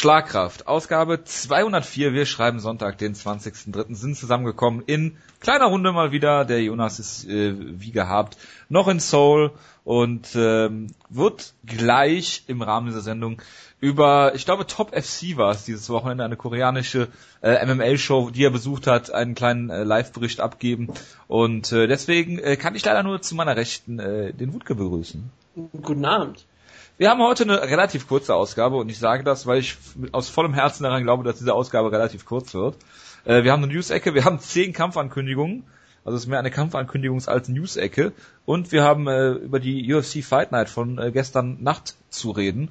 Schlagkraft. Ausgabe 204. Wir schreiben Sonntag, den 20.03. sind zusammengekommen in kleiner Runde mal wieder. Der Jonas ist äh, wie gehabt noch in Seoul und ähm, wird gleich im Rahmen dieser Sendung über, ich glaube, Top FC war es dieses Wochenende, eine koreanische äh, MML-Show, die er besucht hat, einen kleinen äh, Live-Bericht abgeben. Und äh, deswegen äh, kann ich leider nur zu meiner Rechten äh, den Wutke begrüßen. Guten Abend. Wir haben heute eine relativ kurze Ausgabe und ich sage das, weil ich aus vollem Herzen daran glaube, dass diese Ausgabe relativ kurz wird. Äh, wir haben eine News-Ecke, wir haben zehn Kampfankündigungen, also es ist mehr eine Kampfankündigung als News-Ecke und wir haben äh, über die UFC Fight Night von äh, gestern Nacht zu reden.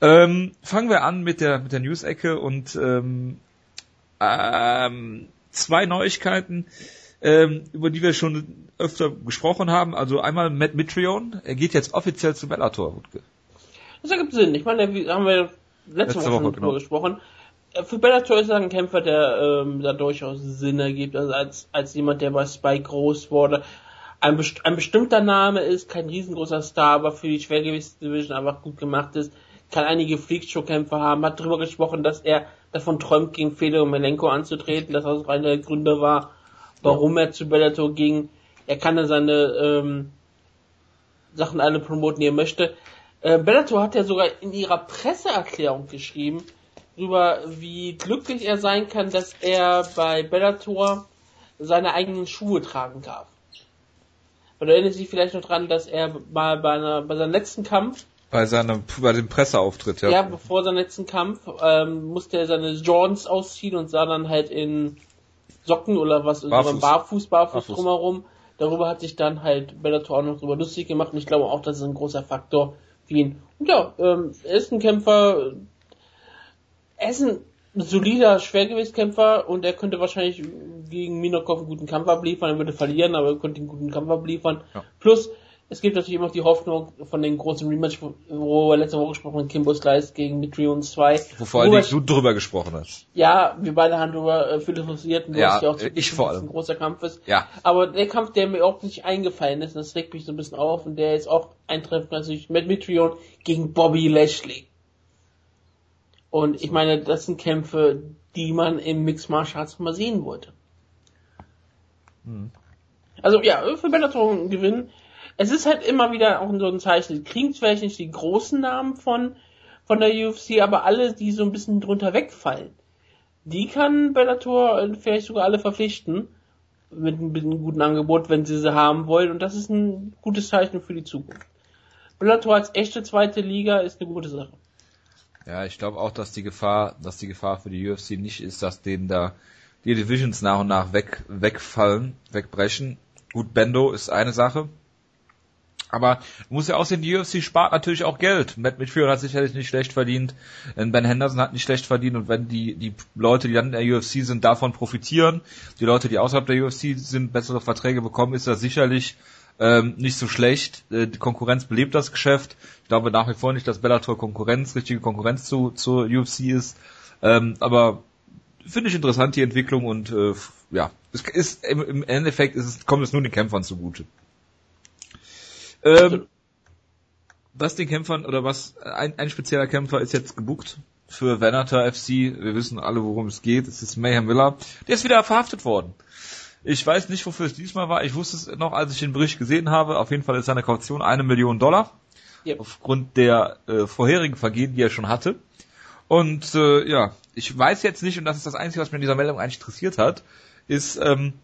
Ähm, fangen wir an mit der mit der News-Ecke und ähm, ähm, zwei Neuigkeiten, ähm, über die wir schon öfter gesprochen haben. Also einmal Matt Mitrion, er geht jetzt offiziell zu Bellator. Wutke. Das ergibt Sinn. Ich meine, wie haben wir letzte, letzte Woche, Woche genau. gesprochen. Äh, für Bellator ist er ein Kämpfer, der ähm, da durchaus Sinn ergibt. Also als, als jemand, der bei Spike groß wurde. Ein, best ein bestimmter Name ist, kein riesengroßer Star, aber für die Schwergewichtsdivision einfach gut gemacht ist. Kann einige Freakshow-Kämpfer haben. Hat darüber gesprochen, dass er davon träumt, gegen Fedor und Melenko anzutreten. Das also einer der Gründe war, warum er zu Bellator ging. Er kann dann seine ähm, Sachen alle promoten, die er möchte. Äh, Bellator hat ja sogar in ihrer Presseerklärung geschrieben, über wie glücklich er sein kann, dass er bei Bellator seine eigenen Schuhe tragen darf. Und erinnert sich vielleicht noch dran, dass er mal bei, einer, bei seinem letzten Kampf bei seinem bei dem Presseauftritt, ja. Ja, bevor seinem letzten Kampf ähm, musste er seine Jordans ausziehen und sah dann halt in Socken oder was, Barfuß, Barfuß, Barfuß, Barfuß drumherum. Darüber hat sich dann halt Bellator auch noch drüber lustig gemacht und ich glaube auch, das ist ein großer Faktor, Wien. Und ja, ähm, er ist ein Kämpfer, er ist ein solider Schwergewichtskämpfer und er könnte wahrscheinlich gegen Minokov einen guten Kampf abliefern, er würde verlieren, aber er könnte einen guten Kampf abliefern. Ja. Plus, es gibt natürlich immer noch die Hoffnung von den großen Rematch, wo wir letzte Woche gesprochen haben, Kimbo Slice gegen Mitrion 2. Wo vor allem du drüber gesprochen hast. Ja, wir beide haben darüber äh, philosophiert, wo ja, es ja auch ich vor allem. ein großer Kampf ist. Ja. Aber der Kampf, der mir auch nicht eingefallen ist, das regt mich so ein bisschen auf und der jetzt auch eintreffen kann, natürlich mit Mitrion gegen Bobby Lashley. Und ich meine, das sind Kämpfe, die man im Mixed Martial Arts mal sehen wollte. Hm. Also ja, für Bellator ein Gewinn es ist halt immer wieder auch so ein Zeichen, die kriegen vielleicht nicht die großen Namen von, von der UFC, aber alle, die so ein bisschen drunter wegfallen, die kann Bellator vielleicht sogar alle verpflichten mit ein bisschen guten Angebot, wenn sie sie haben wollen und das ist ein gutes Zeichen für die Zukunft. Bellator als echte zweite Liga ist eine gute Sache. Ja, ich glaube auch, dass die Gefahr, dass die Gefahr für die UFC nicht ist, dass denen da die Divisions nach und nach weg, wegfallen, wegbrechen. Gut, Bendo ist eine Sache, aber muss ja auch sehen, die UFC spart natürlich auch Geld. Matt Mitfield hat sicherlich nicht schlecht verdient, Ben Henderson hat nicht schlecht verdient und wenn die, die Leute, die dann in der UFC sind, davon profitieren, die Leute, die außerhalb der UFC sind, bessere Verträge bekommen, ist das sicherlich ähm, nicht so schlecht. Äh, die Konkurrenz belebt das Geschäft. Ich glaube nach wie vor nicht, dass Bellator Konkurrenz, richtige Konkurrenz zu, zur UFC ist. Ähm, aber finde ich interessant die Entwicklung und äh, ja, es ist im, im Endeffekt ist es, kommt es nur den Kämpfern zugute. Ähm, was den Kämpfern oder was ein, ein spezieller Kämpfer ist jetzt gebucht für Venator FC. Wir wissen alle, worum es geht. Es ist Mayhem Miller. Der ist wieder verhaftet worden. Ich weiß nicht, wofür es diesmal war. Ich wusste es noch, als ich den Bericht gesehen habe. Auf jeden Fall ist seine Kaution eine Million Dollar. Yep. Aufgrund der äh, vorherigen Vergehen, die er schon hatte. Und äh, ja, ich weiß jetzt nicht, und das ist das Einzige, was mir in dieser Meldung eigentlich interessiert hat, ist, ähm,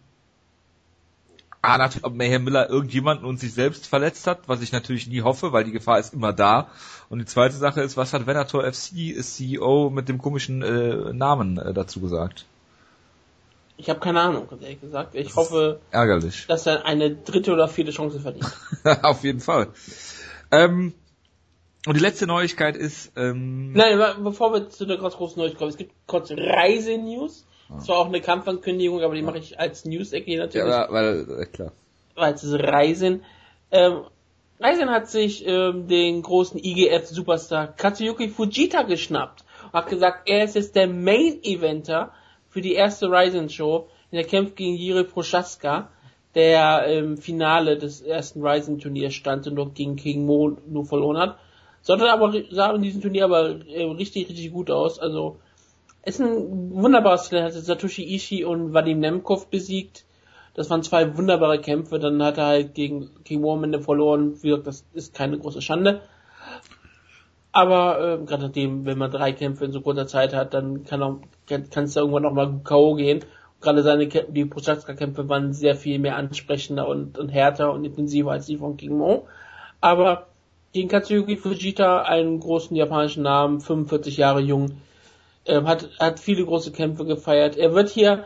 Ah, natürlich, ob Mayhem Miller irgendjemanden und sich selbst verletzt hat, was ich natürlich nie hoffe, weil die Gefahr ist immer da. Und die zweite Sache ist, was hat Venator FC CEO mit dem komischen äh, Namen äh, dazu gesagt? Ich habe keine Ahnung, ehrlich gesagt. Ich das hoffe, ärgerlich. dass er eine dritte oder vierte Chance verdient. Auf jeden Fall. Ähm, und die letzte Neuigkeit ist. Ähm, Nein, bevor wir zu der ganz großen Neuigkeit kommen, es gibt kurz Reisenews. Das war auch eine Kampfankündigung, aber die mache ich als News-Ecke natürlich. Ja, weil, äh, klar. Weil es ist Reisen. Ähm, Reisen hat sich ähm, den großen IGF-Superstar Katsuyuki Fujita geschnappt und hat gesagt, er ist jetzt der Main-Eventer für die erste Ryzen-Show. Er kämpft gegen Jiri Prochaska, der im Finale des ersten Ryzen-Turniers stand und dort gegen King Mo nur verloren hat. Sollte aber, sah in diesem Turnier aber äh, richtig, richtig gut aus. Also, ist ein wunderbares Talent. Hat Satoshi Ishii und Vadim Nemkov besiegt. Das waren zwei wunderbare Kämpfe. Dann hat er halt gegen King Warman verloren. Wie gesagt, das ist keine große Schande. Aber äh, gerade nachdem, wenn man drei Kämpfe in so kurzer Zeit hat, dann kann es irgendwann noch mal K.O. gehen. Gerade seine die Prochaska-Kämpfe waren sehr viel mehr ansprechender und, und härter und intensiver als die von King Mo. Aber gegen Katsuyuki Fujita, einen großen japanischen Namen, 45 Jahre jung, äh, hat, hat viele große Kämpfe gefeiert. Er wird hier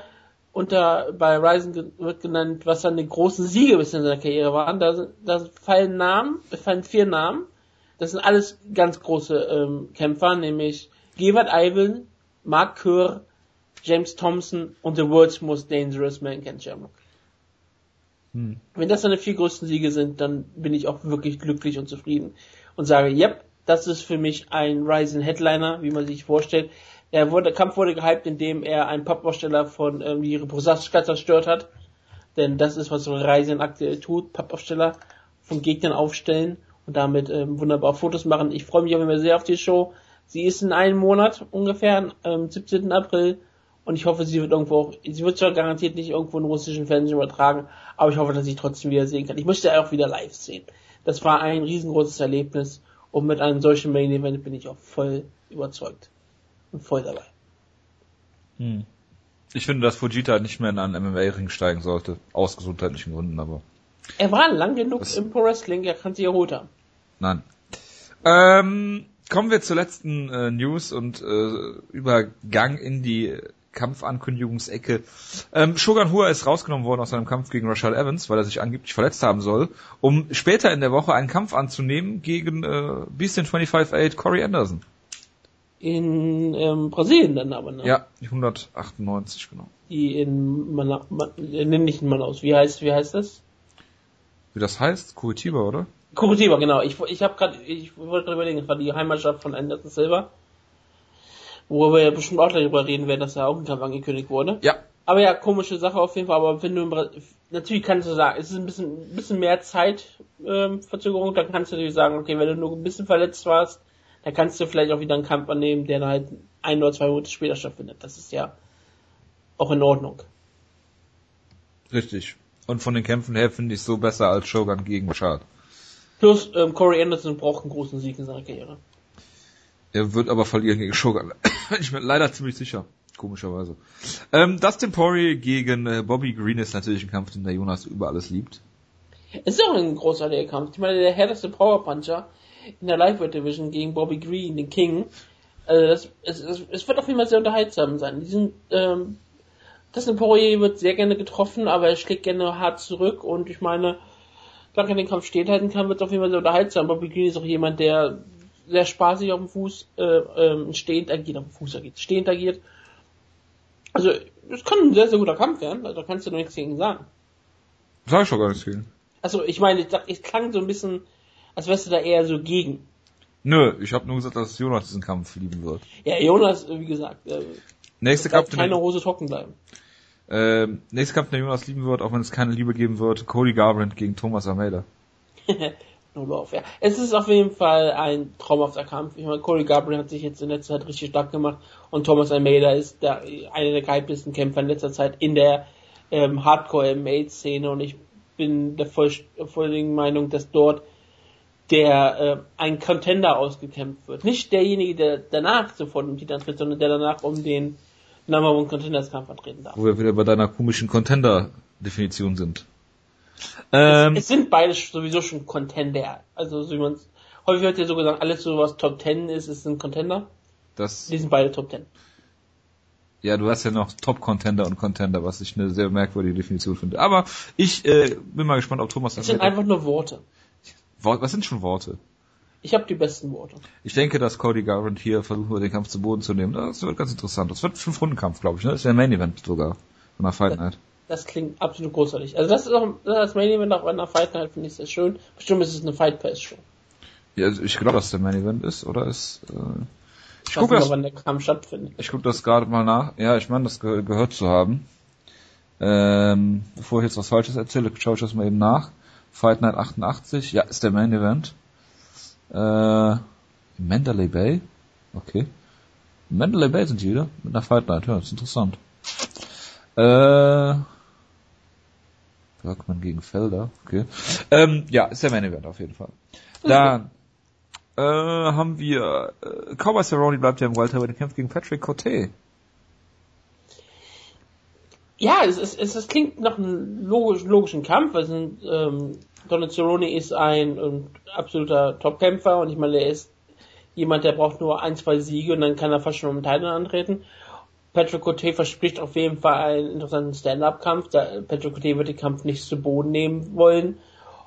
unter, bei Ryzen wird genannt, was seine großen Siege bis in seiner Karriere waren. Da, da fallen Namen, es fallen vier Namen. Das sind alles ganz große ähm, Kämpfer, nämlich Gewert Ivan, Mark Kerr, James Thompson und The World's Most Dangerous Man, Ken Shamrock. Hm. Wenn das seine vier größten Siege sind, dann bin ich auch wirklich glücklich und zufrieden und sage, yep, das ist für mich ein Ryzen Headliner, wie man sich vorstellt. Er wurde, der Kampf wurde gehypt, indem er einen Pappaufsteller von irgendwie ähm, Reposaska zerstört hat. Denn das ist, was Ryzen aktuell tut, Pappaufsteller von Gegnern aufstellen und damit ähm, wunderbar Fotos machen. Ich freue mich auch immer sehr auf die Show. Sie ist in einem Monat ungefähr, am 17. April. Und ich hoffe, sie wird irgendwo auch, sie wird zwar garantiert nicht irgendwo in russischen Fernsehen übertragen, aber ich hoffe, dass ich trotzdem wieder sehen kann. Ich möchte auch wieder live sehen. Das war ein riesengroßes Erlebnis und mit einem solchen Main Event bin ich auch voll überzeugt voll dabei. Hm. Ich finde, dass Fujita nicht mehr in einen MMA-Ring steigen sollte, aus gesundheitlichen Gründen, aber. Er war lang genug im Pro Wrestling, er kann sich erholt haben. Nein. Ähm, kommen wir zur letzten äh, News und äh, Übergang in die Kampfankündigungsecke. Ähm, Shogun Hua ist rausgenommen worden aus seinem Kampf gegen Rashad Evans, weil er sich angeblich verletzt haben soll, um später in der Woche einen Kampf anzunehmen gegen äh, Beast in 25-8 Corey Anderson. In ähm, Brasilien dann aber, ne? Ja, 198, genau. Die in, Mana Man nenn nicht in Manaus. Wie heißt, wie heißt das? Wie das heißt? Curitiba, oder? Curitiba, genau. Ich, ich habe gerade, ich wollte gerade überlegen, das war die Heimatstadt von Anderson Silva. Wo wir ja bestimmt auch darüber reden werden, dass da auch ein Kampf angekündigt wurde. Ja. Aber ja, komische Sache auf jeden Fall. Aber wenn du natürlich kannst du sagen, es ist ein bisschen, ein bisschen mehr Zeitverzögerung, ähm, dann kannst du natürlich sagen, okay, wenn du nur ein bisschen verletzt warst, dann kannst du vielleicht auch wieder einen Kampf annehmen, der dann halt ein oder zwei Monate später stattfindet. Das ist ja auch in Ordnung. Richtig. Und von den Kämpfen her finde ich es so besser als Shogun gegen Schad. Plus, ähm, Corey Anderson braucht einen großen Sieg in seiner Karriere. Er wird aber verlieren gegen Shogun. ich bin leider ziemlich sicher. Komischerweise. Ähm, Dustin Poirier gegen äh, Bobby Green ist natürlich ein Kampf, den der Jonas über alles liebt. Es ist auch ein großartiger Kampf. Ich meine, der härteste Power Puncher in der Lightweight Division gegen Bobby Green, den King. Also das, es, es, es wird auf jeden Fall sehr unterhaltsam sein. Diesen, ähm, Dustin Poirier wird sehr gerne getroffen, aber er schlägt gerne hart zurück und ich meine, solange er den Kampf stehen halten kann, wird es auf jeden Fall sehr unterhaltsam. Bobby Green ist auch jemand, der sehr spaßig auf dem Fuß äh, ähm, stehend agiert, auf dem Fuß agiert, stehend agiert. Also, es kann ein sehr, sehr guter Kampf werden, also, da kannst du noch nichts gegen sagen. Sag ich doch gar nichts gegen. Also, ich meine, ich, ich klang so ein bisschen, als wärst du da eher so gegen. Nö, ich habe nur gesagt, dass Jonas diesen Kampf lieben wird. Ja, Jonas, wie gesagt, äh, nächste Kampf, keine Hose trocken bleiben. Äh, nächster Kampf, den Jonas lieben wird, auch wenn es keine Liebe geben wird, Cody Garbrandt gegen Thomas Almeida. Lauf, ja. Es ist auf jeden Fall ein traumhafter Kampf. Ich meine, Corey Gabriel hat sich jetzt in letzter Zeit richtig stark gemacht und Thomas Almeida ist der, einer der gehyptesten Kämpfer in letzter Zeit in der ähm, Hardcore-MMA-Szene und ich bin der voll, vollen Meinung, dass dort der äh, ein Contender ausgekämpft wird. Nicht derjenige, der danach sofort im Titel antritt, sondern der danach um den Number One Contenders Kampf antreten darf. Wo wir wieder bei deiner komischen Contender-Definition sind. Ähm, es, es, sind beide sowieso schon Contender. Also so wie man häufig wird ja so gesagt, alles so was Top 10 ist, ist ein Contender. Das, Die sind beide Top 10. Ja, du hast ja noch Top Contender und Contender, was ich eine sehr merkwürdige Definition finde. Aber ich äh, bin mal gespannt, ob Thomas das. Das sind einfach nur Worte. Was sind schon Worte? Ich habe die besten Worte. Ich denke, dass Cody Garrett hier versuchen wird, den Kampf zu Boden zu nehmen. Das wird ganz interessant. Das wird fünf Runden Kampf, glaube ich. Ne? Das ist der Main Event sogar von der Fight Night. Das klingt absolut großartig. Also das ist auch das Main Event auch bei einer Fight Night finde ich sehr schön. Bestimmt ist es eine Fight Pass Show. Ja, also ich glaube, dass der Main Event ist, oder ist. Äh, ich gucke das, wann der Kampf stattfindet. Ich gucke das gerade mal nach. Ja, ich meine, das ge gehört zu haben. Ähm, bevor ich jetzt was Falsches erzähle, schaue ich das mal eben nach. Fight Night 88, ja, ist der Main Event. Äh, Mandalay Bay? Okay. Mandalay Bay sind die wieder? Mit einer Fight Night, ja, das ist interessant. Äh, Bergmann gegen Felder, okay. Ähm, ja, ist der Main Event auf jeden Fall. Dann äh, haben wir äh, Cowboy Cerrone bleibt ja im Welterweight kämpft gegen Patrick Cote. Ja, es, es, es, es klingt nach einem logisch, logischen Kampf. Also, ähm, Cerrone ist ein, ein absoluter Topkämpfer und ich meine, er ist jemand, der braucht nur ein, zwei Siege und dann kann er fast schon um Titel antreten. Patrick Cote verspricht auf jeden Fall einen interessanten Stand-Up-Kampf. Patrick Cote wird den Kampf nicht zu Boden nehmen wollen.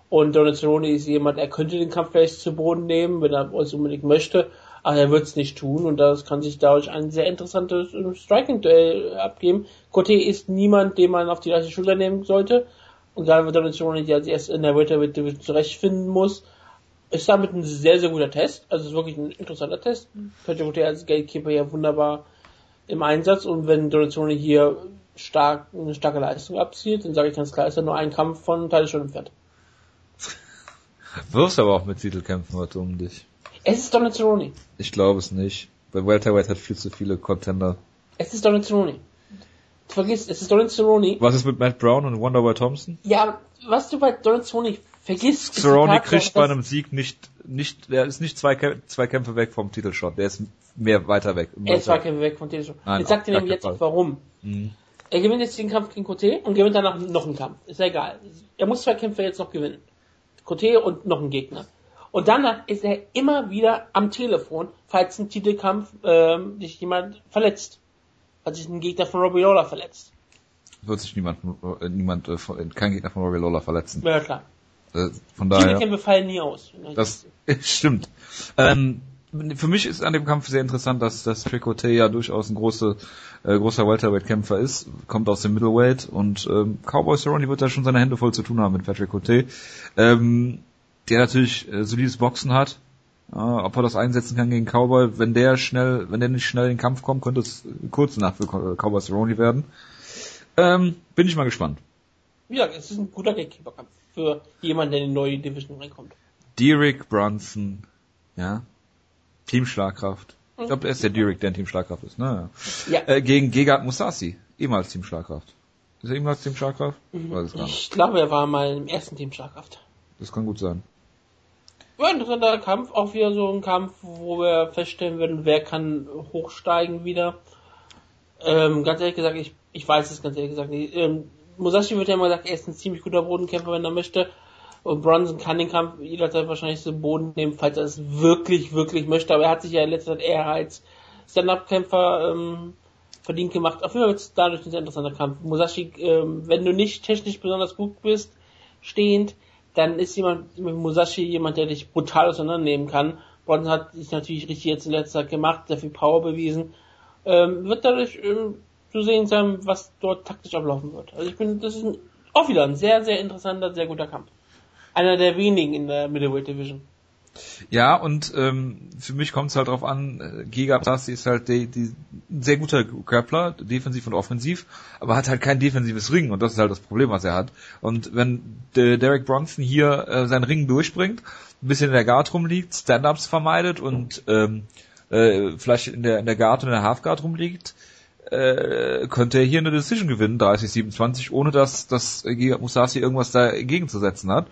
Und Cerrone ist jemand, er könnte den Kampf vielleicht zu Boden nehmen, wenn er es unbedingt möchte, aber er wird es nicht tun und das kann sich dadurch ein sehr interessantes äh, Striking-Duell abgeben. Cote ist niemand, den man auf die leichte Schulter nehmen sollte und gerade wenn Donald Cerrone die als erst in der Welterweight Division zurechtfinden muss, ist damit ein sehr, sehr guter Test. Also es ist wirklich ein interessanter Test. Patrick Cote als Gatekeeper ja wunderbar im Einsatz und wenn Donald Cerrone hier stark, eine starke Leistung abzielt, dann sage ich ganz klar, ist er nur ein Kampf von Teil schon entfernt. Wirst aber auch mit Titelkämpfen heute um dich. Es ist Donald Cerrone. Ich glaube es nicht. Weil Welterweight hat viel zu viele Contender. Es ist Donald Cerrone. Du vergisst, es ist Donald Cerrone. Was ist mit Matt Brown und Wonderboy Thompson? Ja, was du bei Donald Cerrone vergisst, Cerrone kriegt bei einem Sieg nicht, nicht, der ist nicht zwei, zwei Kämpfe weg vom Titelshot. Der ist mehr weiter weg. Er ist zwei Kämpfe weg vom Titelshot. Nein, jetzt sagt ihr nämlich jetzt auch warum. Mhm. Er gewinnt jetzt den Kampf gegen Cote und gewinnt danach noch einen Kampf. Ist ja egal. Er muss zwei Kämpfe jetzt noch gewinnen. Cote und noch ein Gegner. Und danach ist er immer wieder am Telefon, falls ein Titelkampf ähm, sich jemand verletzt. Falls sich ein Gegner von Robbie Lawler verletzt. Wird sich niemand, äh, niemand äh, kein Gegner von Robbie Lawler verletzen. Ja, klar. Äh, von daher. Titelkämpfe fallen nie aus. Das stimmt. Ähm, für mich ist an dem Kampf sehr interessant, dass, dass Tricote ja durchaus ein große, äh, großer Welterweight-Kämpfer ist, kommt aus dem Middleweight und ähm, Cowboy Cerrone wird da schon seine Hände voll zu tun haben mit Patrick Cote, ähm, der natürlich äh, solides Boxen hat. Äh, ob er das einsetzen kann gegen Cowboy, wenn der schnell, wenn der nicht schnell in den Kampf kommt, könnte es kurz nach für Cowboy Cerrone werden. Ähm, bin ich mal gespannt. Ja, es ist ein guter Gatekeeper-Kampf für jemanden, der in die neue Division reinkommt. Derek Brunson, ja, Team Schlagkraft. Ich glaube, er ist der Derek, der in Team Schlagkraft ist. Ne? Ja. Äh, gegen Gegard Musasi, ehemals Team Schlagkraft. Ist er ehemals Team Schlagkraft? Mhm. Ich glaube, er war mal im ersten Team Schlagkraft. Das kann gut sein. Ein interessanter Kampf, auch wieder so ein Kampf, wo wir feststellen werden, wer kann hochsteigen wieder. Ähm, ganz ehrlich gesagt, ich, ich weiß es ganz ehrlich gesagt nicht. Ähm, Musashi wird ja immer gesagt, er ist ein ziemlich guter Bodenkämpfer, wenn er möchte. Und Bronson kann den Kampf jederzeit wahrscheinlich zu Boden nehmen, falls er es wirklich, wirklich möchte. Aber er hat sich ja in letzter Zeit eher als Stand-Up-Kämpfer ähm, verdient gemacht. Auf jeden Fall wird es dadurch ein sehr interessanter Kampf. Musashi, ähm, wenn du nicht technisch besonders gut bist, stehend, dann ist jemand mit Musashi jemand, der dich brutal auseinandernehmen kann. Bronson hat sich natürlich richtig jetzt in letzter Zeit gemacht, sehr viel Power bewiesen. Ähm, wird dadurch ähm, zu sehen sein, was dort taktisch ablaufen wird. Also ich bin, das ist ein, auch wieder ein sehr, sehr interessanter, sehr guter Kampf einer der wenigen in der Middleweight Division. Ja, und ähm, für mich kommt es halt drauf an, äh, Giga Tassi ist halt die, die, ein sehr guter Grappler, defensiv und offensiv, aber hat halt kein defensives Ring und das ist halt das Problem, was er hat. Und wenn der Derek Bronson hier äh, seinen Ring durchbringt, ein bisschen in der Guard rumliegt, Stand-Ups vermeidet und ähm, äh, vielleicht in der, in der Guard und in der Half-Guard rumliegt, äh, könnte er hier eine Decision gewinnen, 30-27, ohne dass, dass Giga Musasi irgendwas dagegen zu setzen hat.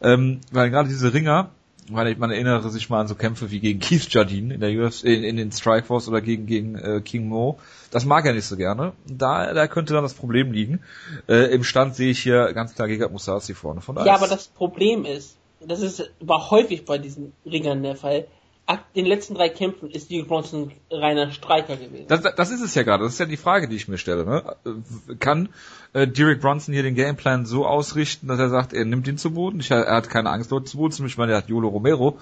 Ähm, weil gerade diese Ringer, weil man erinnere sich mal an so Kämpfe wie gegen Keith Jardine in der UFC, in, in den Strikeforce oder gegen, gegen äh, King Mo. Das mag er nicht so gerne. Da, da könnte dann das Problem liegen. Äh, Im Stand sehe ich hier ganz klar gegen Musasi vorne. Von ja, aber das Problem ist, das ist war häufig bei diesen Ringern der Fall, den letzten drei Kämpfen ist Derek Bronson reiner Streiker gewesen. Das, das ist es ja gerade. Das ist ja die Frage, die ich mir stelle. Ne? Kann äh, Derek Bronson hier den Gameplan so ausrichten, dass er sagt, er nimmt ihn zu Boden? Ich, er hat keine Angst, dort zu Boden zu Ich meine, er hat Jolo Romero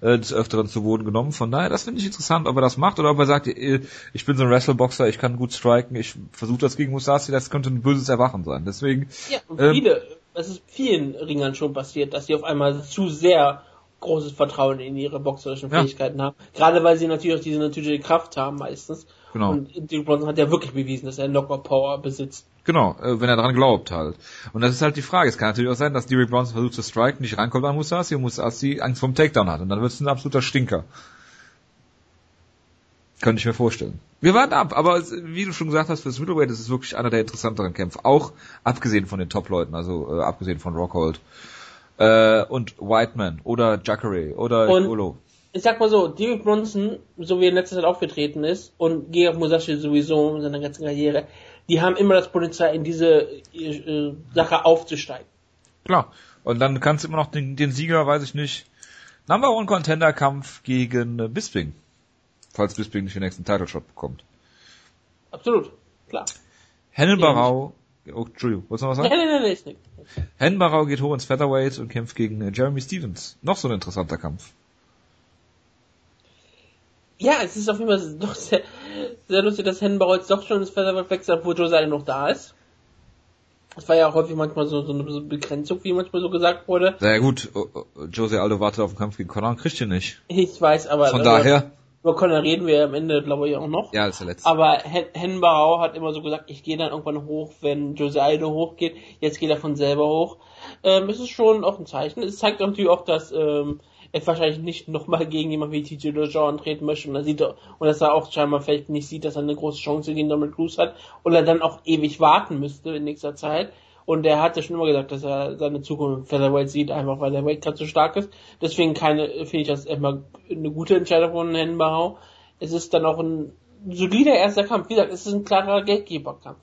äh, des Öfteren zu Boden genommen. Von daher, das finde ich interessant, ob er das macht oder ob er sagt, äh, ich bin so ein Wrestleboxer, ich kann gut striken, ich versuche das gegen Musasi, das könnte ein böses Erwachen sein. Deswegen. Ja, und viele, ähm, es ist vielen Ringern schon passiert, dass sie auf einmal zu sehr großes Vertrauen in ihre boxerischen ja. Fähigkeiten haben. Gerade weil sie natürlich auch diese natürliche Kraft haben meistens. Genau. Und Derek Bronson hat ja wirklich bewiesen, dass er Knockout Power besitzt. Genau, äh, wenn er daran glaubt halt. Und das ist halt die Frage. Es kann natürlich auch sein, dass Derek Bronson versucht zu striken, nicht rankommt an Musasi und Musasi Angst vom Takedown hat. Und dann wird es ein absoluter Stinker. Könnte ich mir vorstellen. Wir warten ab, aber wie du schon gesagt hast, fürs Middleweight ist es wirklich einer der interessanteren Kämpfe. Auch abgesehen von den Top-Leuten, also äh, abgesehen von Rockhold äh, und Whiteman oder Jacare oder und Olo. Ich sag mal so, Derek Bronson, so wie er in letzter Zeit aufgetreten ist, und Gegard Musashi sowieso in seiner ganzen Karriere, die haben immer das Potenzial, in diese äh, Sache aufzusteigen. Klar. Und dann kannst du immer noch den, den Sieger, weiß ich nicht, Number One Contender Kampf gegen äh, Bisping. Falls Bisping nicht den nächsten Title Shot bekommt. Absolut, klar. Hennen Barau, oh, Entschuldigung, wolltest du noch was sagen? Nein, nein, nein, ist nicht. Hennen Barau geht hoch ins Featherweight und kämpft gegen äh, Jeremy Stevens. Noch so ein interessanter Kampf. Ja, es ist auf jeden Fall doch sehr, sehr lustig, dass Hennen Barau jetzt doch schon ins Featherweight wechselt, obwohl Josiah noch da ist. Das war ja auch häufig manchmal so, so eine Begrenzung, wie manchmal so gesagt wurde. Na ja gut, Jose Aldo wartet auf den Kampf gegen Conor und kriegt ihn nicht. Ich weiß, aber... Von daher... Über Conor reden wir am Ende, glaube ich, auch noch. Ja, das ist der letzte. Aber Hen Barau hat immer so gesagt, ich gehe dann irgendwann hoch, wenn Jose Aldo hochgeht. Jetzt geht er von selber hoch. Ähm, es ist schon auch ein Zeichen. Es zeigt natürlich auch, dass ähm, er wahrscheinlich nicht nochmal gegen jemanden wie TJ Lejean antreten möchte und er sieht und dass er auch scheinbar vielleicht nicht sieht, dass er eine große Chance gegen Donald Cruz hat und er dann auch ewig warten müsste in nächster Zeit. Und er hat ja schon immer gesagt, dass er seine Zukunft im Featherweight sieht, einfach weil der Weightcut so stark ist. Deswegen keine, finde ich das immer eine gute Entscheidung von Bahau. Es ist dann auch ein solider erster Kampf. Wie gesagt, es ist ein klarer Geldgeberkampf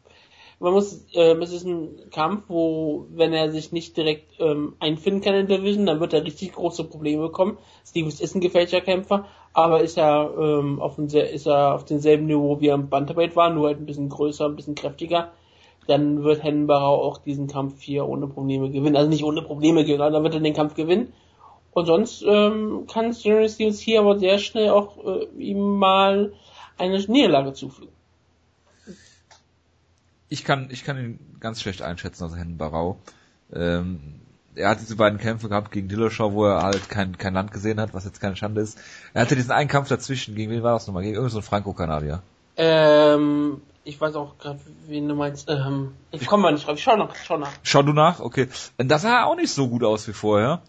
man muss, ähm, es ist ein Kampf, wo, wenn er sich nicht direkt ähm, einfinden kann in der Division, dann wird er richtig große Probleme bekommen. Stevens ist ein gefälschter Kämpfer, aber ist er, ähm, auf ein, ist er auf demselben Niveau, wie er im Bantamweight war, nur halt ein bisschen größer, ein bisschen kräftiger. Dann wird Hennenbarau auch diesen Kampf hier ohne Probleme gewinnen. Also nicht ohne Probleme gewinnen, aber dann wird er den Kampf gewinnen. Und sonst ähm, kann Jeremy Stevens hier aber sehr schnell auch äh, ihm mal eine Niederlage zufügen ich kann, ich kann ihn ganz schlecht einschätzen, also Hennen Barau. Ähm, er hat diese beiden Kämpfe gehabt gegen Dillashaw, wo er halt kein, kein Land gesehen hat, was jetzt keine Schande ist. Er hatte diesen einen Kampf dazwischen, gegen wen war das nochmal? Gegen irgendeinen so Franco-Kanadier. Ähm, ich weiß auch gerade, wen du meinst. Ähm, ich komme mal nicht drauf, ich schau nach, schau nach. Schau du nach? Okay. Das sah auch nicht so gut aus wie vorher.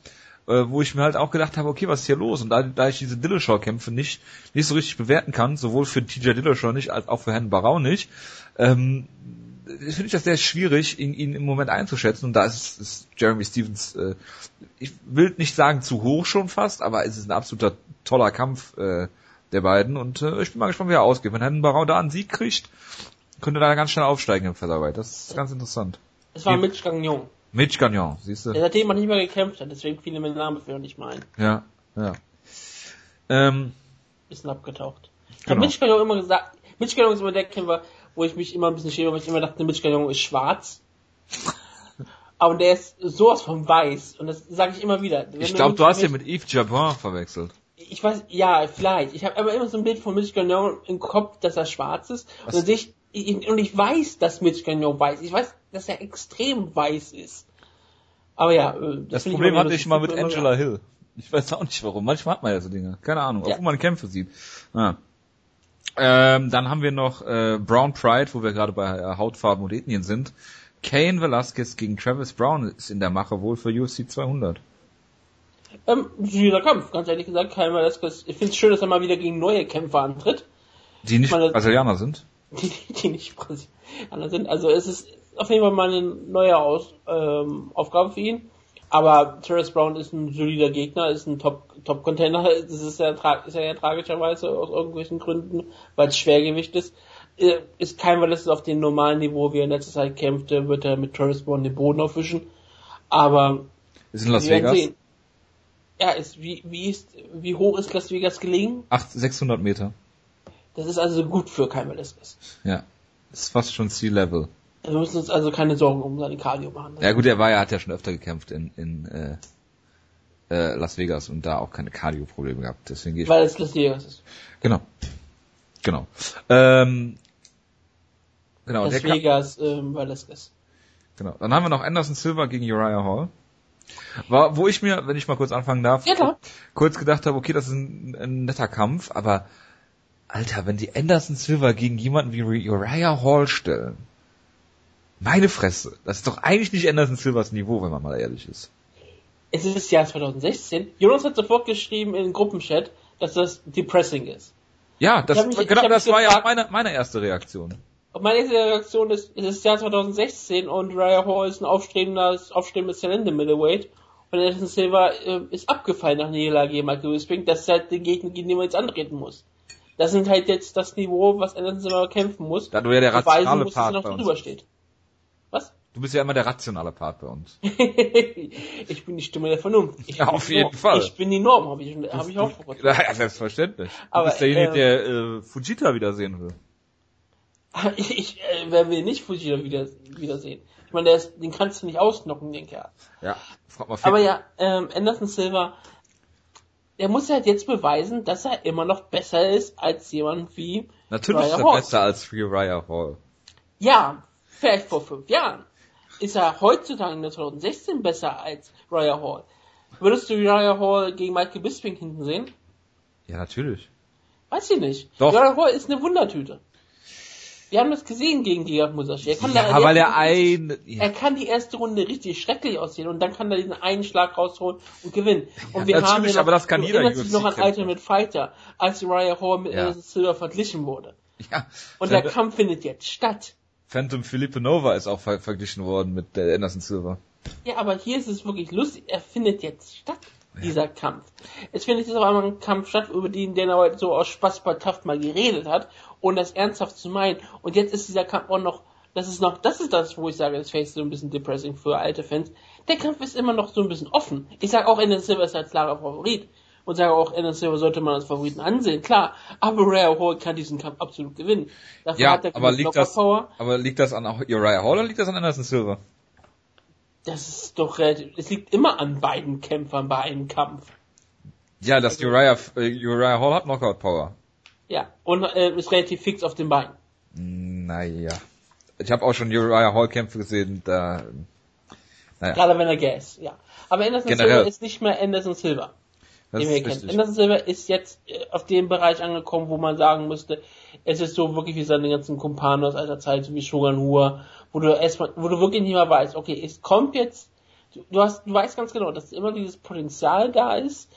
Äh, wo ich mir halt auch gedacht habe, okay, was ist hier los? Und da, da ich diese Dillashaw-Kämpfe nicht, nicht so richtig bewerten kann, sowohl für TJ Dillashaw nicht, als auch für Herrn Barau nicht, ähm, finde ich das sehr schwierig, ihn, ihn im Moment einzuschätzen. Und da ist, ist Jeremy Stevens, äh, ich will nicht sagen zu hoch schon fast, aber es ist ein absoluter toller Kampf äh, der beiden. Und äh, ich bin mal gespannt, wie er ausgeht. Wenn Herrn Barau da einen Sieg kriegt, könnte er da ganz schnell aufsteigen im Featherweight. Das ist ganz interessant. Es war Mitch Gagnon. Mitch Gagnon, siehst du. Der seitdem man nicht mehr gekämpft hat, deswegen fiel mir der Name für nicht mal ein. Ja, ja. Ähm, Bisschen abgetaucht. Ich genau. Mitch Gagnon immer gesagt, Mitch Gagnon ist immer der Kämpfer, wo ich mich immer ein bisschen schäme, weil ich immer dachte, Mitch Gagnon ist schwarz. Aber der ist sowas von weiß. Und das sage ich immer wieder. Wenn ich glaube, du hast ja mit Yves Jabin verwechselt. Ich weiß, ja, vielleicht. Ich habe aber immer so ein Bild von Mitch Gagnon im Kopf, dass er schwarz ist. Was? Und ich, und ich weiß, dass Mitch Gagnon weiß. Ich weiß, dass er extrem weiß ist. Aber ja, äh, das, das Problem hatte ich mal mit Angela Hill. Ich weiß auch nicht warum. Manchmal hat man ja so Dinge. Keine Ahnung, ja. obwohl man Kämpfe sieht. Ah. Ähm, dann haben wir noch äh, Brown Pride, wo wir gerade bei äh, Hautfarben und Ethnien sind. Kane Velasquez gegen Travis Brown ist in der Mache wohl für UFC 200. Ähm, dieser Kampf, ganz ehrlich gesagt, Kane Velasquez, ich finde es schön, dass er mal wieder gegen neue Kämpfer antritt. Die nicht meine, Brasilianer sind? Die, die nicht Brasilianer sind. Also es ist auf jeden Fall mal eine neue Aus, ähm, Aufgabe für ihn. Aber Terrence Brown ist ein solider Gegner, ist ein Top-Container. Top das ist ja, ist ja tragischerweise aus irgendwelchen Gründen, weil es Schwergewicht ist. Äh, ist kein, weil es auf dem normalen Niveau, wie er in letzter Zeit kämpfte, wird er mit Terrence Brown den Boden aufwischen. Aber. Ist in Las Vegas? Sehen. Ja, ist, wie, wie ist, wie hoch ist Las Vegas gelegen? 8, 600 Meter. Das ist also gut für Kein Velasquez. Ja. Ist fast schon Sea Level. Wir müssen uns also keine Sorgen um seine Cardio machen. Ja gut, er war ja, hat ja schon öfter gekämpft in, in äh, äh, Las Vegas und da auch keine Cardio-Probleme gehabt. Deswegen gehe ich Weil es Las Vegas ist. Genau. Genau. Ähm, genau. Las Vegas, ähm, ist. Genau. Dann haben wir noch Anderson Silva gegen Uriah Hall. War, wo ich mir, wenn ich mal kurz anfangen darf, ja, kurz gedacht habe, okay, das ist ein, ein netter Kampf, aber Alter, wenn die Anderson Silva gegen jemanden wie Uriah Hall stellen, meine Fresse. Das ist doch eigentlich nicht Anderson Silvers Niveau, wenn man mal ehrlich ist. Es ist das Jahr 2016. Jonas hat sofort geschrieben in den Gruppenchat, dass das depressing ist. Ja, das, mich, genau, das war gefragt, ja meine, meine erste Reaktion. Meine erste Reaktion ist, es ist das Jahr 2016 und Raya Hall ist ein aufstrebendes, aufstrebendes Talent im Middleweight. Und Anderson Silva äh, ist abgefallen nach Niederlage gegen Michael Bisping. Das ist halt der Gegner, gegen den man jetzt antreten muss. Das sind halt jetzt das Niveau, was Anderson Silva kämpfen muss. Da du ja der rationale muss, Part dass er noch drüber steht. Was? Du bist ja immer der rationale Part bei uns. ich bin die Stimme der Vernunft. Ich ja, auf jeden Norm. Fall. Ich bin die Norm, habe ich, hab ich auch vor Ja, selbstverständlich. Aber, du bist derjenige, äh, der äh, Fujita wiedersehen will. Ich, ich äh, wer will nicht Fujita wieder, wiedersehen? Ich meine, der ist, den kannst du nicht ausknocken, den Kerl. Ja, frag mal Aber ja, ähm, Anderson Silva, der muss halt jetzt beweisen, dass er immer noch besser ist als jemand wie Natürlich Raya ist er Hall. besser als Uriah Hall. Ja, vielleicht vor fünf Jahren ist er heutzutage in 2016 besser als Raya Hall. Würdest du Raya Hall gegen Michael Bisping hinten sehen? Ja, natürlich. Weiß ich nicht. Doch. Raya Hall ist eine Wundertüte. Wir haben das gesehen gegen Giga Musashi. Er kann ja, weil er ein, ja. er kann die erste Runde richtig schrecklich aussehen und dann kann er diesen einen Schlag rausholen und gewinnen. Und ja, wir haben ja noch, aber das kann jeder sich noch an Ultimate Fighter, als Raya Hall mit ja. Silver verglichen wurde. Ja. Und der Kampf findet jetzt statt. Phantom Felipe Nova ist auch ver verglichen worden mit der Anderson Silver. Ja, aber hier ist es wirklich lustig. Er findet jetzt statt, dieser ja. Kampf. Es findet jetzt auf einmal ein Kampf statt, über den Dana White so aus Spaß bei Taft mal geredet hat, ohne das ernsthaft zu meinen. Und jetzt ist dieser Kampf auch noch, das ist noch, das ist das, wo ich sage, das Face so ein bisschen depressing für alte Fans. Der Kampf ist immer noch so ein bisschen offen. Ich sage auch, Anderson Silver ist ein klarer Favorit und sage auch, Anderson Silva sollte man als Favoriten ansehen, klar. Aber Uriah Hall kann diesen Kampf absolut gewinnen. Dafür ja, aber liegt das, aber liegt das an Uriah Hall oder liegt das an Anderson Silva? Das ist doch relativ, es liegt immer an beiden Kämpfern bei einem Kampf. Ja, das also, Uriah, äh, Uriah Hall hat Knockout Power. Ja, und äh, ist relativ fix auf den Beinen. Naja. Ich habe auch schon Uriah Hall Kämpfe gesehen, da, naja. Gerade wenn er gas, ja. Aber Anderson Generell. Silva ist nicht mehr Anderson Silva den wir kennen. Anderson Silva ist jetzt äh, auf dem Bereich angekommen, wo man sagen müsste, es ist so wirklich wie seine ganzen Kumpanen aus alter Zeit, so wie Shogun Hua, wo du erstmal, wo du wirklich nicht mehr weißt, okay, es kommt jetzt, du hast, du weißt ganz genau, dass immer dieses Potenzial da ist,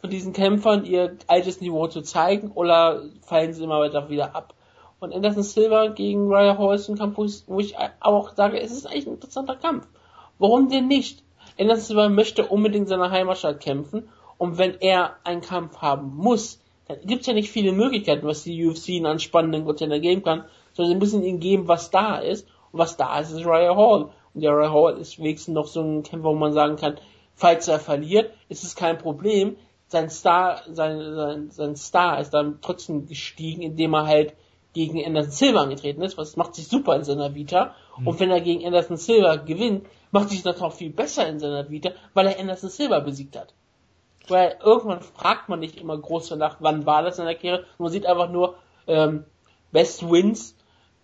von diesen Kämpfern ihr altes Niveau zu zeigen, oder fallen sie immer weiter wieder ab. Und Anderson Silva gegen Raya Hall ist ein Kampf, wo ich, auch sage, es ist eigentlich ein interessanter Kampf. Warum denn nicht? Anderson Silva möchte unbedingt seine Heimatstadt kämpfen und wenn er einen Kampf haben muss, dann gibt es ja nicht viele Möglichkeiten, was die UFC in einen spannenden Container geben kann, sondern sie müssen ihm geben, was da ist. Und was da ist, ist Raya Hall. Und der Raya Hall ist wenigstens noch so ein Kämpfer, wo man sagen kann, falls er verliert, ist es kein Problem. Sein Star, sein, sein, sein Star ist dann trotzdem gestiegen, indem er halt gegen Anderson Silva angetreten ist, was macht sich super in seiner Vita. Mhm. Und wenn er gegen Anderson Silva gewinnt, macht sich das noch viel besser in seiner Vita, weil er Anderson Silva besiegt hat. Weil irgendwann fragt man nicht immer groß danach, wann war das in der Karriere. Man sieht einfach nur ähm, Best Wins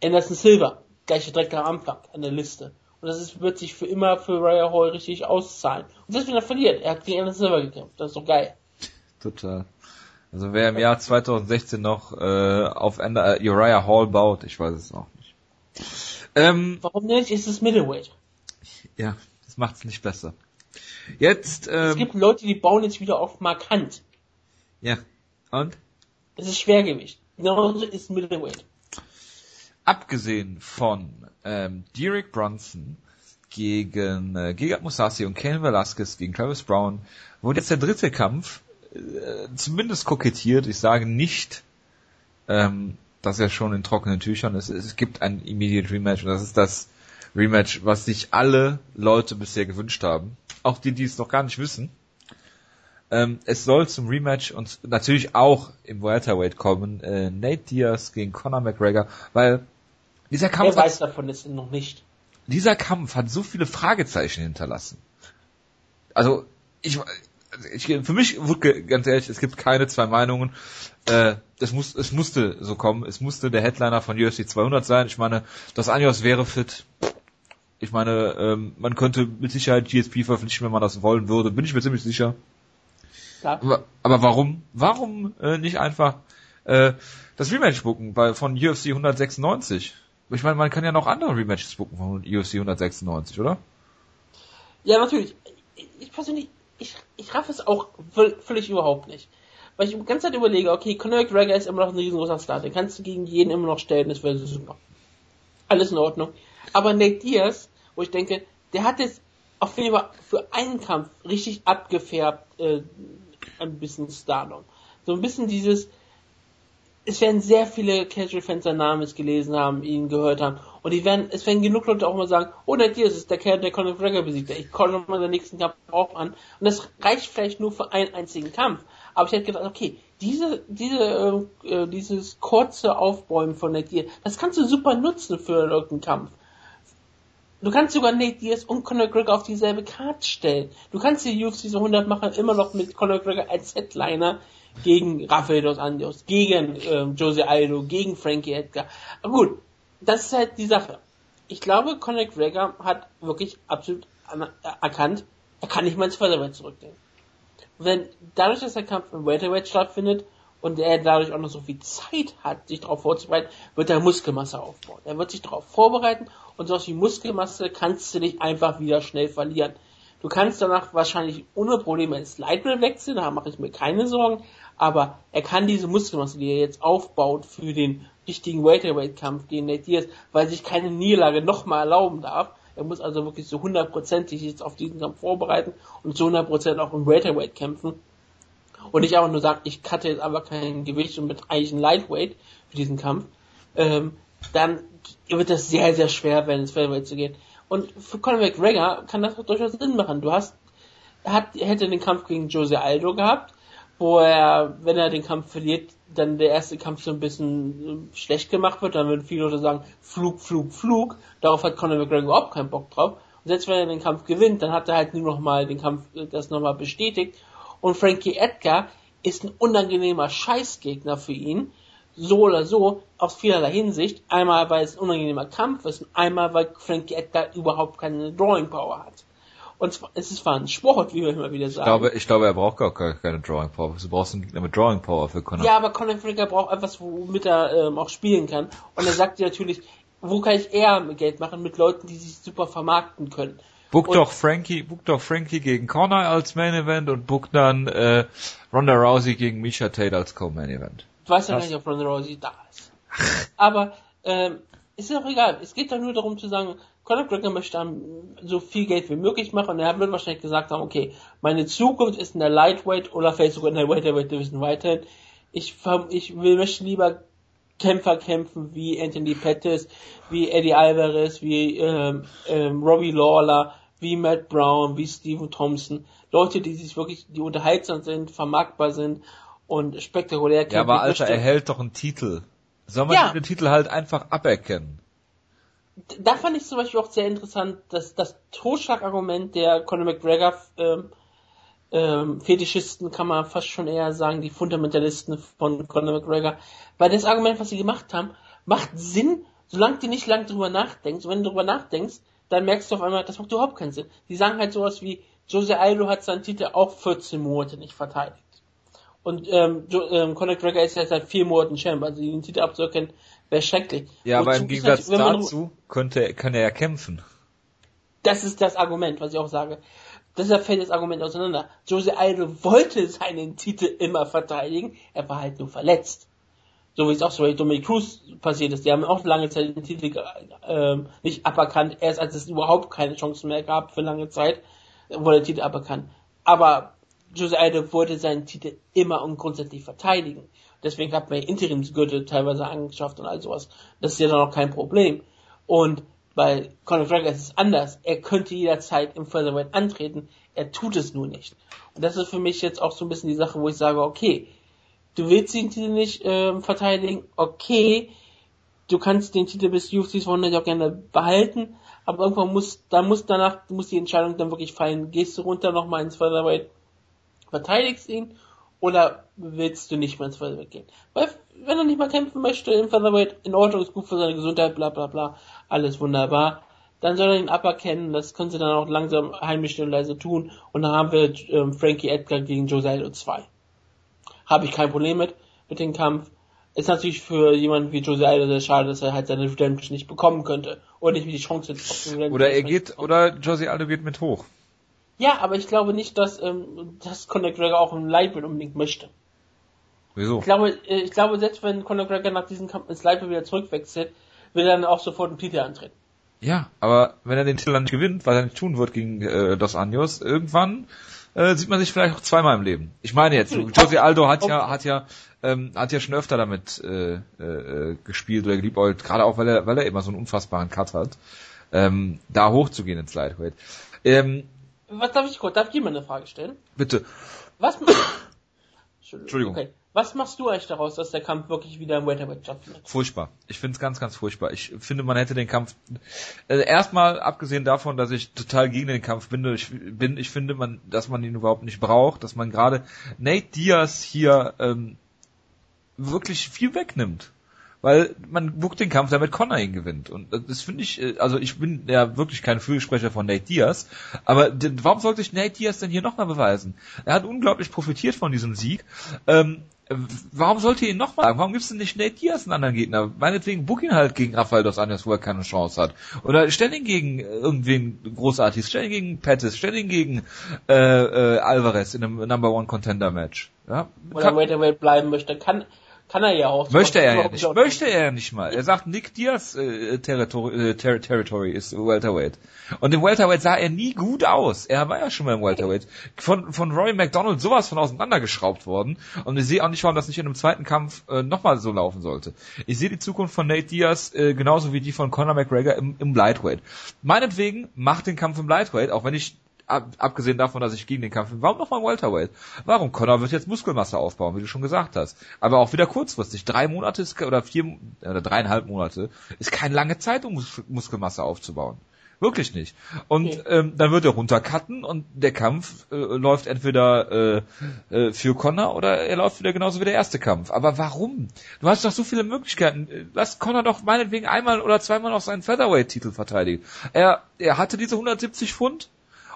Anderson Silver. Gleiche direkt am Anfang an der Liste. Und das ist, wird sich für immer für Raya Hall richtig auszahlen. Und selbst wenn er verliert, er hat gegen Anderson Silver gekämpft. Das ist doch geil. Total. Also wer im Jahr 2016 noch äh, auf Ender, äh, Uriah Hall baut, ich weiß es auch nicht. Ähm, Warum nicht? Ist es Middleweight? Ja, das macht es nicht besser. Jetzt, ähm, Es gibt Leute, die bauen jetzt wieder auf markant. Ja. Und? Es ist Schwergewicht. Genauso ist Middleweight. Abgesehen von ähm, Derek Brunson gegen äh, Gigat Musashi und Ken Velasquez gegen Travis Brown wurde jetzt der dritte Kampf äh, zumindest kokettiert. Ich sage nicht, ähm, dass er schon in trockenen Tüchern ist. Es gibt ein Immediate Rematch und das ist das Rematch, was sich alle Leute bisher gewünscht haben auch die, die es noch gar nicht wissen. Ähm, es soll zum Rematch und natürlich auch im Welterweight kommen, äh, Nate Diaz gegen Conor McGregor, weil dieser Kampf... Wer weiß davon ist noch nicht. Dieser Kampf hat so viele Fragezeichen hinterlassen. Also, ich, ich für mich, ganz ehrlich, es gibt keine zwei Meinungen. Äh, es, muss, es musste so kommen. Es musste der Headliner von UFC 200 sein. Ich meine, das Anjos wäre fit. Ich meine, ähm, man könnte mit Sicherheit GSP verpflichten, wenn man das wollen würde. Bin ich mir ziemlich sicher. Ja. Aber, aber warum? Warum äh, nicht einfach äh, das Rematch bucken bei, von UFC 196? Ich meine, man kann ja noch andere Rematches bucken von UFC 196, oder? Ja, natürlich. Ich persönlich, ich, ich raff es auch völlig überhaupt nicht. weil ich die ganze Zeit überlege, okay, Conor McGregor ist immer noch ein riesengroßer Star, den kannst du gegen jeden immer noch stellen, das wäre super. Alles in Ordnung. Aber Nate Diaz, wo ich denke, der hat jetzt auf jeden Fall für einen Kampf richtig abgefärbt, äh, ein bisschen Stardom. So ein bisschen dieses, es werden sehr viele Casual-Fans seinen Namen gelesen haben, ihn gehört haben. Und die werden, es werden genug Leute auch mal sagen, oh, der Diaz ist der Kerl, der Conor McGregor besiegt. Ich komme mal den nächsten Kampf auch an. Und das reicht vielleicht nur für einen einzigen Kampf. Aber ich hätte gedacht, okay, diese, diese, äh, äh dieses kurze Aufbäumen von Nate Diaz, das kannst du super nutzen für irgendeinen Kampf. Du kannst sogar Nate Diaz und Conor McGregor auf dieselbe Karte stellen. Du kannst die UFC so 100 machen, immer noch mit Conor McGregor als Headliner gegen Rafael dos Anjos, gegen ähm, Jose Aldo, gegen Frankie Edgar. Aber gut, das ist halt die Sache. Ich glaube, Conor McGregor hat wirklich absolut erkannt, er kann nicht mal ins Featherweight zurückgehen. Wenn dadurch, dass der Kampf im Welterweight stattfindet und er dadurch auch noch so viel Zeit hat, sich darauf vorzubereiten, wird er Muskelmasse aufbauen. Er wird sich darauf vorbereiten und sowas wie Muskelmasse kannst du nicht einfach wieder schnell verlieren. Du kannst danach wahrscheinlich ohne Probleme ins Lightweight wechseln, da mache ich mir keine Sorgen, aber er kann diese Muskelmasse, die er jetzt aufbaut für den richtigen Welterweight-Kampf gegen Nate Diaz, weil sich keine Niederlage nochmal erlauben darf. Er muss also wirklich so hundertprozentig jetzt auf diesen Kampf vorbereiten und zu hundertprozentig auch im Welterweight kämpfen. Und nicht einfach nur sagen, ich cutte jetzt aber kein Gewicht und mit eigentlich ein Lightweight für diesen Kampf. Ähm, dann wird das sehr, sehr schwer werden, ins Welterweight zu gehen. Und für Conor McGregor kann das durchaus Sinn machen. Du hast, hat, hätte den Kampf gegen Jose Aldo gehabt, wo er, wenn er den Kampf verliert, dann der erste Kampf so ein bisschen schlecht gemacht wird, dann würden viele Leute sagen, Flug, Flug, Flug. Darauf hat Conor McGregor überhaupt keinen Bock drauf. Und selbst wenn er den Kampf gewinnt, dann hat er halt nur noch mal den Kampf, äh, das nochmal bestätigt. Und Frankie Edgar ist ein unangenehmer Scheißgegner für ihn. So oder so, aus vielerlei Hinsicht. Einmal, weil es ein unangenehmer Kampf ist und einmal, weil Frankie Edgar überhaupt keine Drawing Power hat. Und es ist zwar ein Sport, wie wir immer wieder sagen. Ich glaube, ich glaube, er braucht gar keine Drawing Power. Du brauchst einen Gegner mit Drawing Power für Conor. Ja, aber Conor McGregor braucht etwas, womit er ähm, auch spielen kann. Und er sagt dir natürlich, wo kann ich eher Geld machen? Mit Leuten, die sich super vermarkten können. Book und doch Frankie, book doch Frankie gegen Conor als Main Event und book dann äh, Ronda Rousey gegen Misha Tate als Co-Main Event. Ich weiß ja nicht, ob Ronda Rousey da ist. Aber ähm, ist ja auch egal. Es geht doch nur darum zu sagen, Conor McGregor möchte so viel Geld wie möglich machen und er wird wahrscheinlich gesagt haben, okay, meine Zukunft ist in der Lightweight oder vielleicht sogar in der Welterweight Division weiterhin. Ich, ich will, möchte lieber Kämpfer kämpfen wie Anthony Pettis, wie Eddie Alvarez, wie ähm, ähm, Robbie Lawler, wie Matt Brown, wie Stephen Thompson. Leute, die sich wirklich, die unterhaltsam sind, vermarktbar sind und spektakulär kämpfen. Ja, aber Alter, er hält doch einen Titel. Soll man ja. den Titel halt einfach aberkennen? da fand ich zum Beispiel auch sehr interessant, dass das Totschlagargument der Conor McGregor ähm, ähm, Fetischisten kann man fast schon eher sagen, die Fundamentalisten von Conor McGregor, weil das Argument, was sie gemacht haben, macht Sinn, solange du nicht lang drüber nachdenkst. Und wenn du drüber nachdenkst, dann merkst du auf einmal, das macht überhaupt keinen Sinn. Die sagen halt sowas wie, Jose Aldo hat seinen Titel auch 14 Monate nicht verteidigt. Und ähm, ähm, Conor McGregor ist ja seit vier Monaten Champ, also den Titel abzuerkennen, Wäre schrecklich. Ja, aber im Gegensatz dazu könnte, kann er ja kämpfen. Das ist das Argument, was ich auch sage. Deshalb fällt das Argument auseinander. Jose Aldo wollte seinen Titel immer verteidigen, er war halt nur verletzt. So wie es auch so bei Dominic Cruz passiert ist. Die haben auch lange Zeit den Titel äh, nicht aberkannt, erst als es überhaupt keine Chance mehr gab für lange Zeit, wurde der Titel aberkannt. Aber Jose Aldo wollte seinen Titel immer und grundsätzlich verteidigen. Deswegen hat man Interimsgürtel teilweise angeschafft und all sowas. Das ist ja dann auch kein Problem. Und bei Conor McGregor ist es anders. Er könnte jederzeit im Featherweight antreten. Er tut es nur nicht. Und das ist für mich jetzt auch so ein bisschen die Sache, wo ich sage, okay, du willst den Titel nicht äh, verteidigen, okay, du kannst den Titel bis UFC 200 auch gerne behalten, aber irgendwann muss, da muss danach, muss die Entscheidung dann wirklich fallen, gehst du runter nochmal ins Featherweight, verteidigst ihn oder willst du nicht mehr ins Featherweight gehen? Weil, wenn er nicht mal kämpfen möchte im Featherweight, in Ordnung, ist gut für seine Gesundheit, bla bla bla, alles wunderbar. Dann soll er den Upper kennen, das können sie dann auch langsam heimisch und leise tun. Und dann haben wir ähm, Frankie Edgar gegen Jose Aldo 2. Habe ich kein Problem mit, mit dem Kampf. Ist natürlich für jemanden wie Jose Aldo sehr schade, dass er halt seine Redemption nicht bekommen könnte. Oder nicht die Chance hat. Oder er geht, oder Jose Aldo geht mit hoch. Ja, aber ich glaube nicht, dass, ähm, dass Conor McGregor auch ein Lightweight unbedingt möchte. Wieso? Ich glaube, äh, ich glaube, selbst wenn Conor McGregor nach diesem Kampf ins Live wieder zurückwechselt, will er dann auch sofort einen Titel antreten. Ja, aber wenn er den Titel dann nicht gewinnt, was er nicht tun wird gegen äh, Dos Anjos, irgendwann äh, sieht man sich vielleicht auch zweimal im Leben. Ich meine jetzt, Jose Aldo hat ja, hat ja, ähm, hat ja schon öfter damit äh, äh, gespielt oder geliebäugelt, gerade auch weil er, weil er immer so einen unfassbaren Cut hat, ähm, da hochzugehen ins Lightweight. Ähm, Was darf ich kurz, darf ich dir mal eine Frage stellen? Bitte. Was? Entschuldigung. Okay. Was machst du eigentlich daraus, dass der Kampf wirklich wieder im Welterweight stattfindet? Furchtbar. Ich finde es ganz, ganz furchtbar. Ich finde, man hätte den Kampf äh, erstmal abgesehen davon, dass ich total gegen den Kampf bin. Ich bin, ich finde, man, dass man ihn überhaupt nicht braucht, dass man gerade Nate Diaz hier ähm, wirklich viel wegnimmt weil man bucht den Kampf, damit Connor ihn gewinnt. Und das finde ich, äh, also ich bin ja wirklich kein Fürsprecher von Nate Diaz, aber warum sollte ich Nate Diaz denn hier nochmal beweisen? Er hat unglaublich profitiert von diesem Sieg. Ähm, warum sollte ihr ihn nochmal sagen? Warum gibst du nicht Nate Diaz einen anderen Gegner? Meinetwegen book ihn halt gegen Rafael dos Anjos, wo er keine Chance hat. Oder stell ihn gegen irgendwen Großartiges, stell ihn gegen Pettis, stell ihn gegen äh, äh, Alvarez in einem Number One Contender Match. Ja? Oder Welterweight bleiben möchte, kann kann er ja auch. Möchte er ja nicht. Möchte er ja nicht mal. Er sagt, Nick Diaz äh, Territory, äh, Ter Territory ist Welterweight. Und im Welterweight sah er nie gut aus. Er war ja schon mal im Welterweight. Von, von Roy McDonald sowas von auseinandergeschraubt worden. Und ich sehe auch nicht, warum das nicht in einem zweiten Kampf äh, nochmal so laufen sollte. Ich sehe die Zukunft von Nate Diaz äh, genauso wie die von Conor McGregor im, im Lightweight. Meinetwegen macht den Kampf im Lightweight, auch wenn ich ab, abgesehen davon, dass ich gegen den Kampf bin, warum nochmal Welterweight? Warum? Connor wird jetzt Muskelmasse aufbauen, wie du schon gesagt hast. Aber auch wieder kurzfristig. Drei Monate ist, oder vier, oder dreieinhalb Monate ist keine lange Zeit, um Mus Muskelmasse aufzubauen. Wirklich nicht. Und okay. ähm, dann wird er runtercutten und der Kampf äh, läuft entweder äh, äh, für Connor oder er läuft wieder genauso wie der erste Kampf. Aber warum? Du hast doch so viele Möglichkeiten. Lass Connor doch meinetwegen einmal oder zweimal noch seinen Featherweight-Titel verteidigen. Er, er hatte diese 170 Pfund,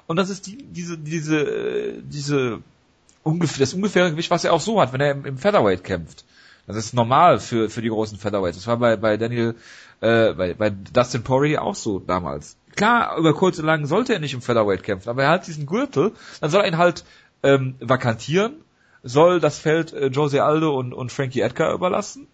und das ist die, diese, diese, diese ungefähr, das ungefähre Gewicht, was er auch so hat, wenn er im, im Featherweight kämpft. Das ist normal für, für die großen Featherweights. Das war bei, bei Daniel, äh, bei, bei Dustin Poirier auch so damals. Klar, über kurz und lang sollte er nicht im Featherweight kämpfen, aber er hat diesen Gürtel, dann soll er ihn halt ähm, vakantieren, soll das Feld äh, Jose Aldo und, und Frankie Edgar überlassen,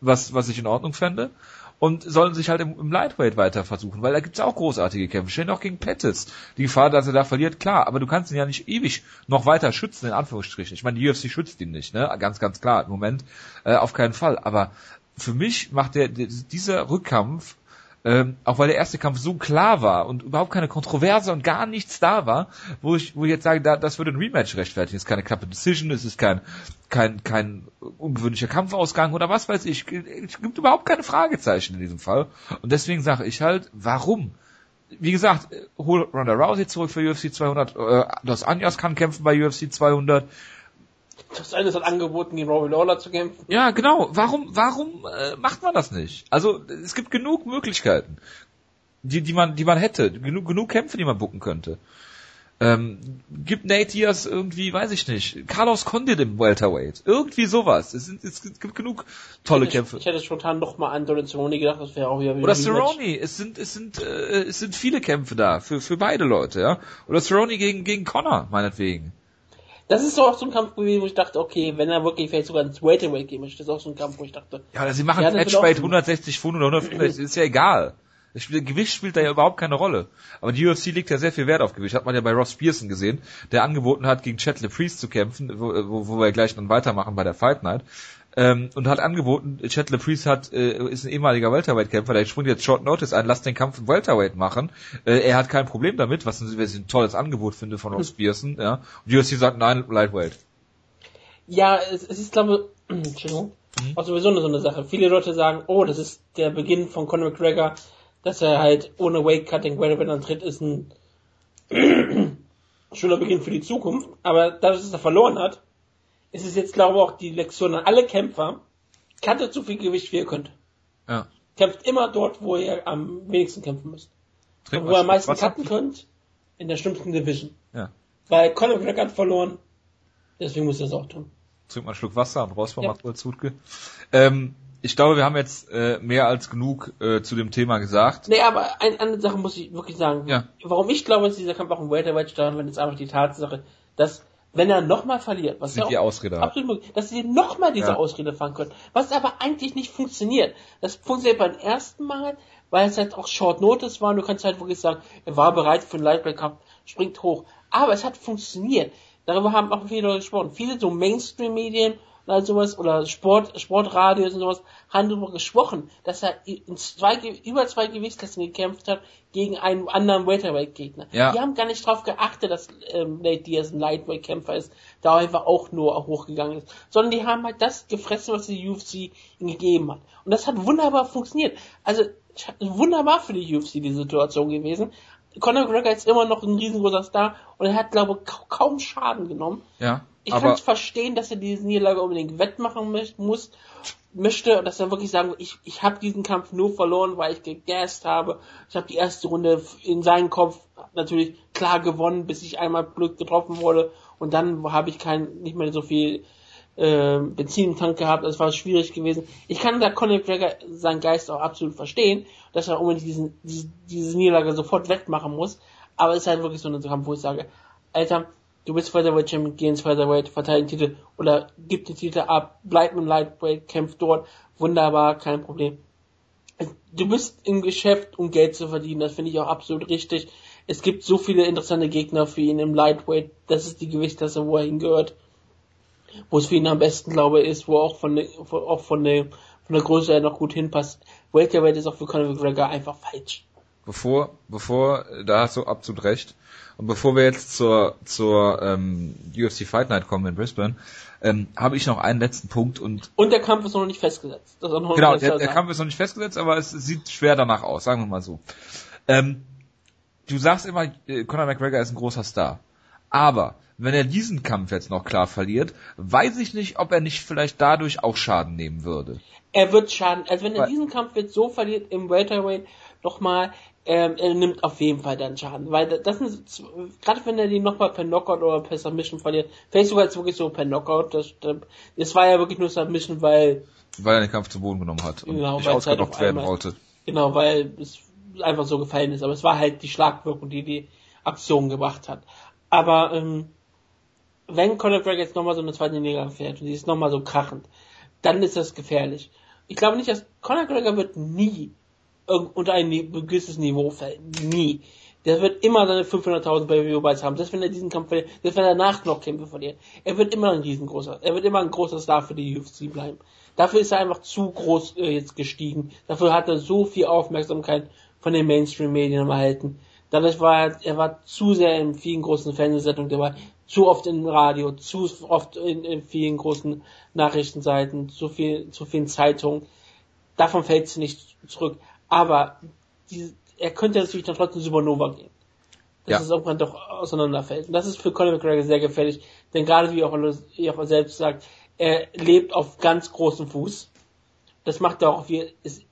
was, was ich in Ordnung fände und sollen sich halt im, im Lightweight weiter versuchen, weil da gibt's auch großartige Kämpfe. Stehen auch gegen Pettis. Die Gefahr, dass er da verliert, klar, aber du kannst ihn ja nicht ewig noch weiter schützen, in Anführungsstrichen. Ich meine, die UFC schützt ihn nicht, ne? Ganz, ganz klar, im Moment äh, auf keinen Fall. Aber für mich macht der, dieser Rückkampf ähm, auch weil der erste Kampf so klar war und überhaupt keine Kontroverse und gar nichts da war, wo ich, wo ich jetzt sage, da, das würde ein Rematch rechtfertigen. Es ist keine knappe Decision, es ist kein, kein, kein ungewöhnlicher Kampfausgang oder was weiß ich. Es gibt überhaupt keine Fragezeichen in diesem Fall. Und deswegen sage ich halt, warum? Wie gesagt, hol Ronda Rousey zurück für UFC 200, äh, Dos Anjos kann kämpfen bei UFC 200, das eine hat angeboten, gegen Robbie Lawler zu kämpfen. Ja, genau. Warum, warum äh, macht man das nicht? Also es gibt genug Möglichkeiten, die, die man, die man hätte, genug, genug Kämpfe, die man bucken könnte. Ähm, gibt Nate Diaz irgendwie, weiß ich nicht, Carlos Condit im Welterweight, irgendwie sowas. Es, sind, es gibt genug tolle ich Kämpfe. Ich hätte spontan noch mal an Donald Cerrone gedacht, das wäre auch wieder. wieder Oder Cerrone, es sind es sind äh, es sind viele Kämpfe da für für beide Leute, ja. Oder Cerrone gegen gegen Connor meinetwegen. Das ist doch auch so ein Kampf gewesen, wo ich dachte, okay, wenn er wirklich vielleicht sogar ins Welterweight gehen möchte, das ist auch so ein Kampf, wo ich dachte. Ja, sie machen ja, Matchweight 160 Pfund oder 150, ist ja egal. Das Gewicht spielt da ja überhaupt keine Rolle. Aber die UFC legt ja sehr viel Wert auf Gewicht. Hat man ja bei Ross Pearson gesehen, der angeboten hat, gegen Chet Priest zu kämpfen, wo, wo, wo wir gleich dann weitermachen bei der Fight Night ähm, und hat angeboten, Chad Priest hat, äh, ist ein ehemaliger Welterweight-Kämpfer, der springt jetzt Short Notice ein, lass den Kampf im Welterweight machen. Äh, er hat kein Problem damit, was, was ich ein tolles Angebot finde von Ross Pearson, ja. Und UFC sagt, nein, Lightweight. Ja, es, es ist, glaube ich, Entschuldigung, mhm. auch sowieso so eine Sache. Viele Leute sagen, oh, das ist der Beginn von Conor McGregor, dass er halt ohne Weight-Cutting Welterweight antritt, ist ein schöner Beginn für die Zukunft. Aber dadurch, dass er verloren hat, ist es jetzt, glaube ich, auch die Lektion an alle Kämpfer, kannte zu viel Gewicht, wie ihr könnt. Ja. Kämpft immer dort, wo ihr am wenigsten kämpfen müsst. Trink wo ihr am meisten cutten könnt, in der schlimmsten Division. Ja. Weil Conor McGregor hat verloren, deswegen muss er es auch tun. Trink mal einen Schluck Wasser und raus vom ja. Zutke. Ähm, ich glaube, wir haben jetzt äh, mehr als genug äh, zu dem Thema gesagt. Nee, aber ein, eine Sache muss ich wirklich sagen. Ja. Warum ich glaube, dass dieser Kampf auch im Welterweight stand, wenn es einfach die Tatsache, dass wenn er nochmal verliert, was ja die Ausrede absolut möglich, dass sie nochmal diese ja. Ausrede fahren können, was aber eigentlich nicht funktioniert. Das funktioniert beim ersten Mal, weil es halt auch Short Notice war und du kannst halt wirklich sagen, er war bereit für einen Lightweight-Kampf, springt hoch. Aber es hat funktioniert. Darüber haben auch viele Leute gesprochen. Viele so Mainstream-Medien oder sowas oder Sport, Sportradios und sowas haben darüber gesprochen, dass er in zwei, über zwei Gewichtsklassen gekämpft hat gegen einen anderen Welterweight-Gegner. Ja. Die haben gar nicht darauf geachtet, dass ähm, Nate Diaz ein Lightweight-Kämpfer ist, da einfach auch nur hochgegangen ist, sondern die haben halt das gefressen, was die UFC ihm gegeben hat. Und das hat wunderbar funktioniert. Also wunderbar für die UFC die Situation gewesen. Conor McGregor ist immer noch ein riesengroßer Star und er hat, glaube ich, kaum Schaden genommen. Ja. Ich kann es verstehen, dass er diese Niederlage unbedingt wettmachen muss, möchte und dass er wirklich sagen, ich, ich habe diesen Kampf nur verloren, weil ich gegast habe. Ich habe die erste Runde in seinem Kopf natürlich klar gewonnen, bis ich einmal Glück getroffen wurde und dann habe ich kein nicht mehr so viel äh, Benzin im Tank gehabt, es war schwierig gewesen. Ich kann da Conor McGregor seinen Geist auch absolut verstehen, dass er unbedingt diesen, diese, diese Niederlage sofort wettmachen muss, aber es ist halt wirklich so ein Kampf, wo ich sage, Alter, du bist Featherweight Champion, geh ins Featherweight, verteidige den Titel oder gib den Titel ab, bleib im Lightweight, kämpf dort, wunderbar, kein Problem. Du bist im Geschäft, um Geld zu verdienen, das finde ich auch absolut richtig. Es gibt so viele interessante Gegner für ihn im Lightweight, das ist die Gewichtsklasse, wo er hingehört. Wo es für ihn am besten, glaube ich, ist, wo auch von der, auch von der, von der Größe her noch gut hinpasst. Welterweight ist auch für Conor McGregor einfach falsch. Bevor, bevor, da hast du absolut recht und bevor wir jetzt zur, zur ähm, UFC Fight Night kommen in Brisbane, ähm, habe ich noch einen letzten Punkt und und der Kampf ist noch nicht festgesetzt. Das noch genau, der, der Kampf ist noch nicht festgesetzt, aber es sieht schwer danach aus, sagen wir mal so. Ähm, du sagst immer, äh, Conor McGregor ist ein großer Star, aber wenn er diesen Kampf jetzt noch klar verliert, weiß ich nicht, ob er nicht vielleicht dadurch auch Schaden nehmen würde. Er wird Schaden, also wenn er Weil, diesen Kampf jetzt so verliert im Welterweight, nochmal, ähm, er nimmt auf jeden Fall dann Schaden, weil das ist, gerade wenn er die nochmal per Knockout oder per Submission verliert, vielleicht sogar jetzt wirklich so per Knockout, das, das war ja wirklich nur Submission, weil weil er den Kampf zu Boden genommen hat und genau, nicht ausgenockt halt werden wollte. Genau, weil es einfach so gefallen ist, aber es war halt die Schlagwirkung, die die Aktion gebracht hat. Aber ähm, wenn Conor McGregor jetzt nochmal so eine zweite Liga fährt und die ist nochmal so krachend, dann ist das gefährlich. Ich glaube nicht, dass Conor McGregor wird nie unter ein gewisses Niveau fällt. Nie. Der wird immer seine 500.000 bei Bites haben. Selbst wenn er diesen Kampf verliert, selbst wenn er danach noch Kämpfe verliert. Er wird immer ein riesengroßer, er wird immer ein großer Star für die UFC bleiben. Dafür ist er einfach zu groß äh, jetzt gestiegen. Dafür hat er so viel Aufmerksamkeit von den Mainstream-Medien erhalten. Dadurch war er, er war zu sehr in vielen großen Fernsehsendungen dabei, zu oft im Radio, zu oft in, in vielen großen Nachrichtenseiten, zu viel, zu vielen Zeitungen. Davon fällt sie nicht zurück. Aber die, er könnte natürlich dann trotzdem Supernova gehen. Dass ja. es irgendwann doch auseinanderfällt. Und das ist für Conor McGregor sehr gefährlich, denn gerade wie auch er selbst sagt, er lebt auf ganz großem Fuß. Das macht er auch, wie, ist,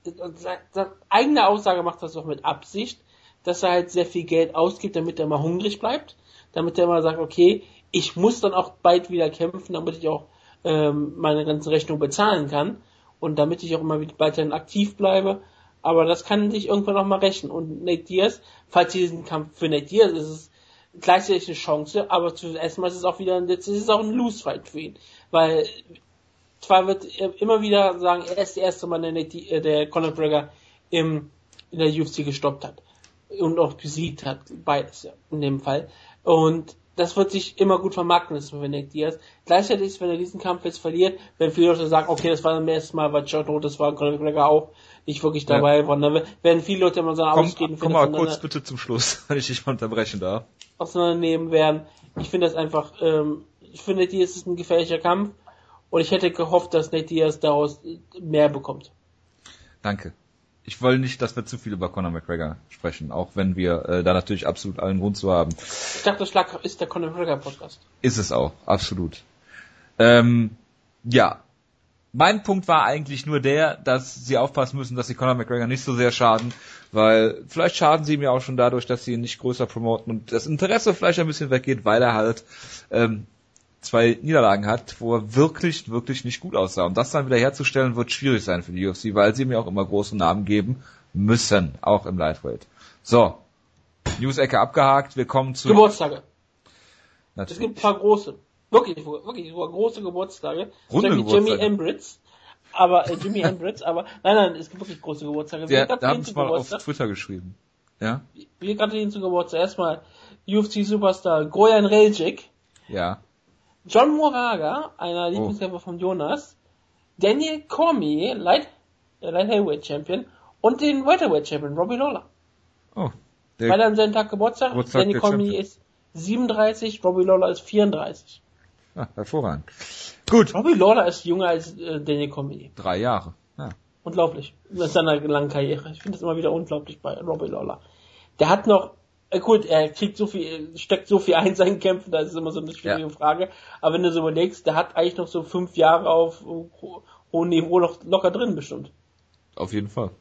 seine eigene Aussage macht das auch mit Absicht, dass er halt sehr viel Geld ausgibt, damit er mal hungrig bleibt, damit er mal sagt, okay, ich muss dann auch bald wieder kämpfen, damit ich auch ähm, meine ganzen Rechnungen bezahlen kann und damit ich auch immer wieder weiterhin aktiv bleibe aber das kann sich irgendwann auch mal rächen. Und Nate Diaz, falls sie diesen Kampf für Nate Diaz ist es gleichzeitig eine Chance, aber zuerst mal ist es auch wieder, jetzt ist es auch ein Lose-Fight für ihn. Weil, zwar wird er immer wieder sagen, er ist der erste Mann, der, Nate, äh, der Conor McGregor im, in der UFC gestoppt hat. Und auch besiegt hat. Beides, ja, in dem Fall. Und das wird sich immer gut vermarkten für Nate Diaz. Gleichzeitig, wenn er diesen Kampf jetzt verliert, wenn viele Leute sagen, okay, das war das erste Mal, weil John Rhodes war McGregor auch nicht wirklich dabei ja. waren, dann werden viele Leute immer komm, ausgehen. Komm mal kurz bitte zum Schluss, wenn ich dich mal unterbrechen darf. Auseinandernehmen werden. Ich finde das einfach, ähm, ich finde, Diaz ist ein gefährlicher Kampf und ich hätte gehofft, dass Nate Diaz daraus mehr bekommt. Danke ich wollte nicht, dass wir zu viel über Conor McGregor sprechen, auch wenn wir äh, da natürlich absolut allen Grund zu haben. Ich dachte, Schlag ist der Conor McGregor Podcast. Ist es auch, absolut. Ähm, ja, mein Punkt war eigentlich nur der, dass sie aufpassen müssen, dass sie Conor McGregor nicht so sehr schaden, weil vielleicht schaden sie ihm ja auch schon dadurch, dass sie ihn nicht größer promoten und das Interesse vielleicht ein bisschen weggeht, weil er halt ähm, zwei Niederlagen hat, wo er wirklich, wirklich nicht gut aussah. Und das dann wieder herzustellen, wird schwierig sein für die UFC, weil sie mir auch immer große Namen geben müssen, auch im Lightweight. So, News-Ecke abgehakt, wir kommen zu... Geburtstage. Natürlich. Es gibt ein paar große. Wirklich, wirklich, sogar große Geburtstage. Runde Geburtstage. Jimmy Embritz. Aber, äh, Jimmy Embritz, aber, nein, nein, es gibt wirklich große Geburtstage. Wir Der, da haben es mal auf Twitter geschrieben. Ja? Wir gratulieren zu Geburtstag. Erstmal UFC-Superstar Goyan Reljik. Ja. John Moraga, einer oh. Lieblingskämpfer oh. von Jonas. Daniel Cormier, Light, äh, Light Heavyweight Champion. Und den Welterweight Champion, Robbie Lawler. Oh. Beide haben seinen Tag Geburtstag. Geburtstag Daniel Cormier ist 37, Robbie Lawler ist 34. Ah, hervorragend. Gut. Robbie Lawler ist jünger als äh, Daniel Cormier. Drei Jahre. Ja. Unglaublich. Mit seiner langen Karriere. Ich finde das immer wieder unglaublich bei Robbie Lawler. Der hat noch, gut, er kriegt so viel, steckt so viel ein in seinen Kämpfen, das ist immer so eine schwierige ja. Frage. Aber wenn du so überlegst, der hat eigentlich noch so fünf Jahre auf hohem Niveau noch locker drin bestimmt. Auf jeden Fall.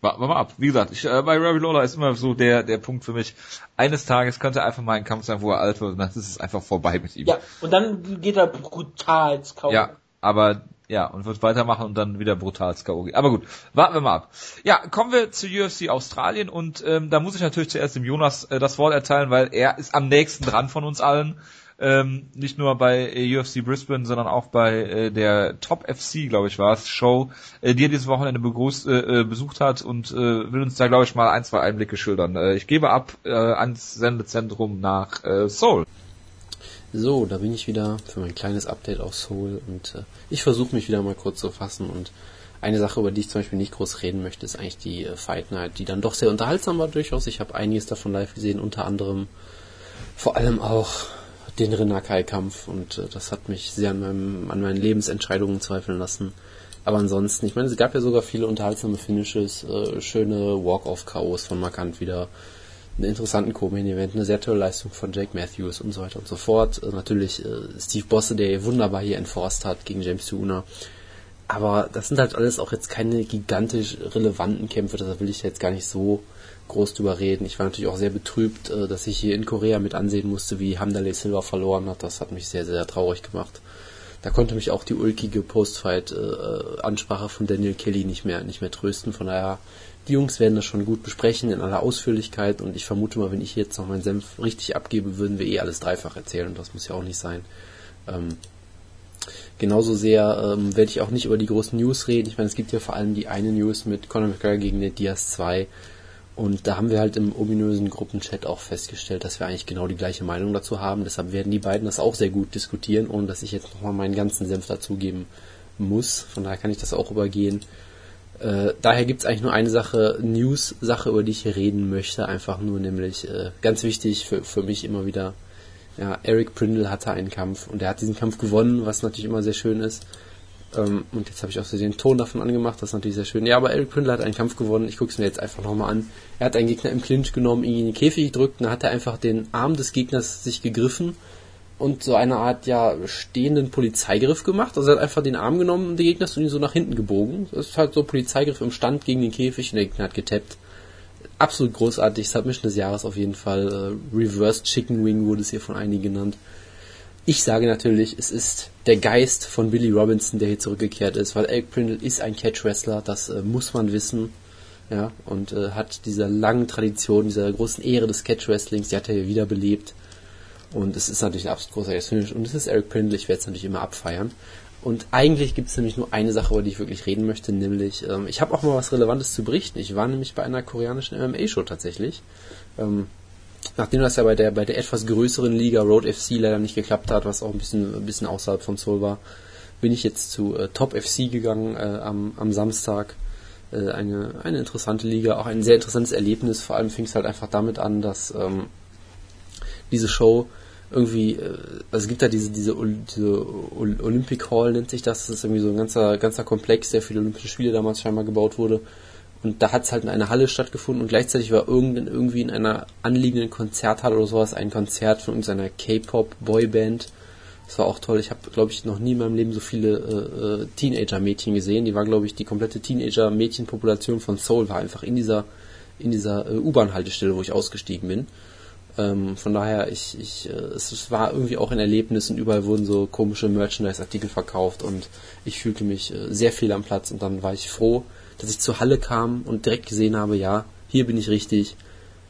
Warten wir mal ab. Wie gesagt, ich, äh, bei Robbie Lawler ist immer so der, der Punkt für mich. Eines Tages könnte einfach mal ein Kampf sein, wo er alt wird und dann ist es einfach vorbei mit ihm. Ja, und dann geht er brutal ins K.O. Ja, aber ja, und wird weitermachen und dann wieder brutal K.O. Aber gut, warten wir mal ab. Ja, kommen wir zu UFC Australien und ähm, da muss ich natürlich zuerst dem Jonas äh, das Wort erteilen, weil er ist am nächsten dran von uns allen ähm, nicht nur bei äh, UFC Brisbane, sondern auch bei äh, der Top FC, glaube ich, war es, Show, äh, die er dieses Wochenende begrüßt, äh, äh, besucht hat und äh, will uns da, glaube ich, mal ein, zwei Einblicke schildern. Äh, ich gebe ab äh, ans Sendezentrum nach äh, Seoul. So, da bin ich wieder für mein kleines Update auf Seoul und äh, ich versuche mich wieder mal kurz zu fassen und eine Sache, über die ich zum Beispiel nicht groß reden möchte, ist eigentlich die äh, Fight Night, die dann doch sehr unterhaltsam war durchaus. Ich habe einiges davon live gesehen, unter anderem vor allem auch den Renakai-Kampf und äh, das hat mich sehr an, meinem, an meinen Lebensentscheidungen zweifeln lassen. Aber ansonsten, ich meine, es gab ja sogar viele unterhaltsame Finishes, äh, schöne Walk-off-Chaos von Markant wieder, einen interessanten Co-Main-Event, eine sehr tolle Leistung von Jake Matthews und so weiter und so fort. Äh, natürlich äh, Steve Bosse, der wunderbar hier enforced hat gegen James Tuna. Aber das sind halt alles auch jetzt keine gigantisch relevanten Kämpfe, deshalb will ich jetzt gar nicht so groß drüber reden. Ich war natürlich auch sehr betrübt, äh, dass ich hier in Korea mit ansehen musste, wie Hamdaleh Silva verloren hat. Das hat mich sehr, sehr traurig gemacht. Da konnte mich auch die ulkige Postfight-Ansprache von Daniel Kelly nicht mehr, nicht mehr trösten. Von daher, die Jungs werden das schon gut besprechen in aller Ausführlichkeit und ich vermute mal, wenn ich jetzt noch meinen Senf richtig abgebe, würden wir eh alles dreifach erzählen und das muss ja auch nicht sein. Ähm, genauso sehr ähm, werde ich auch nicht über die großen News reden. Ich meine, es gibt ja vor allem die eine News mit Conor McGregor gegen den Diaz 2 und da haben wir halt im ominösen Gruppenchat auch festgestellt, dass wir eigentlich genau die gleiche Meinung dazu haben. Deshalb werden die beiden das auch sehr gut diskutieren, ohne dass ich jetzt nochmal meinen ganzen Senf dazugeben muss. Von daher kann ich das auch übergehen. Äh, daher gibt's eigentlich nur eine Sache, News-Sache, über die ich hier reden möchte. Einfach nur nämlich äh, ganz wichtig für, für mich immer wieder. Ja, Eric Prindle hatte einen Kampf und er hat diesen Kampf gewonnen, was natürlich immer sehr schön ist. Ähm, und jetzt habe ich auch so den Ton davon angemacht, das ist natürlich sehr schön. Ja, aber Eric Prindle hat einen Kampf gewonnen, ich gucke es mir jetzt einfach nochmal an. Er hat einen Gegner im Clinch genommen, ihn in den Käfig gedrückt, dann hat er einfach den Arm des Gegners sich gegriffen und so eine Art, ja, stehenden Polizeigriff gemacht. Also er hat einfach den Arm genommen des Gegners und ihn so nach hinten gebogen. Das ist halt so Polizeigriff im Stand gegen den Käfig und der Gegner hat getappt. Absolut großartig, Submission des Jahres auf jeden Fall. Äh, Reverse Chicken Wing wurde es hier von einigen genannt. Ich sage natürlich, es ist der Geist von Billy Robinson, der hier zurückgekehrt ist, weil Eric Prindle ist ein Catch-Wrestler, das äh, muss man wissen. Ja, und äh, hat diese langen Tradition, dieser großen Ehre des Catch-Wrestlings, die hat er hier wiederbelebt. Und es ist natürlich ein absolut großartiges Finish. Und es ist Eric Prindle, ich werde es natürlich immer abfeiern. Und eigentlich gibt es nämlich nur eine Sache, über die ich wirklich reden möchte, nämlich, ähm, ich habe auch mal was Relevantes zu berichten. Ich war nämlich bei einer koreanischen MMA-Show tatsächlich. Ähm, nachdem das ja bei der bei der etwas größeren Liga Road FC leider nicht geklappt hat, was auch ein bisschen ein bisschen außerhalb von Seoul war, bin ich jetzt zu äh, Top FC gegangen äh, am, am Samstag. Äh, eine eine interessante Liga, auch ein sehr interessantes Erlebnis. Vor allem fing es halt einfach damit an, dass ähm, diese Show irgendwie, äh, also es gibt da diese, diese, diese Olympic Hall nennt sich das, das ist irgendwie so ein ganzer, ganzer Komplex, der für die Olympischen Spiele damals scheinbar gebaut wurde. Und da hat es halt in einer Halle stattgefunden und gleichzeitig war irgend, irgendwie in einer anliegenden Konzerthalle oder sowas ein Konzert von irgendeiner K-Pop-Boyband. Das war auch toll. Ich habe, glaube ich, noch nie in meinem Leben so viele äh, äh, Teenager-Mädchen gesehen. Die war, glaube ich, die komplette Teenager-Mädchenpopulation von Seoul war einfach in dieser in dieser äh, U-Bahn-Haltestelle, wo ich ausgestiegen bin. Ähm, von daher, ich, ich, äh, es, war irgendwie auch ein Erlebnis und überall wurden so komische Merchandise-Artikel verkauft und ich fühlte mich äh, sehr viel am Platz und dann war ich froh, dass ich zur Halle kam und direkt gesehen habe, ja, hier bin ich richtig.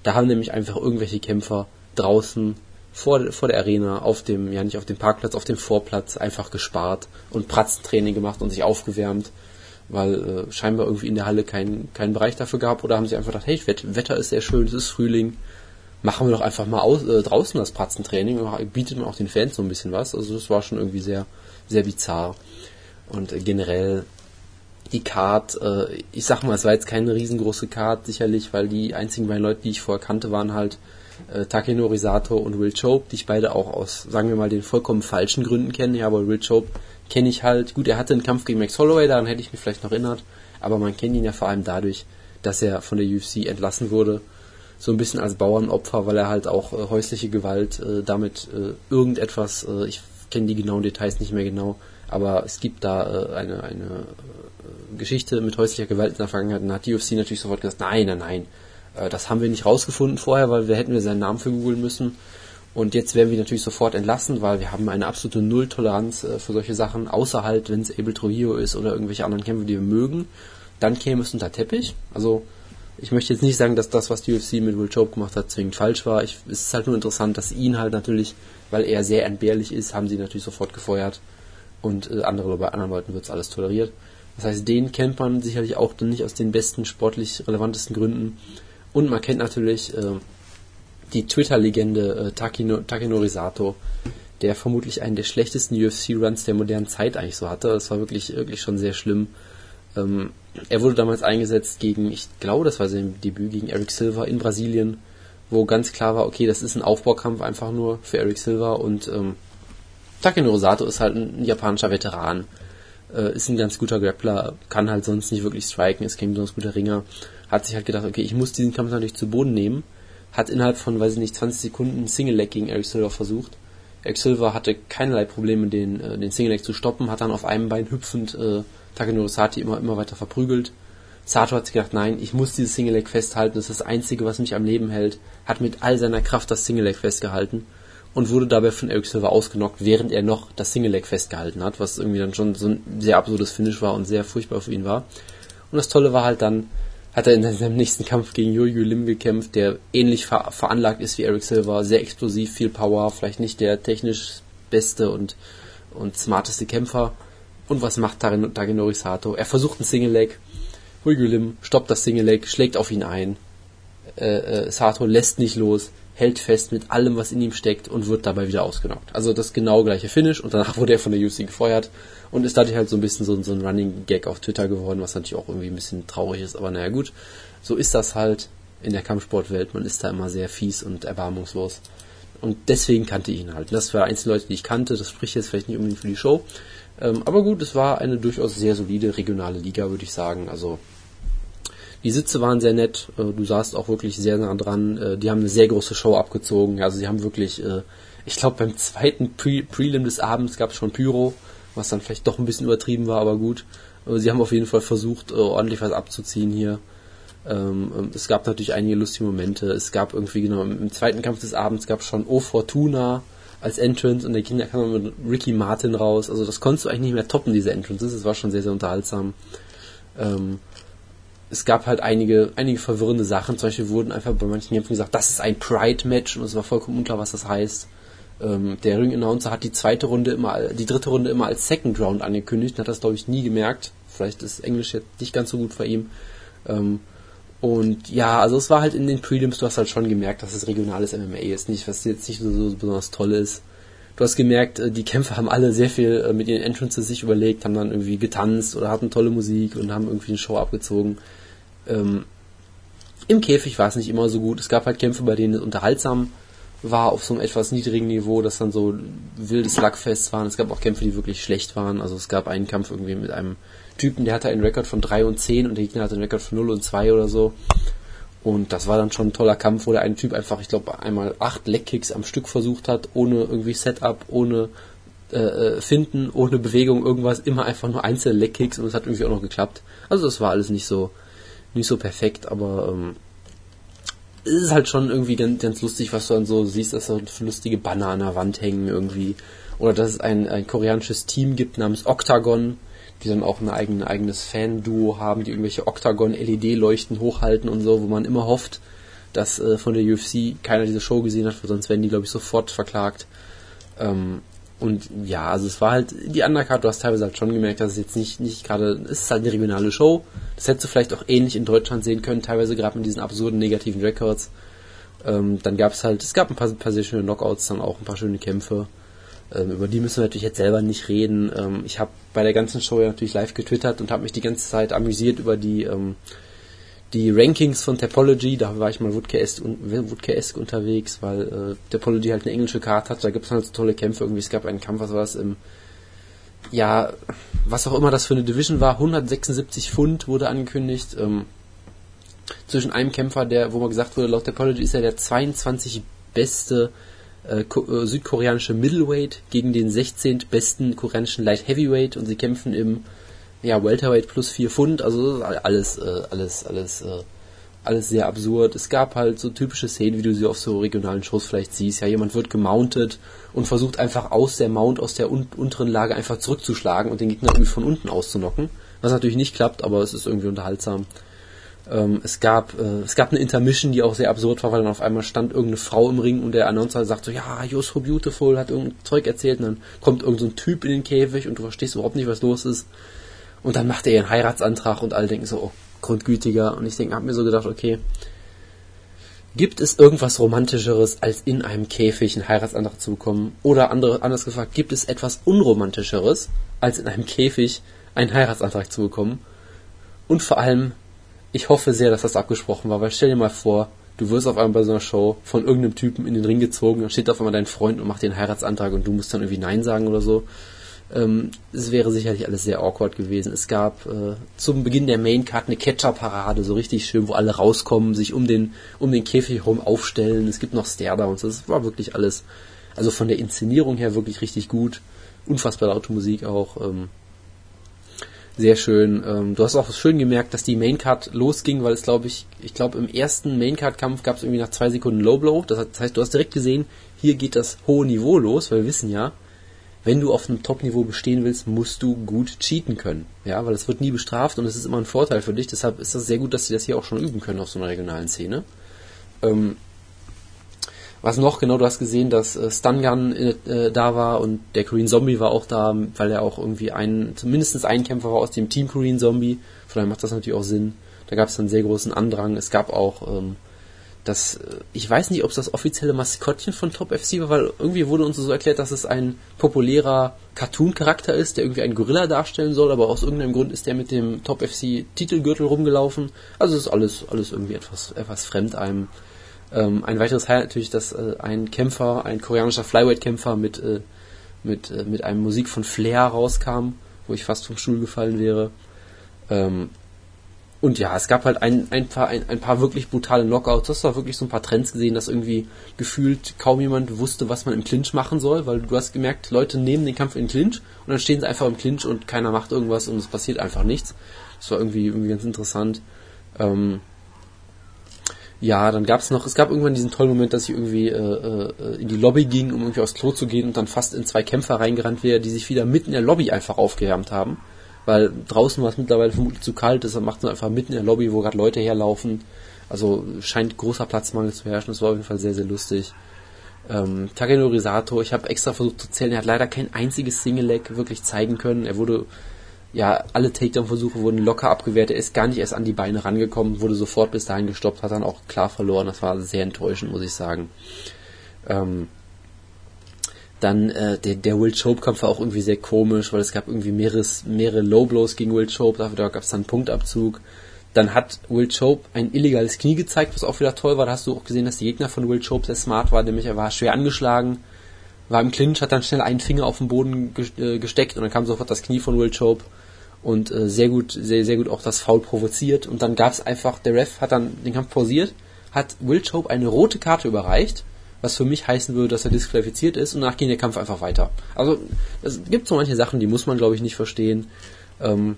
Da haben nämlich einfach irgendwelche Kämpfer draußen vor, vor der Arena, auf dem, ja nicht auf dem Parkplatz, auf dem Vorplatz einfach gespart und Pratzentraining gemacht und sich aufgewärmt, weil äh, scheinbar irgendwie in der Halle keinen kein Bereich dafür gab oder haben sie einfach gedacht, hey, Wetter ist sehr schön, es ist Frühling, machen wir doch einfach mal aus, äh, draußen das Pratzentraining, bietet man auch den Fans so ein bisschen was. Also das war schon irgendwie sehr, sehr bizarr. Und äh, generell die Card, äh, ich sag mal, es war jetzt keine riesengroße Card, sicherlich, weil die einzigen beiden Leute, die ich vorher kannte, waren halt äh, Takenori Sato und Will Chope, die ich beide auch aus, sagen wir mal, den vollkommen falschen Gründen kenne. Ja, aber Will Chope kenne ich halt. Gut, er hatte einen Kampf gegen Max Holloway, daran hätte ich mich vielleicht noch erinnert. Aber man kennt ihn ja vor allem dadurch, dass er von der UFC entlassen wurde. So ein bisschen als Bauernopfer, weil er halt auch äh, häusliche Gewalt äh, damit äh, irgendetwas, äh, ich kenne die genauen Details nicht mehr genau, aber es gibt da äh, eine, eine äh, Geschichte mit häuslicher Gewalt in der Vergangenheit. Und hat die UFC natürlich sofort gesagt, nein, nein, nein, äh, das haben wir nicht rausgefunden vorher, weil wir hätten wir seinen Namen für googeln müssen. Und jetzt werden wir natürlich sofort entlassen, weil wir haben eine absolute Nulltoleranz äh, für solche Sachen, außer halt, wenn es Abel Trujillo ist oder irgendwelche anderen Kämpfe, die wir mögen, dann käme es unter Teppich. Also ich möchte jetzt nicht sagen, dass das, was die UFC mit Will Chope gemacht hat, zwingend falsch war. Ich, es ist halt nur interessant, dass ihn halt natürlich, weil er sehr entbehrlich ist, haben sie natürlich sofort gefeuert. Und äh, andere, bei anderen Leuten wird es alles toleriert. Das heißt, den kennt man sicherlich auch dann nicht aus den besten sportlich relevantesten Gründen. Und man kennt natürlich äh, die Twitter-Legende äh, Takino, Takenori Sato, der vermutlich einen der schlechtesten UFC-Runs der modernen Zeit eigentlich so hatte. Das war wirklich, wirklich schon sehr schlimm. Ähm, er wurde damals eingesetzt gegen, ich glaube, das war sein Debüt gegen Eric Silva in Brasilien, wo ganz klar war, okay, das ist ein Aufbaukampf einfach nur für Eric Silva und ähm, Takenori Sato ist halt ein japanischer Veteran, äh, ist ein ganz guter Grappler, kann halt sonst nicht wirklich striken, ist kein besonders guter Ringer, hat sich halt gedacht, okay, ich muss diesen Kampf natürlich zu Boden nehmen, hat innerhalb von, weiß ich nicht, 20 Sekunden Single Leg gegen Eric Silva versucht. Eric Silva hatte keinerlei Probleme, den, äh, den Single Leg zu stoppen, hat dann auf einem Bein hüpfend äh, Takenori Sati immer, immer weiter verprügelt. Sato hat sich gedacht, nein, ich muss dieses Single Leg festhalten, das ist das Einzige, was mich am Leben hält, hat mit all seiner Kraft das Single Leg festgehalten und wurde dabei von Eric Silva ausgenockt, während er noch das Single Leg festgehalten hat, was irgendwie dann schon so ein sehr absurdes Finish war und sehr furchtbar für ihn war. Und das Tolle war halt dann, hat er in seinem nächsten Kampf gegen Jojo Lim gekämpft, der ähnlich ver veranlagt ist wie Eric Silva, sehr explosiv, viel Power, vielleicht nicht der technisch beste und, und smarteste Kämpfer. Und was macht Tagenori Sato? Er versucht ein Single Leg. Jojo Lim stoppt das Single Leg, schlägt auf ihn ein. Äh, äh, Sato lässt nicht los, hält fest mit allem, was in ihm steckt und wird dabei wieder ausgenockt. Also das genau gleiche Finish und danach wurde er von der UC gefeuert und ist dadurch halt so ein bisschen so, so ein Running Gag auf Twitter geworden, was natürlich auch irgendwie ein bisschen traurig ist, aber naja gut, so ist das halt in der Kampfsportwelt, man ist da immer sehr fies und erbarmungslos. Und deswegen kannte ich ihn halt. Das war einzelne Leute, die ich kannte, das spricht jetzt vielleicht nicht unbedingt für die Show. Ähm, aber gut, es war eine durchaus sehr solide regionale Liga, würde ich sagen. Also die Sitze waren sehr nett, äh, du saßt auch wirklich sehr nah dran. Äh, die haben eine sehr große Show abgezogen. Also sie haben wirklich, äh, ich glaube beim zweiten Pre Prelim des Abends gab es schon Pyro was dann vielleicht doch ein bisschen übertrieben war, aber gut. Sie haben auf jeden Fall versucht, äh, ordentlich was abzuziehen hier. Ähm, ähm, es gab natürlich einige lustige Momente. Es gab irgendwie, genau, im zweiten Kampf des Abends gab es schon O Fortuna als Entrance und der Kinder kam mit Ricky Martin raus. Also das konntest du eigentlich nicht mehr toppen, diese Entrances. Es war schon sehr, sehr unterhaltsam. Ähm, es gab halt einige, einige verwirrende Sachen. Zum Beispiel wurden einfach bei manchen Kämpfen gesagt, das ist ein Pride-Match und es war vollkommen unklar, was das heißt. Ähm, der Ring-Announcer hat die zweite Runde immer, die dritte Runde immer als Second Round angekündigt und hat das, glaube ich, nie gemerkt. Vielleicht ist Englisch jetzt nicht ganz so gut bei ihm. Ähm, und ja, also es war halt in den Prelims, du hast halt schon gemerkt, dass es regionales MMA ist, nicht, was jetzt nicht so, so besonders toll ist. Du hast gemerkt, äh, die Kämpfer haben alle sehr viel äh, mit ihren Entrances sich überlegt, haben dann irgendwie getanzt oder hatten tolle Musik und haben irgendwie eine Show abgezogen. Ähm, Im Käfig war es nicht immer so gut. Es gab halt Kämpfe, bei denen es unterhaltsam war auf so einem etwas niedrigen Niveau, dass dann so wilde Slugfests waren. Es gab auch Kämpfe, die wirklich schlecht waren. Also es gab einen Kampf irgendwie mit einem Typen, der hatte einen Rekord von 3 und 10 und der Gegner hatte einen Rekord von 0 und 2 oder so. Und das war dann schon ein toller Kampf, wo der eine Typ einfach, ich glaube, einmal acht Legkicks am Stück versucht hat, ohne irgendwie Setup, ohne äh, äh, Finden, ohne Bewegung, irgendwas, immer einfach nur einzelne Legkicks und es hat irgendwie auch noch geklappt. Also das war alles nicht so nicht so perfekt, aber ähm, es ist halt schon irgendwie ganz, ganz lustig, was du dann so siehst, dass so lustige Banner an der Wand hängen irgendwie. Oder dass es ein, ein koreanisches Team gibt namens Octagon, die dann auch ein eigene, eigenes Fan-Duo haben, die irgendwelche Octagon-LED-Leuchten hochhalten und so, wo man immer hofft, dass äh, von der UFC keiner diese Show gesehen hat, sonst werden die, glaube ich, sofort verklagt. Ähm, und ja, also es war halt, die Undercard, du hast teilweise halt schon gemerkt, dass es jetzt nicht, nicht gerade, es ist halt eine regionale Show. Das hättest du vielleicht auch ähnlich in Deutschland sehen können, teilweise gerade mit diesen absurden negativen Records. Ähm, dann gab es halt, es gab ein paar, ein paar sehr schöne Knockouts, dann auch ein paar schöne Kämpfe. Ähm, über die müssen wir natürlich jetzt selber nicht reden. Ähm, ich habe bei der ganzen Show ja natürlich live getwittert und habe mich die ganze Zeit amüsiert über die ähm, die Rankings von Topology, da war ich mal Woodcare-esque unterwegs, weil äh, Topology halt eine englische Karte hat, da gibt es halt so tolle Kämpfe, irgendwie es gab einen Kampf, was war es im ja, was auch immer das für eine Division war, 176 Pfund wurde angekündigt, ähm, zwischen einem Kämpfer, der, wo man gesagt wurde, laut Topology ist er der 22 beste äh, äh, südkoreanische Middleweight gegen den 16. besten koreanischen Light Heavyweight und sie kämpfen im ja, Welterweight plus 4 Pfund, also alles, äh, alles, alles, äh, alles sehr absurd. Es gab halt so typische Szenen, wie du sie auf so regionalen Shows vielleicht siehst. Ja, jemand wird gemountet und versucht einfach aus der Mount, aus der un unteren Lage einfach zurückzuschlagen und den Gegner irgendwie von unten auszunocken. Was natürlich nicht klappt, aber es ist irgendwie unterhaltsam. Ähm, es gab äh, es gab eine Intermission, die auch sehr absurd war, weil dann auf einmal stand irgendeine Frau im Ring und der Announcer sagt so, ja, you're so beautiful, hat irgendein Zeug erzählt und dann kommt irgendein so Typ in den Käfig und du verstehst überhaupt nicht, was los ist. Und dann macht er ihren Heiratsantrag und alle denken so, oh, grundgütiger. Und ich denke, hab mir so gedacht, okay, gibt es irgendwas Romantischeres, als in einem Käfig einen Heiratsantrag zu bekommen? Oder andere, anders gefragt, gibt es etwas Unromantischeres, als in einem Käfig einen Heiratsantrag zu bekommen? Und vor allem, ich hoffe sehr, dass das abgesprochen war, weil stell dir mal vor, du wirst auf einmal bei so einer Show von irgendeinem Typen in den Ring gezogen, dann steht auf einmal dein Freund und macht den Heiratsantrag und du musst dann irgendwie Nein sagen oder so. Ähm, es wäre sicherlich alles sehr awkward gewesen. Es gab äh, zum Beginn der Maincard eine Catcher-Parade, so richtig schön, wo alle rauskommen, sich um den, um den Käfig herum aufstellen. Es gibt noch Stare-Downs. Das war wirklich alles, also von der Inszenierung her wirklich richtig gut. Unfassbar laute Musik auch. Ähm, sehr schön. Ähm, du hast auch schön gemerkt, dass die Maincard losging, weil es glaube ich, ich glaube im ersten Maincard-Kampf gab es irgendwie nach zwei Sekunden Low Blow. Das heißt, du hast direkt gesehen, hier geht das hohe Niveau los, weil wir wissen ja, wenn du auf einem Top-Niveau bestehen willst, musst du gut cheaten können. Ja, weil es wird nie bestraft und es ist immer ein Vorteil für dich. Deshalb ist das sehr gut, dass sie das hier auch schon üben können auf so einer regionalen Szene. Ähm, was noch? Genau, du hast gesehen, dass äh, Stungun äh, da war und der Korean Zombie war auch da, weil er auch irgendwie ein, zumindest ein Kämpfer war aus dem Team Korean Zombie. Von daher macht das natürlich auch Sinn. Da gab es einen sehr großen Andrang. Es gab auch ähm, das, äh, ich weiß nicht, ob es das offizielle Maskottchen von Top FC war, weil irgendwie wurde uns so erklärt, dass es ein populärer Cartoon-Charakter ist, der irgendwie einen Gorilla darstellen soll, aber aus irgendeinem Grund ist der mit dem Top FC Titelgürtel rumgelaufen. Also ist alles, alles irgendwie etwas, etwas fremd einem. Ähm, ein weiteres Highlight natürlich, dass äh, ein Kämpfer, ein koreanischer Flyweight-Kämpfer mit, äh, mit, äh, mit einem Musik von Flair rauskam, wo ich fast vom Stuhl gefallen wäre. Ähm, und ja, es gab halt ein, ein, paar, ein, ein paar wirklich brutale Knockouts. Das war wirklich so ein paar Trends gesehen, dass irgendwie gefühlt kaum jemand wusste, was man im Clinch machen soll, weil du hast gemerkt, Leute nehmen den Kampf in den Clinch und dann stehen sie einfach im Clinch und keiner macht irgendwas und es passiert einfach nichts. Das war irgendwie, irgendwie ganz interessant. Ähm, ja, dann gab es noch, es gab irgendwann diesen tollen Moment, dass ich irgendwie äh, äh, in die Lobby ging, um irgendwie aufs Klo zu gehen und dann fast in zwei Kämpfer reingerannt wäre, die sich wieder mitten in der Lobby einfach aufgewärmt haben weil draußen war es mittlerweile vermutlich zu kalt, deshalb macht man einfach mitten in der Lobby, wo gerade Leute herlaufen. Also scheint großer Platzmangel zu herrschen, das war auf jeden Fall sehr, sehr lustig. Ähm, Takenori Sato, ich habe extra versucht zu zählen, er hat leider kein einziges Single-Leg wirklich zeigen können. Er wurde, ja, alle Takedown-Versuche wurden locker abgewehrt, er ist gar nicht erst an die Beine rangekommen, wurde sofort bis dahin gestoppt, hat dann auch klar verloren, das war sehr enttäuschend, muss ich sagen. Ähm, dann äh, der, der Will Chope-Kampf war auch irgendwie sehr komisch, weil es gab irgendwie mehres, mehrere Low-Blows gegen Will Chope, da gab es dann einen Punktabzug. Dann hat Will Chope ein illegales Knie gezeigt, was auch wieder toll war. Da hast du auch gesehen, dass der Gegner von Will Chope sehr smart war, nämlich er war schwer angeschlagen, war im Clinch, hat dann schnell einen Finger auf den Boden äh, gesteckt und dann kam sofort das Knie von Will Chope und äh, sehr gut, sehr, sehr gut auch das Foul provoziert. Und dann gab es einfach, der Ref hat dann den Kampf pausiert, hat Will Chope eine rote Karte überreicht was für mich heißen würde, dass er disqualifiziert ist und danach ging der Kampf einfach weiter. Also es gibt so manche Sachen, die muss man glaube ich nicht verstehen. Ähm,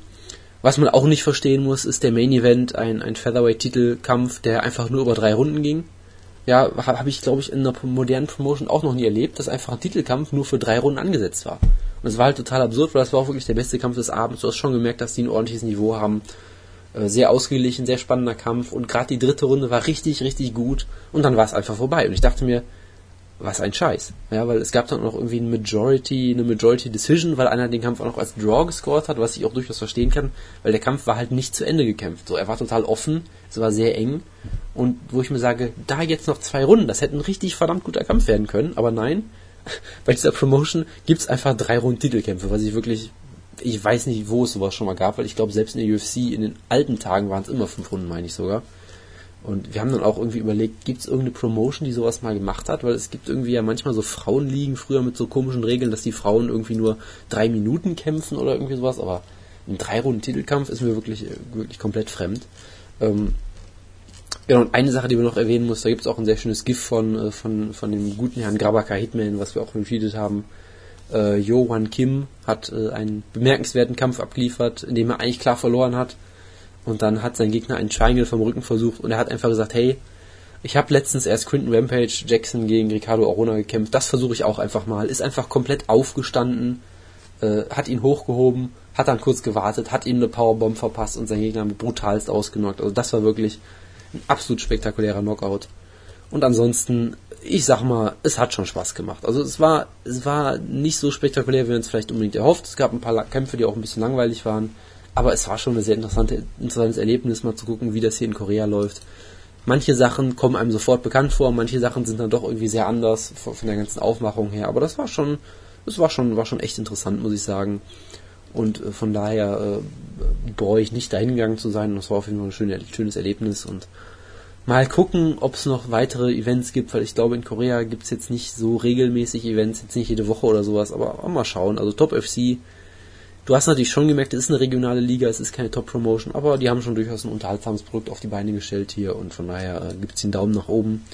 was man auch nicht verstehen muss, ist der Main Event, ein, ein Featherweight-Titelkampf, der einfach nur über drei Runden ging. Ja, habe hab ich, glaube ich, in einer modernen Promotion auch noch nie erlebt, dass einfach ein Titelkampf nur für drei Runden angesetzt war. Und es war halt total absurd, weil das war auch wirklich der beste Kampf des Abends. Du hast schon gemerkt, dass die ein ordentliches Niveau haben. Äh, sehr ausgeglichen, sehr spannender Kampf und gerade die dritte Runde war richtig, richtig gut und dann war es einfach vorbei. Und ich dachte mir, was ein Scheiß. Ja, weil es gab dann noch irgendwie eine Majority, eine Majority Decision, weil einer den Kampf auch noch als Draw gescored hat, was ich auch durchaus verstehen kann, weil der Kampf war halt nicht zu Ende gekämpft. So, er war total offen, es war sehr eng und wo ich mir sage, da jetzt noch zwei Runden, das hätte ein richtig verdammt guter Kampf werden können, aber nein, bei dieser Promotion gibt's einfach drei Runden Titelkämpfe, was ich wirklich ich weiß nicht, wo es sowas schon mal gab, weil ich glaube, selbst in der UFC in den alten Tagen waren es immer fünf Runden, meine ich sogar. Und wir haben dann auch irgendwie überlegt, gibt es irgendeine Promotion, die sowas mal gemacht hat? Weil es gibt irgendwie ja manchmal so Frauenligen früher mit so komischen Regeln, dass die Frauen irgendwie nur drei Minuten kämpfen oder irgendwie sowas. Aber ein drei Runden Titelkampf ist mir wirklich, wirklich komplett fremd. Ähm, genau, und eine Sache, die wir noch erwähnen muss, da gibt es auch ein sehr schönes GIF von, äh, von, von dem guten Herrn Grabaka Hitman, was wir auch retweetet haben. Äh, Yo Wan Kim hat äh, einen bemerkenswerten Kampf abgeliefert, in dem er eigentlich klar verloren hat und dann hat sein Gegner einen Triangle vom Rücken versucht und er hat einfach gesagt, hey, ich habe letztens erst Quinton Rampage Jackson gegen Ricardo Arona gekämpft, das versuche ich auch einfach mal. Ist einfach komplett aufgestanden, äh, hat ihn hochgehoben, hat dann kurz gewartet, hat ihm eine Powerbomb verpasst und sein Gegner brutalst ausgenockt. Also das war wirklich ein absolut spektakulärer Knockout. Und ansonsten, ich sag mal, es hat schon Spaß gemacht. Also es war, es war nicht so spektakulär, wie man es vielleicht unbedingt erhofft. Es gab ein paar Kämpfe, die auch ein bisschen langweilig waren. Aber es war schon ein sehr interessante, interessantes Erlebnis, mal zu gucken, wie das hier in Korea läuft. Manche Sachen kommen einem sofort bekannt vor, manche Sachen sind dann doch irgendwie sehr anders von, der ganzen Aufmachung her. Aber das war schon, das war schon, war schon echt interessant, muss ich sagen. Und äh, von daher äh, bereue ich nicht dahin gegangen zu sein. Das war auf jeden Fall ein schönes, schönes Erlebnis und mal gucken, ob es noch weitere Events gibt, weil ich glaube, in Korea gibt es jetzt nicht so regelmäßig Events, jetzt nicht jede Woche oder sowas, aber mal schauen. Also Top FC Du hast natürlich schon gemerkt, es ist eine regionale Liga, es ist keine Top-Promotion, aber die haben schon durchaus ein unterhaltsames Produkt auf die Beine gestellt hier und von daher äh, gibt es den Daumen nach oben.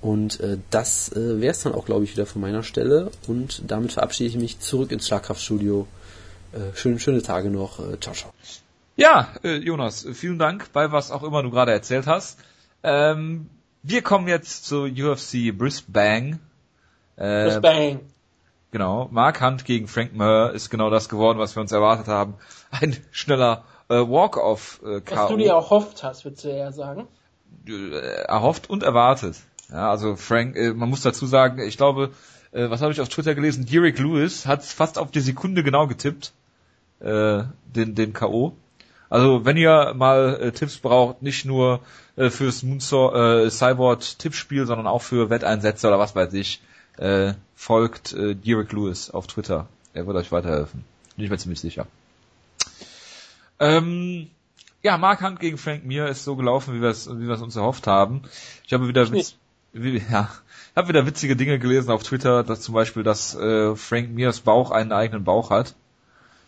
Und äh, das äh, wäre es dann auch, glaube ich, wieder von meiner Stelle. Und damit verabschiede ich mich zurück ins Schlagkraftstudio. Äh, schön, schöne Tage noch. Äh, ciao, ciao. Ja, äh, Jonas, vielen Dank bei was auch immer du gerade erzählt hast. Ähm, wir kommen jetzt zu UFC Brisbane. Äh, Brisbane. Genau, Mark Hunt gegen Frank Mir ist genau das geworden, was wir uns erwartet haben. Ein schneller äh, Walk-off äh, Was du dir erhofft hast, würdest du eher sagen? Äh, erhofft und erwartet. Ja, also Frank, äh, man muss dazu sagen, ich glaube, äh, was habe ich auf Twitter gelesen? Derek Lewis hat fast auf die Sekunde genau getippt, äh, den, den K.O. Also wenn ihr mal äh, Tipps braucht, nicht nur äh, fürs Moonsor, äh, Cyborg Tippspiel, sondern auch für Wetteinsätze oder was weiß ich, äh, folgt äh, Derek Lewis auf Twitter. Er wird euch weiterhelfen. Bin ich mir ziemlich sicher. Ähm, ja, Mark Hunt gegen Frank Mir ist so gelaufen, wie wir es wie uns erhofft haben. Ich habe wieder wie, ja, habe wieder witzige Dinge gelesen auf Twitter, dass zum Beispiel, dass äh, Frank Mirs Bauch einen eigenen Bauch hat.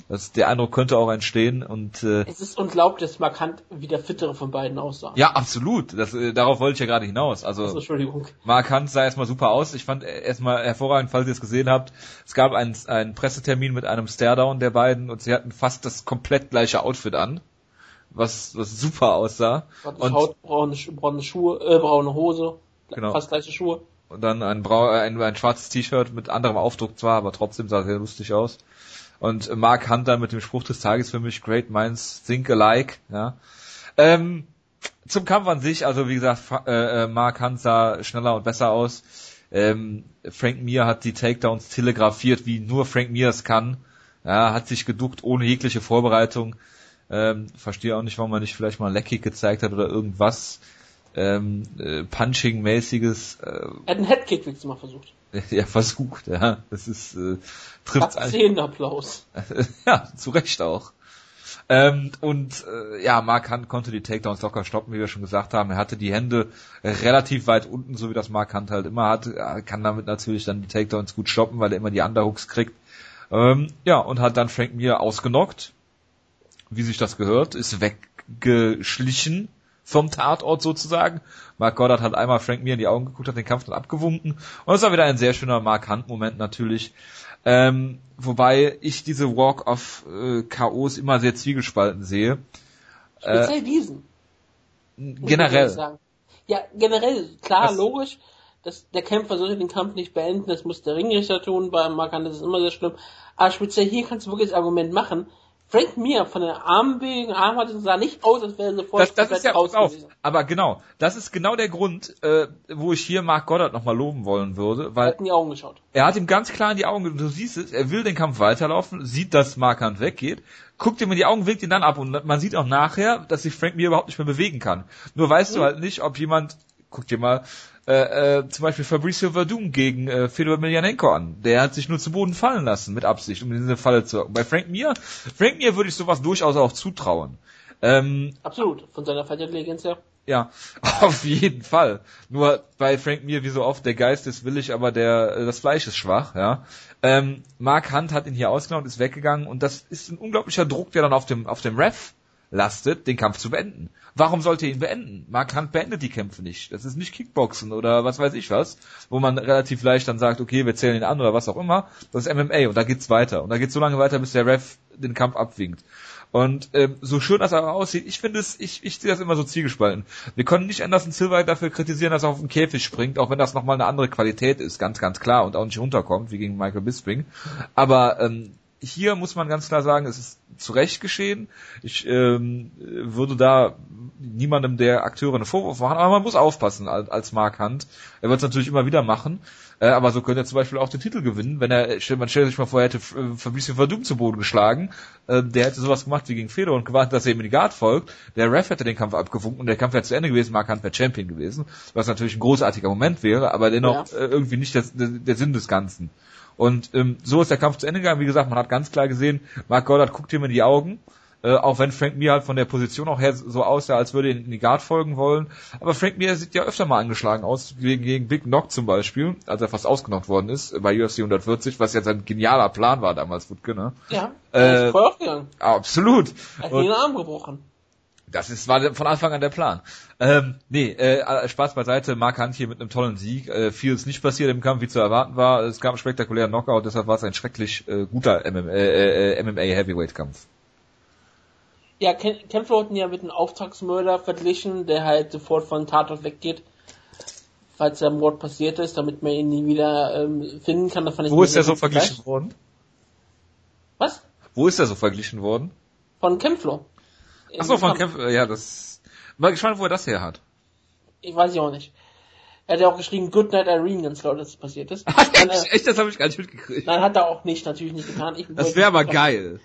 Das, der Eindruck könnte auch entstehen und äh, es ist unglaublich, dass Markant wie der fittere von beiden aussah. Ja, absolut. Das, äh, darauf wollte ich ja gerade hinaus. Also, also Entschuldigung. Markant sah erstmal super aus. Ich fand erstmal hervorragend, falls ihr es gesehen habt. Es gab einen, einen Pressetermin mit einem Staredown der beiden und sie hatten fast das komplett gleiche Outfit an, was was super aussah. Und Haut, braune, braune Schuhe, äh, braune Hose, genau. fast gleiche Schuhe. Und dann ein, brau ein, ein schwarzes T-Shirt mit anderem Aufdruck zwar, aber trotzdem sah sehr lustig aus. Und Mark Hunter mit dem Spruch des Tages für mich, Great Minds Think Alike, ja. Ähm, zum Kampf an sich, also wie gesagt, äh, äh, Mark Hunt sah schneller und besser aus. Ähm, Frank Mir hat die Takedowns telegrafiert, wie nur Frank Mir es kann. Ja, hat sich geduckt ohne jegliche Vorbereitung. Ähm, verstehe auch nicht, warum man nicht vielleicht mal Lecky gezeigt hat oder irgendwas ähm, äh, Punching-mäßiges. Äh, er hat einen Headkick letztes Mal versucht. Ja, versucht, ja. Das ist äh, trifft Applaus. ja, zu Recht auch. Ähm, und äh, ja, Mark Hunt konnte die Takedowns locker stoppen, wie wir schon gesagt haben. Er hatte die Hände relativ weit unten, so wie das Mark Hunt halt immer hat. Er kann damit natürlich dann die Takedowns gut stoppen, weil er immer die Underhooks kriegt. Ähm, ja, und hat dann Frank Mir ausgenockt, wie sich das gehört, ist weggeschlichen vom Tatort sozusagen. Mark Goddard hat einmal Frank Mir in die Augen geguckt, hat den Kampf dann abgewunken. Und es war wieder ein sehr schöner Mark Hunt-Moment natürlich. Ähm, wobei ich diese Walk-of-KOs äh, immer sehr zwiegespalten sehe. Speziell äh, diesen. Generell. Ja, generell, klar, Was? logisch. dass der Kämpfer sollte den Kampf nicht beenden, das muss der Ringrichter tun, bei Mark Hunt ist es immer sehr schlimm. Aber speziell hier kannst du wirklich das Argument machen, Frank Mir von der Armbewegung, Armhaltung sah nicht aus, als wäre er sofort das, das ist ja raus auf. Aber genau, das ist genau der Grund, äh, wo ich hier Mark Goddard nochmal loben wollen würde, weil er hat in die Augen geschaut. Er hat ihm ganz klar in die Augen, du siehst es, er will den Kampf weiterlaufen, sieht, dass Mark Hunt weggeht, guckt ihm in die Augen, winkt ihn dann ab und man sieht auch nachher, dass sich Frank Mir überhaupt nicht mehr bewegen kann. Nur weißt mhm. du halt nicht, ob jemand, guck dir mal, äh, äh, zum Beispiel Fabricio Verdum gegen äh, Fedor Emelianenko an. Der hat sich nur zu Boden fallen lassen, mit Absicht, um in diese Falle zu Bei Frank Mir, Frank Mir würde ich sowas durchaus auch zutrauen. Ähm, Absolut, von seiner Fight Intelligenz her. Ja, auf jeden Fall. Nur bei Frank Mir, wie so oft, der Geist ist willig, aber der das Fleisch ist schwach, ja. Ähm, Mark Hunt hat ihn hier ausgenommen ist weggegangen und das ist ein unglaublicher Druck, der dann auf dem auf dem Ref lastet, den Kampf zu beenden. Warum sollte er ihn beenden? Mark Hunt beendet die Kämpfe nicht. Das ist nicht Kickboxen oder was weiß ich was, wo man relativ leicht dann sagt, okay, wir zählen ihn an oder was auch immer. Das ist MMA und da geht's weiter. Und da geht's so lange weiter, bis der Ref den Kampf abwinkt. Und ähm, so schön das aber aussieht, ich finde es, ich, ich sehe das immer so zielgespalten. Wir können nicht Anderson Silva dafür kritisieren, dass er auf den Käfig springt, auch wenn das nochmal eine andere Qualität ist, ganz, ganz klar, und auch nicht runterkommt, wie gegen Michael Bisping. Aber ähm, hier muss man ganz klar sagen, es ist zu Recht geschehen. Ich ähm, würde da niemandem der Akteure eine Vorwurf machen, aber man muss aufpassen als, als Mark Hunt. Er wird es natürlich immer wieder machen, äh, aber so könnte er zum Beispiel auch den Titel gewinnen, wenn er, man stellt sich mal vor, er hätte äh, Fabricio Verdum zu Boden geschlagen, äh, der hätte sowas gemacht wie gegen Fedor und gewartet, dass er ihm in die Guard folgt, der Ref hätte den Kampf abgewunken und der Kampf wäre zu Ende gewesen, Mark Hunt wäre Champion gewesen, was natürlich ein großartiger Moment wäre, aber dennoch ja. äh, irgendwie nicht der, der Sinn des Ganzen. Und ähm, so ist der Kampf zu Ende gegangen. Wie gesagt, man hat ganz klar gesehen, Mark Goddard guckt ihm in die Augen. Äh, auch wenn Frank Mir halt von der Position auch her so aussah, als würde er in die Guard folgen wollen. Aber Frank Mir sieht ja öfter mal angeschlagen aus, gegen, gegen Big Knock zum Beispiel, als er fast ausgenockt worden ist bei UFC 140, was jetzt ein genialer Plan war damals, Wutke, ne? Ja, äh, ist voll aufgegangen. Absolut. Er hat den Arm gebrochen. Das ist, war von Anfang an der Plan. Ähm, nee, äh, Spaß beiseite, Mark Hunt hier mit einem tollen Sieg. Äh, viel ist nicht passiert im Kampf, wie zu erwarten war. Es gab einen spektakulären Knockout, deshalb war es ein schrecklich äh, guter MMA, äh, äh MMA Heavyweight Kampf. Ja, Kämpfer wurden ja mit einem Auftragsmörder verglichen, der halt sofort von Tatort weggeht, falls der Mord passiert ist, damit man ihn nie wieder ähm, finden kann. Wo ist der so verglichen gleich. worden? Was? Wo ist der so verglichen worden? Von Kämpflo. Achso, von Kempf, ja, das. Mal gespannt, wo er das her hat. Ich weiß ich auch nicht. Er hat ja auch geschrieben, Good Night Irene, ganz laut, dass es passiert ist. Dann, äh, Echt, das habe ich gar nicht mitgekriegt. Nein, hat er auch nicht, natürlich nicht getan. Ich das wäre aber geil.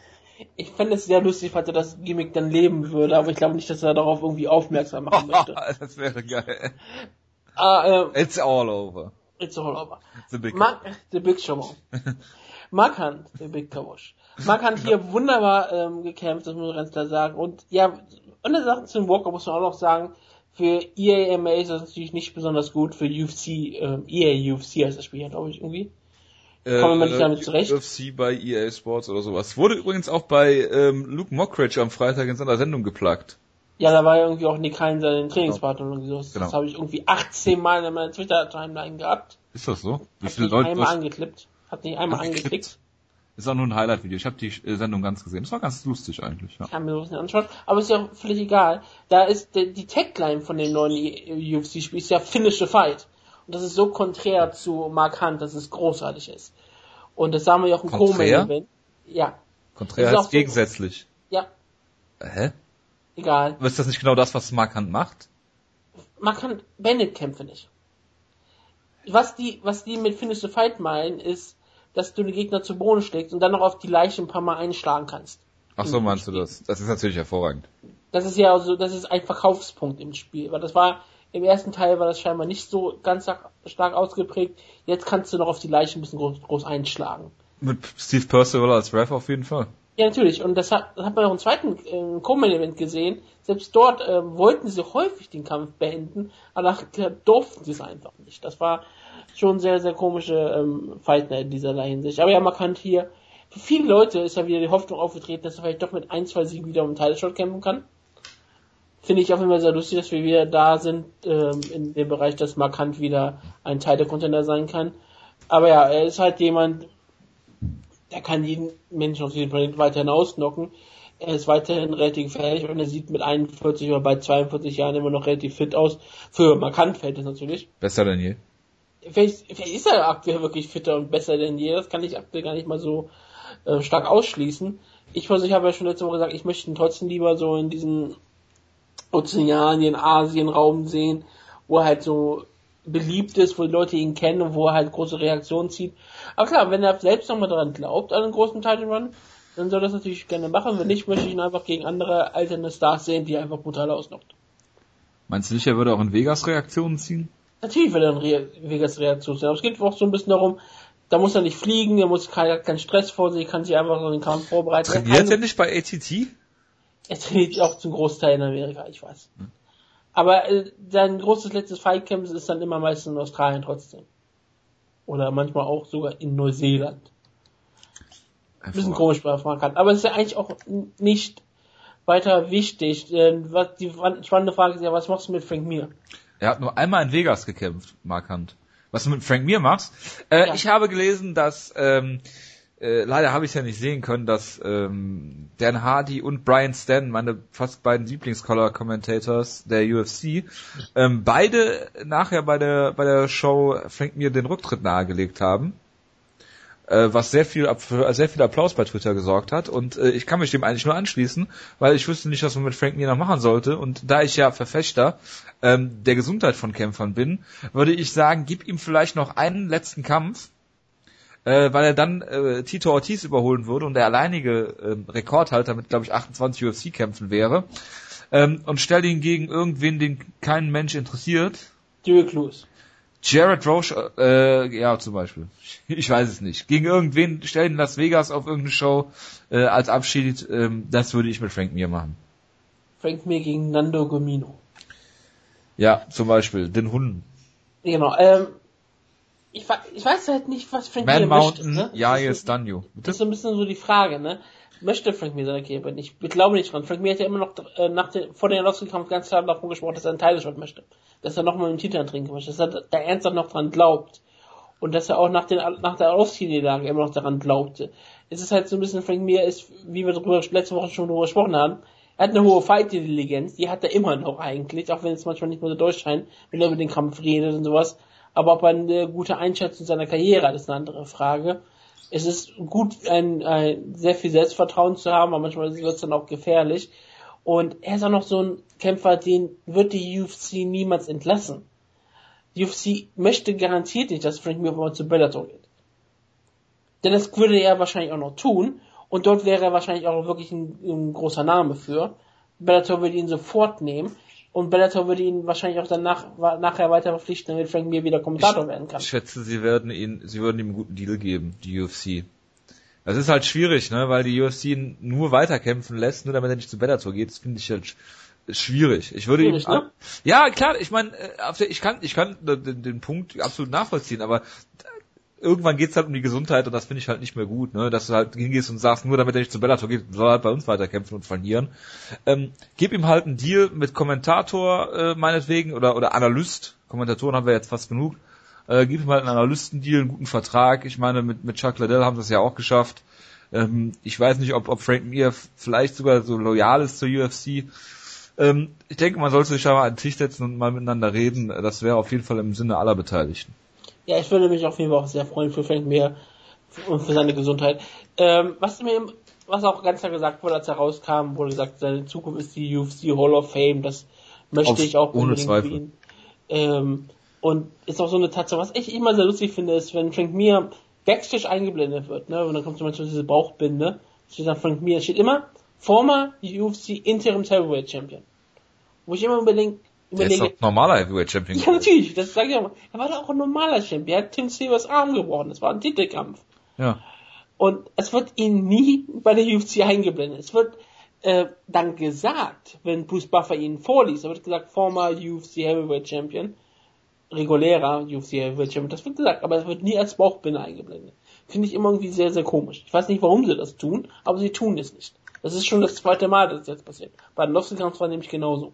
Ich fände es sehr lustig, falls er das Gimmick dann leben würde, aber ich glaube nicht, dass er darauf irgendwie aufmerksam machen möchte. das wäre geil. Ah, äh, It's all over. It's all over. The Big, Mark, the big Show. Mark Hunt, the Big Kawosh. Mark hat hier wunderbar ähm, gekämpft, das muss man ganz klar sagen. Und ja, eine Sache zum Walker muss man auch noch sagen, für EAMA ist das natürlich nicht besonders gut, für UFC, ähm, EA UFC heißt das Spiel ja, glaube ich, irgendwie. Äh, Kommen wir nicht damit zurecht. UFC bei EA Sports oder sowas. Wurde übrigens auch bei ähm, Luke Mockridge am Freitag in seiner Sendung geplagt. Ja, da war ja irgendwie auch Nick Hein seinen Trainingspartner genau. und so. Das genau. habe ich irgendwie 18 Mal in meiner Twitter-Timeline gehabt. Ist das so? Wie viele Leute? Einmal angeklippt. Hat nicht einmal angeklickt. Ist auch nur ein Highlight-Video. Ich habe die äh, Sendung ganz gesehen. Das war ganz lustig eigentlich. Ja. Ich habe mir sowas nicht anschauen. Aber ist ja völlig egal. Da ist die, die Tagline von dem neuen UFC-Spiel ist ja Finish the Fight. Und das ist so konträr zu Mark Hunt, dass es großartig ist. Und das sagen wir ja auch im Co-Main-Event. Ja. Konträr heißt gegensätzlich. Ja. Hä? Egal. Aber ist das nicht genau das, was Mark Hunt macht? Mark Hunt beendet Kämpfe nicht. Was die, was die mit Finish the Fight meinen, ist, dass du den Gegner zu Boden schlägst und dann noch auf die Leiche ein paar Mal einschlagen kannst. Ach so, meinst du das? Das ist natürlich hervorragend. Das ist ja also, das ist ein Verkaufspunkt im Spiel, weil das war, im ersten Teil war das scheinbar nicht so ganz stark ausgeprägt. Jetzt kannst du noch auf die Leiche ein bisschen groß, groß einschlagen. Mit Steve Percival als Ref auf jeden Fall. Ja, natürlich. Und das hat, das hat man auch im zweiten äh, Co-Main-Event gesehen. Selbst dort äh, wollten sie häufig den Kampf beenden, aber da durften sie es einfach nicht. Das war schon sehr, sehr komische ähm, Fight in dieser Hinsicht. Aber ja, man kann hier, für viele Leute ist ja wieder die Hoffnung aufgetreten, dass er vielleicht doch mit ein, zwei Siegen wieder um den Title kämpfen kann. Finde ich auch immer sehr lustig, dass wir wieder da sind, ähm, in dem Bereich, dass Markant wieder ein Teil der Contender sein kann. Aber ja, er ist halt jemand, der kann jeden Menschen auf jeden Fall weiterhin ausnocken. Er ist weiterhin relativ gefährlich und er sieht mit 41 oder bei 42 Jahren immer noch relativ fit aus. Für Markant fällt es natürlich. Besser denn je. Vielleicht, vielleicht ist er aktuell wirklich fitter und besser denn je. Das kann ich aktuell gar nicht mal so äh, stark ausschließen. ich persönlich habe ja schon letzte Woche gesagt, ich möchte ihn trotzdem lieber so in diesen Ozeanien, Asien Raum sehen, wo er halt so beliebt ist, wo die Leute ihn kennen und wo er halt große Reaktionen zieht. Aber klar, wenn er selbst nochmal daran glaubt, an einen großen Title Run, dann soll er das natürlich gerne machen. Wenn nicht, möchte ich ihn einfach gegen andere alterne Stars sehen, die er einfach brutal ausnockt. Meinst du nicht, er würde auch in Vegas Reaktionen ziehen? Natürlich wird er in Re Vegas Reaktionen ziehen. Aber es geht auch so ein bisschen darum, da muss er nicht fliegen, er muss keinen kein Stress vor sich, kann sich einfach so den Kampf vorbereiten. Trainiert er nicht bei ATT? Er trainiert auch zum Großteil in Amerika, ich weiß. Hm. Aber äh, sein großes letztes Fightcamp ist dann immer meistens in Australien trotzdem. Oder manchmal auch sogar in Neuseeland. Ein bisschen komisch bei kann. Aber es ist ja eigentlich auch nicht weiter wichtig. Äh, was, die spannende Frage ist ja, was machst du mit Frank Mir? Er hat nur einmal in Vegas gekämpft, Markant. Was du mit Frank Mir machst? Äh, ja. Ich habe gelesen, dass ähm, äh, leider habe ich es ja nicht sehen können, dass ähm, Dan Hardy und Brian Stan, meine fast beiden Lieblingscolor-Commentators der UFC, ähm, beide nachher bei der bei der Show Frank Mir den Rücktritt nahegelegt haben was sehr viel für sehr viel Applaus bei Twitter gesorgt hat und äh, ich kann mich dem eigentlich nur anschließen, weil ich wüsste nicht, was man mit Frank noch machen sollte und da ich ja Verfechter ähm, der Gesundheit von Kämpfern bin, würde ich sagen, gib ihm vielleicht noch einen letzten Kampf äh, weil er dann äh, Tito Ortiz überholen würde und der alleinige äh, Rekordhalter mit, glaube ich, 28 UFC-Kämpfen wäre. Ähm, und stell ihn gegen irgendwen, den kein Mensch interessiert. Derek Lewis. Jared Roche, äh, ja, zum Beispiel. Ich weiß es nicht. Gegen irgendwen, stell ihn in Las Vegas auf irgendeine Show äh, als Abschied, ähm, das würde ich mit Frank Mir machen. Frank Mir gegen Nando Gomino. Ja, zum Beispiel, den Hunden. Genau, ähm, ich, ich weiß halt nicht, was Frank Man Mir Mountain, möchte. Ne? Ja, jetzt you. Das ist so ein bisschen so die Frage, ne? Möchte Frank Mir seine Karriere Ich glaube nicht dran. Frank Mir hat ja immer noch äh, nach den, vor den Arlovski-Kampf ganz klar davon gesprochen, dass er einen Title-Shot möchte. Dass er nochmal einen Titel antrinken möchte. Dass er da ernsthaft noch dran glaubt. Und dass er auch nach, den, nach der Arlovski-Niederlage immer noch daran glaubte. Es ist halt so ein bisschen, Frank Mir ist, wie wir darüber letzte Woche schon darüber gesprochen haben, er hat eine hohe Fight-Intelligenz, die hat er immer noch eigentlich, auch wenn es manchmal nicht mehr so durchscheint, wenn er über den Kampf redet und sowas. Aber ob er eine gute Einschätzung seiner Karriere hat, ist eine andere Frage. Es ist gut, ein, ein sehr viel Selbstvertrauen zu haben, aber manchmal wird es dann auch gefährlich. Und er ist auch noch so ein Kämpfer, den wird die UFC niemals entlassen. Die UFC möchte garantiert nicht, dass Frank Mir zu Bellator geht. Denn das würde er wahrscheinlich auch noch tun. Und dort wäre er wahrscheinlich auch wirklich ein, ein großer Name für. Bellator würde ihn sofort nehmen. Und Bellator würde ihn wahrscheinlich auch danach nachher weiter verpflichten, damit Frank Mir wieder Kommentator ich, werden kann. Ich schätze, sie werden ihn, sie würden ihm einen guten Deal geben, die UFC. Das ist halt schwierig, ne, weil die UFC ihn nur weiterkämpfen lässt, nur damit er nicht zu Bellator geht. Das finde ich halt schwierig. Ich würde schwierig, ihm, ne? ja klar, ich meine, äh, ich kann, ich kann den, den Punkt absolut nachvollziehen, aber irgendwann geht's halt um die Gesundheit und das finde ich halt nicht mehr gut, ne? Dass du halt hingehst und sagst, nur damit er nicht zu Bellator geht, soll er halt bei uns weiterkämpfen und verlieren. Ähm, gib ihm halt einen Deal mit Kommentator äh, meinetwegen oder oder Analyst. Kommentatoren haben wir jetzt fast genug. Äh, gib ihm halt einen Analystendeal, einen guten Vertrag. Ich meine, mit mit Chuck Liddell haben sie es ja auch geschafft. Ähm, ich weiß nicht, ob, ob Frank Mir vielleicht sogar so loyal ist zur UFC. Ähm, ich denke, man sollte sich da mal an den Tisch setzen und mal miteinander reden. Das wäre auf jeden Fall im Sinne aller Beteiligten. Ja, ich würde mich auf jeden Fall auch sehr freuen für Frank Mir und für seine Gesundheit. Ähm, was mir, was auch ganz klar gesagt wurde, als er rauskam, wurde gesagt, seine Zukunft ist die UFC Hall of Fame. Das möchte auf, ich auch ohne Zweifel. ihn. Ähm, und ist auch so eine Tatsache, was ich immer sehr lustig finde, ist, wenn Frank Mir Backstage eingeblendet wird, ne, und dann kommt zum Beispiel diese Bauchbinde, steht dann Frank Mir, steht immer, former UFC Interim Heavyweight Champion. Wo ich immer unbedingt Überlege, der ist doch normaler Heavyweight Champion. Ja, natürlich, das sage ich auch mal. Er war doch auch ein normaler Champion. Er hat Tim Silvers Arm gebrochen. Das war ein Titelkampf. Ja. Und es wird ihn nie bei der UFC eingeblendet. Es wird äh, dann gesagt, wenn Bruce Buffer ihn vorliest, da wird gesagt, former UFC Heavyweight Champion, regulärer UFC Heavyweight Champion, das wird gesagt, aber es wird nie als Bauchbinde eingeblendet. Finde ich immer irgendwie sehr, sehr komisch. Ich weiß nicht, warum sie das tun, aber sie tun es nicht. Das ist schon das zweite Mal, dass das jetzt passiert. Bei den Lost-Kampf war nämlich genauso.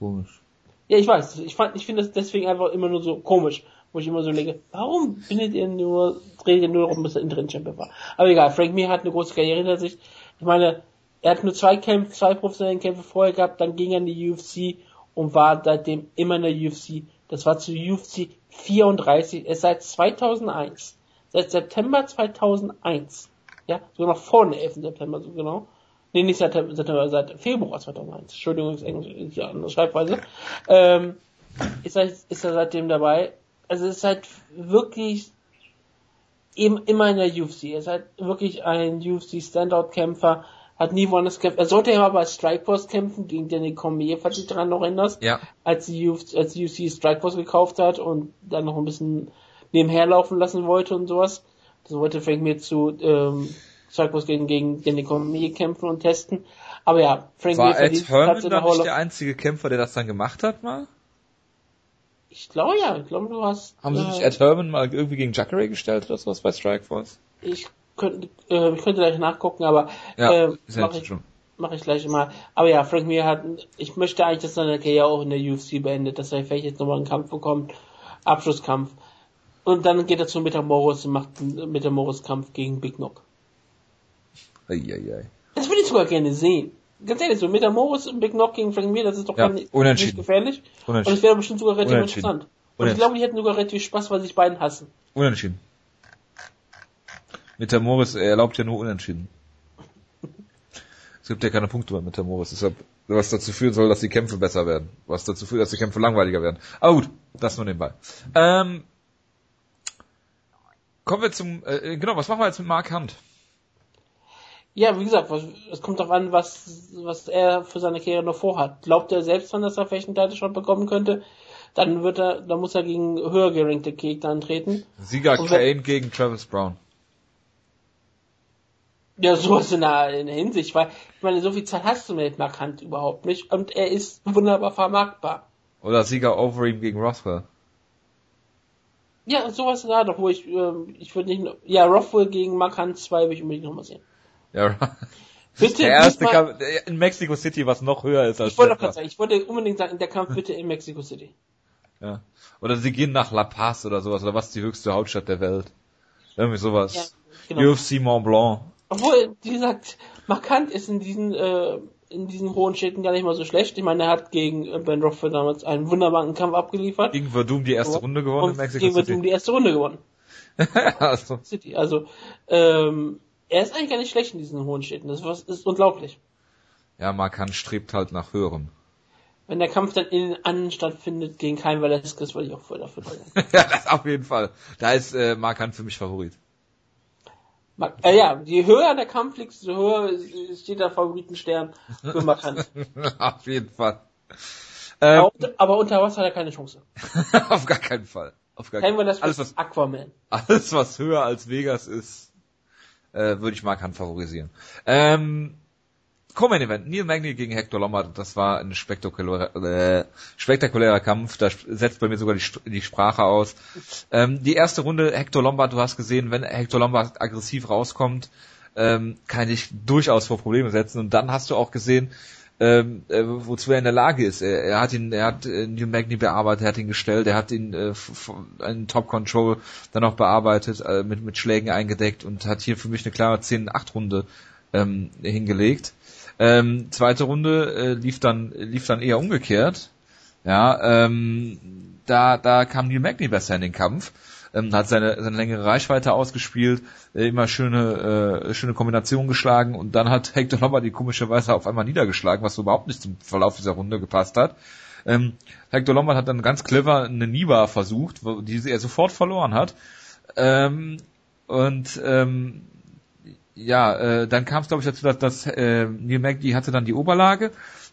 Komisch. Ja, ich weiß. Ich ich finde das deswegen einfach immer nur so komisch, wo ich immer so denke, warum bindet ihr nur, dreht ihr nur darum, bis er Interim Champion war? Aber egal, Frank Mir hat eine große Karriere hinter sich. Ich meine, er hat nur zwei Kämpfe, zwei professionelle Kämpfe vorher gehabt, dann ging er in die UFC und war seitdem immer in der UFC. Das war zu UFC 34, er ist seit 2001, seit September 2001 Ja, sogar noch vor dem 11. September, so genau. Nee, nicht seit, September, seit Februar 2001. Entschuldigung, ist Englisch, ist ja andere Schreibweise. Ähm, ist, er, ist er seitdem dabei. Also es ist halt wirklich eben immer in der UFC. Er ist halt wirklich ein UFC-Standout-Kämpfer, hat nie woanders gekämpft. Er sollte ja mal bei Strikeforce kämpfen gegen Danny Cormier, falls du dich daran noch erinnerst. Ja. Als die UFC, als die UFC Strikeforce gekauft hat und dann noch ein bisschen nebenher laufen lassen wollte und sowas. Das wollte Frank mir zu ähm, Strikeforce gegen, gegen Danny Cormier kämpfen und testen. Aber ja, Frank War Ed Herman dann nicht der einzige Kämpfer, der das dann gemacht hat mal? Ich glaube ja, ich glaube du hast. Haben sie nicht Ed Herman mal irgendwie gegen Jacare gestellt oder sowas bei Strikeforce? Ich könnte, äh, ich könnte gleich nachgucken, aber ja, äh, mache ich, mach ich gleich mal. Aber ja, Frank Mir hat, ich möchte eigentlich, dass seine Karriere auch in der UFC beendet, dass er vielleicht jetzt nochmal einen Kampf bekommt, Abschlusskampf. Und dann geht er zu Metamoros und macht einen Metamoros-Kampf gegen Big Knock. Eieiei. Das würde ich sogar gerne sehen. Ganz ehrlich, so Metamoros und Big Knock gegen Frank Mir, das ist doch ja, gar nicht, nicht gefährlich. Unentschieden. Und es wäre bestimmt sogar relativ interessant. Und ich glaube, die hätten sogar relativ Spaß, weil sich beiden hassen. Unentschieden. Metamoris erlaubt ja nur Unentschieden. es gibt ja keine Punkte bei Metamoris, deshalb, was dazu führen soll, dass die Kämpfe besser werden. Was dazu führt, dass die Kämpfe langweiliger werden. Aber gut, das nur nebenbei. Ähm, kommen wir zum, äh, genau, was machen wir jetzt mit Mark Hunt? Ja, wie gesagt, es kommt darauf an, was, was er für seine Karriere noch vorhat. Glaubt er selbst dran, dass er vielleicht einen Title bekommen könnte? Dann wird er, dann muss er gegen höher gerankte Gegner antreten. Sieger Kane gegen Travis Brown. Ja, sowas in der, in der Hinsicht, weil, ich meine, so viel Zeit hast du mit Markant überhaupt nicht und er ist wunderbar vermarktbar. Oder Sieger Overeem gegen Rothwell. Ja, sowas da doch, wo ich, äh, ich würde nicht, ja, Rothwell gegen Markant 2 will ich unbedingt nochmal sehen. Ja, Bitte der erste Kampf in Mexico City, was noch höher ist als Ich wollte doch gerade sagen, ich wollte unbedingt sagen, der Kampf bitte in Mexico City. Ja. Oder sie gehen nach La Paz oder sowas, oder was ist die höchste Hauptstadt der Welt? Irgendwie sowas. Ja, genau. UFC Mont Blanc. Obwohl, wie gesagt, markant ist in diesen, äh, in diesen hohen Städten gar nicht mal so schlecht. Ich meine, er hat gegen äh, Ben Rothwell damals einen wunderbaren Kampf abgeliefert. Gegen Verdum die erste Runde gewonnen und in Mexico gegen City. Verdum die erste Runde gewonnen. also. City. Also, ähm, er ist eigentlich gar nicht schlecht in diesen hohen Städten. Das ist unglaublich. Ja, Markant strebt halt nach höherem. Wenn der Kampf dann in den anderen stattfindet gegen Kein Velasquez, würde ich auch voll dafür sein. ja, das auf jeden Fall. Da ist äh, Markant für mich Favorit. Äh, ja, je höher der Kampf liegt, desto höher steht der Favoritenstern für Markant. Auf jeden Fall. Ähm, aber, aber, unter Wasser hat er keine Chance. auf gar keinen Fall. Auf gar keinen Fall. Alles was Aquaman. Alles was höher als Vegas ist, äh, würde ich Markant favorisieren. Ähm, Co-Main Event, Neil Magny gegen Hector Lombard, das war ein spektakulärer, äh, spektakulärer Kampf, da setzt bei mir sogar die, die Sprache aus. Ähm, die erste Runde, Hector Lombard, du hast gesehen, wenn Hector Lombard aggressiv rauskommt, ähm, kann ich durchaus vor Probleme setzen und dann hast du auch gesehen, ähm, äh, wozu er in der Lage ist. Er, er hat ihn, er hat äh, Neil Magny bearbeitet, er hat ihn gestellt, er hat ihn äh, in Top Control dann auch bearbeitet, äh, mit, mit Schlägen eingedeckt und hat hier für mich eine klare 10-8 Runde ähm, hingelegt. Ähm, zweite Runde äh, lief dann lief dann eher umgekehrt. Ja, ähm, da da kam Neil Magny besser in den Kampf, ähm, hat seine seine längere Reichweite ausgespielt, äh, immer schöne äh, schöne Kombinationen geschlagen und dann hat Hector Lombard die komischerweise auf einmal niedergeschlagen, was überhaupt nicht zum Verlauf dieser Runde gepasst hat. Ähm, Hector Lombard hat dann ganz clever eine Niba versucht, die er sofort verloren hat. Ähm, und ähm, ja, äh, dann kam es glaube ich dazu, dass, dass äh, Neil Magny hatte dann die Oberlage,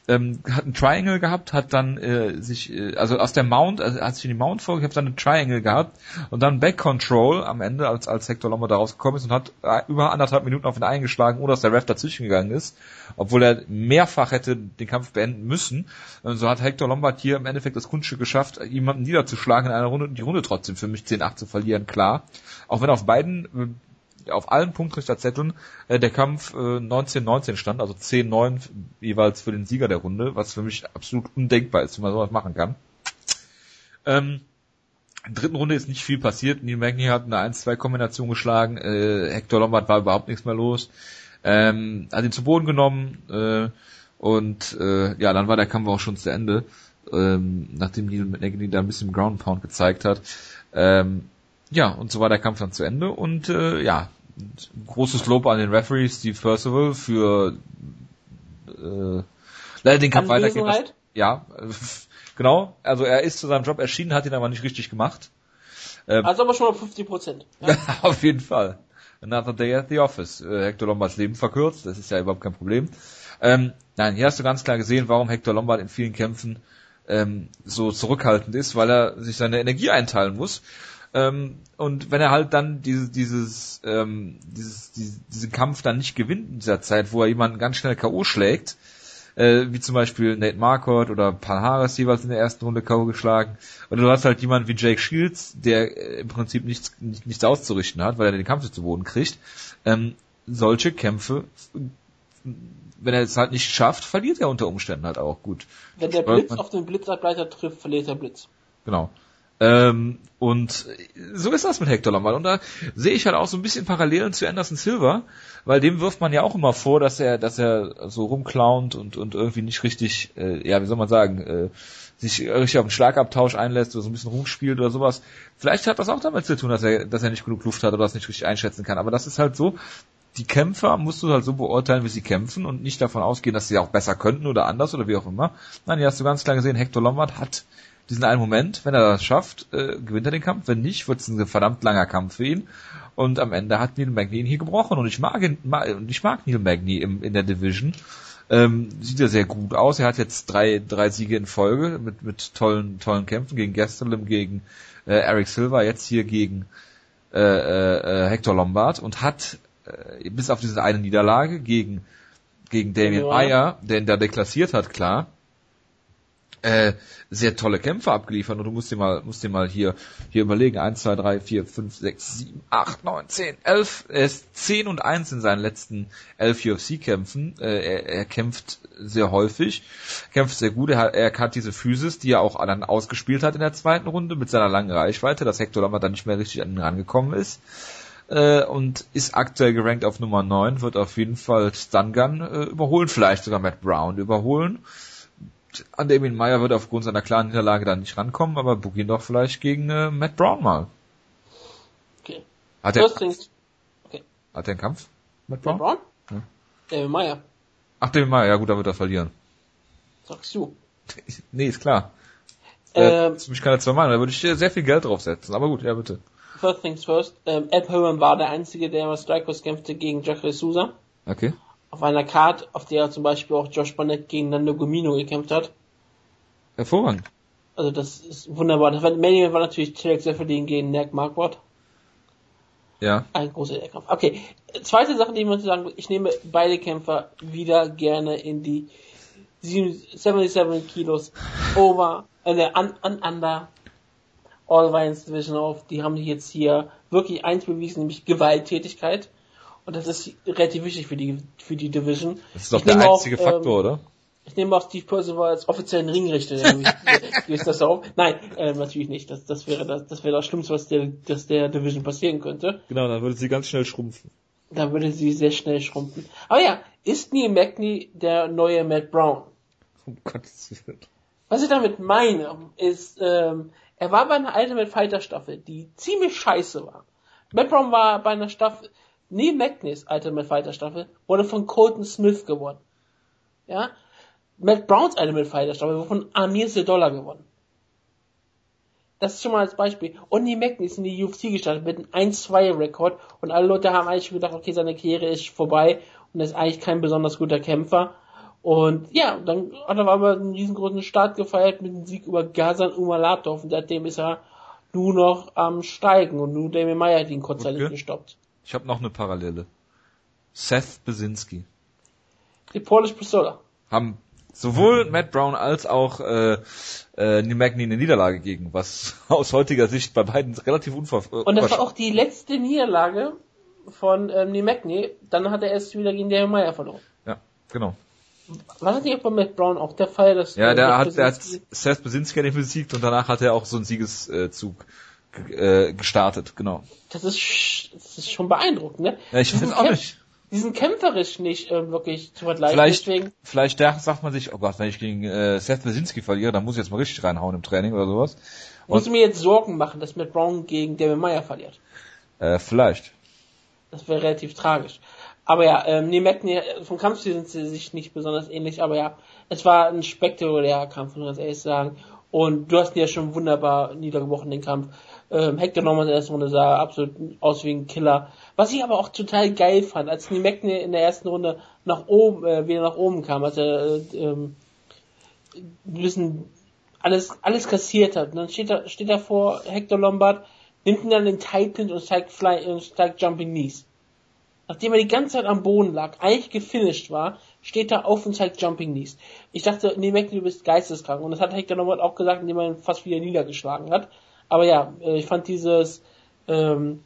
ähm, hat ein Triangle gehabt, hat dann äh, sich, äh, also aus der Mount, also hat sich in die Mount vorgehabt, dann ein Triangle gehabt und dann Back Control am Ende, als, als Hector Lombard da rausgekommen ist und hat äh, über anderthalb Minuten auf ihn eingeschlagen, ohne dass der Ref dazwischen gegangen ist, obwohl er mehrfach hätte den Kampf beenden müssen. Und so hat Hector Lombard hier im Endeffekt das Kunststück geschafft, jemanden niederzuschlagen in einer Runde und die Runde trotzdem für mich 10-8 zu verlieren, klar. Auch wenn auf beiden äh, auf allen Punktrichterzetteln äh, der Kampf äh, 19-19 stand, also 10-9 jeweils für den Sieger der Runde, was für mich absolut undenkbar ist, wie man sowas machen kann. Ähm, in der dritten Runde ist nicht viel passiert. Neil Magny hat eine 1-2-Kombination geschlagen. Äh, Hector Lombard war überhaupt nichts mehr los. Ähm, hat ihn zu Boden genommen äh, und äh, ja, dann war der Kampf auch schon zu Ende, ähm, nachdem Neil Magny da ein bisschen Ground Pound gezeigt hat. Ähm, ja, und so war der Kampf dann zu Ende und äh, ja, großes Lob an den Referee Steve Percival für äh, leider den Kampf weitergehen. Ja, genau. Also er ist zu seinem Job erschienen, hat ihn aber nicht richtig gemacht. Ähm, also aber schon mal 50 Prozent. Ja? auf jeden Fall. Another Day at the Office. Äh, Hector Lombards Leben verkürzt, das ist ja überhaupt kein Problem. Ähm, nein, hier hast du ganz klar gesehen, warum Hector Lombard in vielen Kämpfen ähm, so zurückhaltend ist, weil er sich seine Energie einteilen muss. Ähm, und wenn er halt dann dieses, dieses, ähm, dieses, dieses, diesen Kampf dann nicht gewinnt in dieser Zeit, wo er jemanden ganz schnell K.O. schlägt, äh, wie zum Beispiel Nate Marquardt oder Paul Harris jeweils in der ersten Runde K.O. geschlagen, oder du hast halt jemanden wie Jake Shields, der äh, im Prinzip nichts, nichts auszurichten hat, weil er den Kampf nicht zu Boden kriegt. Ähm, solche Kämpfe wenn er es halt nicht schafft, verliert er unter Umständen halt auch gut. Wenn der Blitz auf den Blitzableiter trifft, verliert der Blitz. Genau. Ähm, und so ist das mit Hector Lombard. Und da sehe ich halt auch so ein bisschen Parallelen zu Anderson Silver, weil dem wirft man ja auch immer vor, dass er, dass er so rumclownt und, und irgendwie nicht richtig, äh, ja, wie soll man sagen, äh, sich richtig auf einen Schlagabtausch einlässt oder so ein bisschen rumspielt oder sowas. Vielleicht hat das auch damit zu tun, dass er, dass er nicht genug Luft hat oder das nicht richtig einschätzen kann. Aber das ist halt so, die Kämpfer musst du halt so beurteilen, wie sie kämpfen und nicht davon ausgehen, dass sie auch besser könnten oder anders oder wie auch immer. Nein, hier hast du ganz klar gesehen, Hector Lombard hat diesen einen Moment, wenn er das schafft, äh, gewinnt er den Kampf. Wenn nicht, wird es ein verdammt langer Kampf für ihn. Und am Ende hat Neil Magny ihn hier gebrochen. Und ich mag ihn, ich mag Neil Magny im, in der Division. Ähm, sieht er sehr gut aus. Er hat jetzt drei, drei Siege in Folge mit, mit tollen, tollen Kämpfen gegen Gastelum, gegen äh, Eric Silva, jetzt hier gegen äh, äh, Hector Lombard und hat äh, bis auf diese eine Niederlage gegen gegen Damien ja. Meyer, der ihn da deklassiert hat, klar, äh, sehr tolle Kämpfe abgeliefert. Und du musst dir mal, musst dir mal hier, hier überlegen, 1, 2, 3, 4, 5, 6, 7, 8, 9, 10, 11, er ist 10 und 1 in seinen letzten 11 UFC-Kämpfen, äh, er, er kämpft sehr häufig, kämpft sehr gut, er hat, er hat diese Physis, die er auch dann ausgespielt hat in der zweiten Runde mit seiner langen Reichweite, dass Hector Lambert dann nicht mehr richtig an ihn rangekommen ist. Äh, und ist aktuell gerankt auf Nummer 9, wird auf jeden Fall Stungun äh, überholen, vielleicht sogar Matt Brown überholen. An Damien Meyer wird aufgrund seiner klaren Niederlage dann nicht rankommen, aber Boogie doch vielleicht gegen äh, Matt Brown mal. Okay. Hat er, okay. hat er einen Kampf? Matt Brown? Matt Brown? Ja. Damien Meyer. Ach, Damien Meyer, ja gut, da wird er verlieren. Sagst du. nee, ist klar. Ähm, äh, mich keine zwei Mal, da würde ich sehr viel Geld draufsetzen, aber gut, ja bitte. First things first, ähm, Ed Herman war der Einzige, der im Strikeforce kämpfte gegen Jacare Souza. Okay. Auf einer Card, auf der zum Beispiel auch Josh Bonnet gegen Nando Gomino gekämpft hat. Hervorragend. Also das ist wunderbar. Das war, Main war natürlich Tarek Zefferdin gegen Nerk Marquardt. Ja. Ein großer Kampf. Okay. Zweite Sache, die man sagen ich nehme beide Kämpfer wieder gerne in die 77 Kilos over, äh, un, un, under All Violence Division auf. Die haben jetzt hier wirklich eins bewiesen, nämlich Gewalttätigkeit. Und das ist relativ wichtig für die, für die Division. Das ist doch ich der einzige auch, Faktor, ähm, oder? Ich nehme auch Steve Percival als offiziellen Ringrichter, der das auf. Nein, äh, natürlich nicht. Das, das wäre das, das wäre das Schlimmste, was der, das der Division passieren könnte. Genau, dann würde sie ganz schnell schrumpfen. Da würde sie sehr schnell schrumpfen. Aber ja, ist Neil Magny der neue Matt Brown? Um Gottes Willen. Was ich damit meine, ist, ähm, er war bei einer Ultimate Fighter Staffel, die ziemlich scheiße war. Matt Brown war bei einer Staffel, Neil Magnis Ultimate Fighter Staffel, wurde von Colton Smith gewonnen. Ja? Matt Browns Ultimate Fighter Staffel wurde von Amir Dollar gewonnen. Das ist schon mal als Beispiel. Und Magny ist in die UFC gestartet mit einem 1-2-Rekord und alle Leute haben eigentlich gedacht, okay, seine Karriere ist vorbei und er ist eigentlich kein besonders guter Kämpfer. Und ja, dann hat er aber einen riesengroßen Start gefeiert mit dem Sieg über Gazan Umalatov und seitdem ist er nur noch am Steigen und nur Damien Meyer hat ihn kurzzeitig okay. gestoppt. Ich habe noch eine Parallele. Seth Besinski. Die Polish Pistola. Haben sowohl Matt Brown als auch äh, äh, Neil Magny eine Niederlage gegen, was aus heutiger Sicht bei beiden relativ unver... Und das war auch die letzte Niederlage von ähm, Neil Magny. Dann hat er erst wieder gegen Damien Meyer verloren. Ja, genau. War das nicht bei Matt Brown auch der Fall, dass Ja, der hat, der hat Seth Besinski nicht besiegt und danach hat er auch so einen Siegeszug äh, gestartet, genau. Das ist, das ist schon beeindruckend, ne? Ja, ich weiß auch nicht. Die sind kämpferisch nicht äh, wirklich zu vergleichen. Vielleicht, deswegen. vielleicht sagt man sich, oh Gott, wenn ich gegen äh, Seth Besinski verliere, dann muss ich jetzt mal richtig reinhauen im Training oder sowas. Und, muss ich mir jetzt Sorgen machen, dass Matt Brown gegen David Meyer verliert? Äh, vielleicht. Das wäre relativ tragisch. Aber ja, ähm, nee, McNeil, vom Kampfstil sind sie sich nicht besonders ähnlich, aber ja, es war ein spektakulärer Kampf, muss man ganz ehrlich sagen. Und du hast ihn ja schon wunderbar niedergebrochen, den Kampf. Ähm, Hector Norman in der ersten Runde sah absolut aus wie ein Killer. Was ich aber auch total geil fand, als McNeil in der ersten Runde nach oben, äh, wieder nach oben kam, als er äh, ähm, ein bisschen alles, alles kassiert hat. Und dann steht er, steht er vor Hector Lombard, nimmt ihn dann den Titan und zeigt, Fly, und zeigt Jumping Knees. Nachdem er die ganze Zeit am Boden lag, eigentlich gefinisht war, steht er auf und zeigt Jumping Knees. Ich dachte, nee, Mac, du bist geisteskrank. Und das hat Hector nochmal auch gesagt, indem er ihn fast wieder niedergeschlagen hat. Aber ja, äh, ich fand dieses ähm,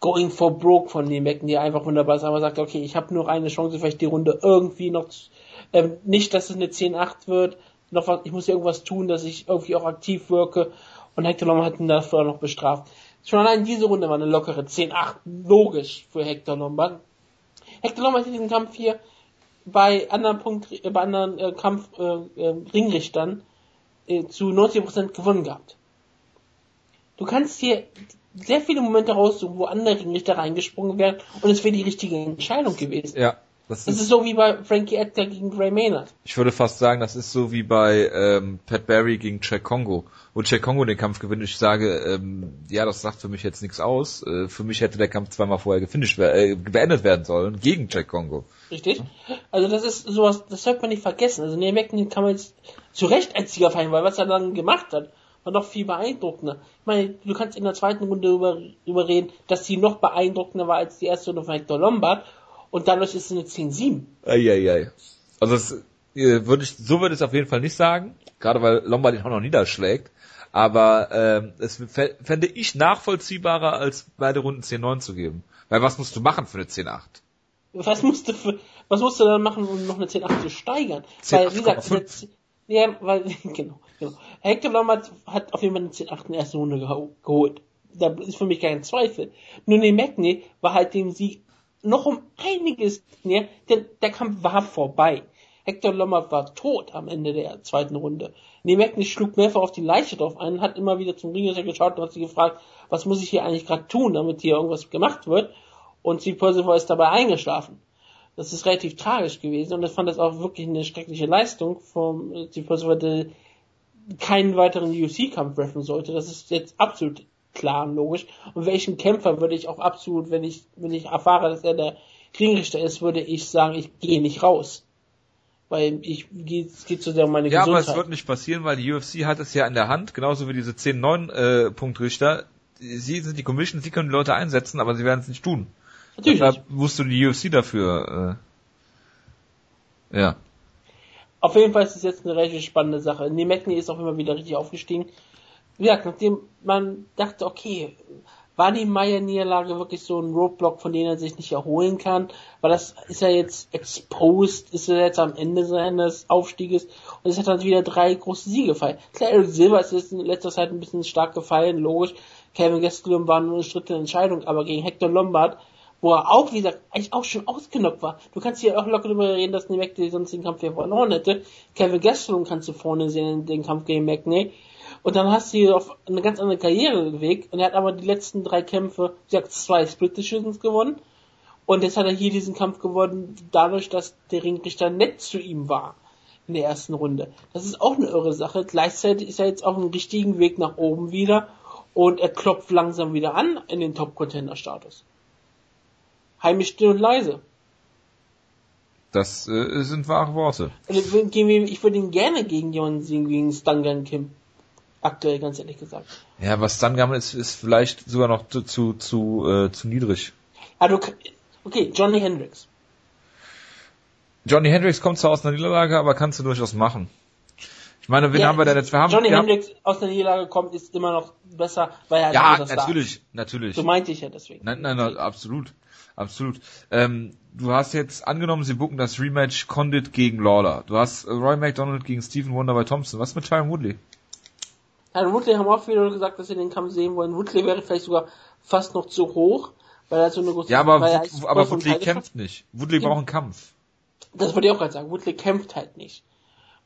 Going for Broke von Lee McNeil einfach wunderbar. Dass er sagt, okay, ich habe nur eine Chance, vielleicht die Runde irgendwie noch, zu, ähm, nicht, dass es eine 10-8 wird, noch was, ich muss irgendwas tun, dass ich irgendwie auch aktiv wirke. Und Hector Lombard hat ihn dafür noch bestraft. Schon allein diese Runde war eine lockere 10-8, logisch für Hector Lombard. Hector Lombard hat diesen Kampf hier bei anderen Punkt, äh, bei anderen äh, Kampf äh, äh, Ringrichtern äh, zu 90% gewonnen gehabt. Du kannst hier sehr viele Momente raussuchen, wo andere Ringrichter reingesprungen wären und es wäre die richtige Entscheidung gewesen. Ja. Das, das ist, ist, so wie bei Frankie Edgar gegen Gray Maynard. Ich würde fast sagen, das ist so wie bei ähm, Pat Barry gegen Jack Congo. Wo Jack Congo den Kampf gewinnt, ich sage, ähm, ja, das sagt für mich jetzt nichts aus. Äh, für mich hätte der Kampf zweimal vorher gefinisht, äh, beendet werden sollen gegen Jack Congo. Richtig. Also das ist sowas, das sollte man nicht vergessen. Also Neil Macklin kann man jetzt zu Recht als Sieger feiern, weil was er dann gemacht hat, war noch viel beeindruckender. Ich meine, du kannst in der zweiten Runde über, über reden, dass sie noch beeindruckender war als die erste Runde von Hector Lombard und dadurch ist es eine 10-7. Eieiei. Also das äh, würde ich, so würde ich es auf jeden Fall nicht sagen, gerade weil Lombard ihn auch noch niederschlägt. Aber ähm, es fände ich nachvollziehbarer, als beide Runden 10-9 zu geben. Weil was musst du machen für eine 10-8? Was musst du für, was musst du dann machen, um noch eine 10-8 zu steigern? 10, weil, wie gesagt, ja, weil, genau, genau. Hector Lombard hat auf jeden Fall eine 10-8 in der ersten Runde geholt. Da ist für mich kein Zweifel. Nur ne Magny war halt dem Sieg noch um einiges näher, denn der Kampf war vorbei. Hector Lombard war tot am Ende der zweiten Runde. Nemeknis schlug mehrfach auf die Leiche drauf ein, hat immer wieder zum Ringrichter geschaut und hat sie gefragt, was muss ich hier eigentlich gerade tun, damit hier irgendwas gemacht wird. Und Steve Percival ist dabei eingeschlafen. Das ist relativ tragisch gewesen und ich fand das auch wirklich eine schreckliche Leistung vom Steve Percival, der keinen weiteren UFC-Kampf treffen sollte. Das ist jetzt absolut klar und logisch. Und welchen Kämpfer würde ich auch absolut, wenn ich, wenn ich erfahre, dass er der Ringrichter ist, würde ich sagen, ich gehe nicht raus. Weil ich es geht zu sehr um meine ja, Gesundheit. Ja, aber es wird nicht passieren, weil die UFC hat es ja in der Hand, genauso wie diese 10-9 äh, Punktrichter. Sie sind die Commission, sie können die Leute einsetzen, aber sie werden es nicht tun. Natürlich. Deshalb musst du die UFC dafür äh, ja. Auf jeden Fall ist es jetzt eine recht spannende Sache. Nemekni ist auch immer wieder richtig aufgestiegen wie gesagt, nachdem man dachte, okay, war die Meier-Niederlage wirklich so ein Roadblock, von dem er sich nicht erholen kann? Weil das ist ja jetzt exposed, ist er jetzt am Ende seines Aufstieges und es hat dann wieder drei große Siege gefallen. Klar, Eric Silver ist in letzter Zeit ein bisschen stark gefallen, logisch. Kevin Gastelum war nur eine stritte Entscheidung, aber gegen Hector Lombard, wo er auch, wie gesagt, eigentlich auch schon ausgenockt war. Du kannst hier auch locker darüber reden, dass Nemec sonst den Kampf hier verloren hätte. Kevin Gastelum kannst du vorne sehen in den Kampf gegen McNay. Und dann hast du ihn auf eine ganz andere Karriere bewegt. Und er hat aber die letzten drei Kämpfe, wie gesagt, zwei Split Decisions gewonnen. Und jetzt hat er hier diesen Kampf gewonnen, dadurch, dass der Ringrichter nett zu ihm war in der ersten Runde. Das ist auch eine irre Sache. Gleichzeitig ist er jetzt auf dem richtigen Weg nach oben wieder und er klopft langsam wieder an in den Top-Contender-Status. Heimisch still und leise. Das äh, sind wahre Worte. Also, ich würde ihn gerne gegen jemanden sehen, gegen Stangan Kim aktuell, ganz ehrlich gesagt. Ja, was dann gammelt ist, ist vielleicht sogar noch zu, zu, zu, äh, zu niedrig. Also, okay, Johnny Hendricks. Johnny Hendricks kommt zwar aus einer Niederlage, aber kannst du durchaus machen. Ich meine, wen ja, haben wir denn jetzt? Wir haben, Johnny wir Hendricks haben, aus der Niederlage kommt, ist immer noch besser, weil er Ja, natürlich, war. natürlich. So meinte ich ja deswegen. Nein, nein, nein absolut. Absolut. Ähm, du hast jetzt angenommen, sie bucken das Rematch Condit gegen Lawler. Du hast Roy McDonald gegen Stephen Wonderboy Thompson. Was mit Tyron Woodley? Herr Woodley haben auch viele gesagt, dass sie den Kampf sehen wollen. Woodley wäre vielleicht sogar fast noch zu hoch, weil er so eine große... Ja, aber, Wood, aber Woodley kämpft nicht. Woodley braucht einen Kampf. Das würde ich auch gerade sagen. Woodley kämpft halt nicht.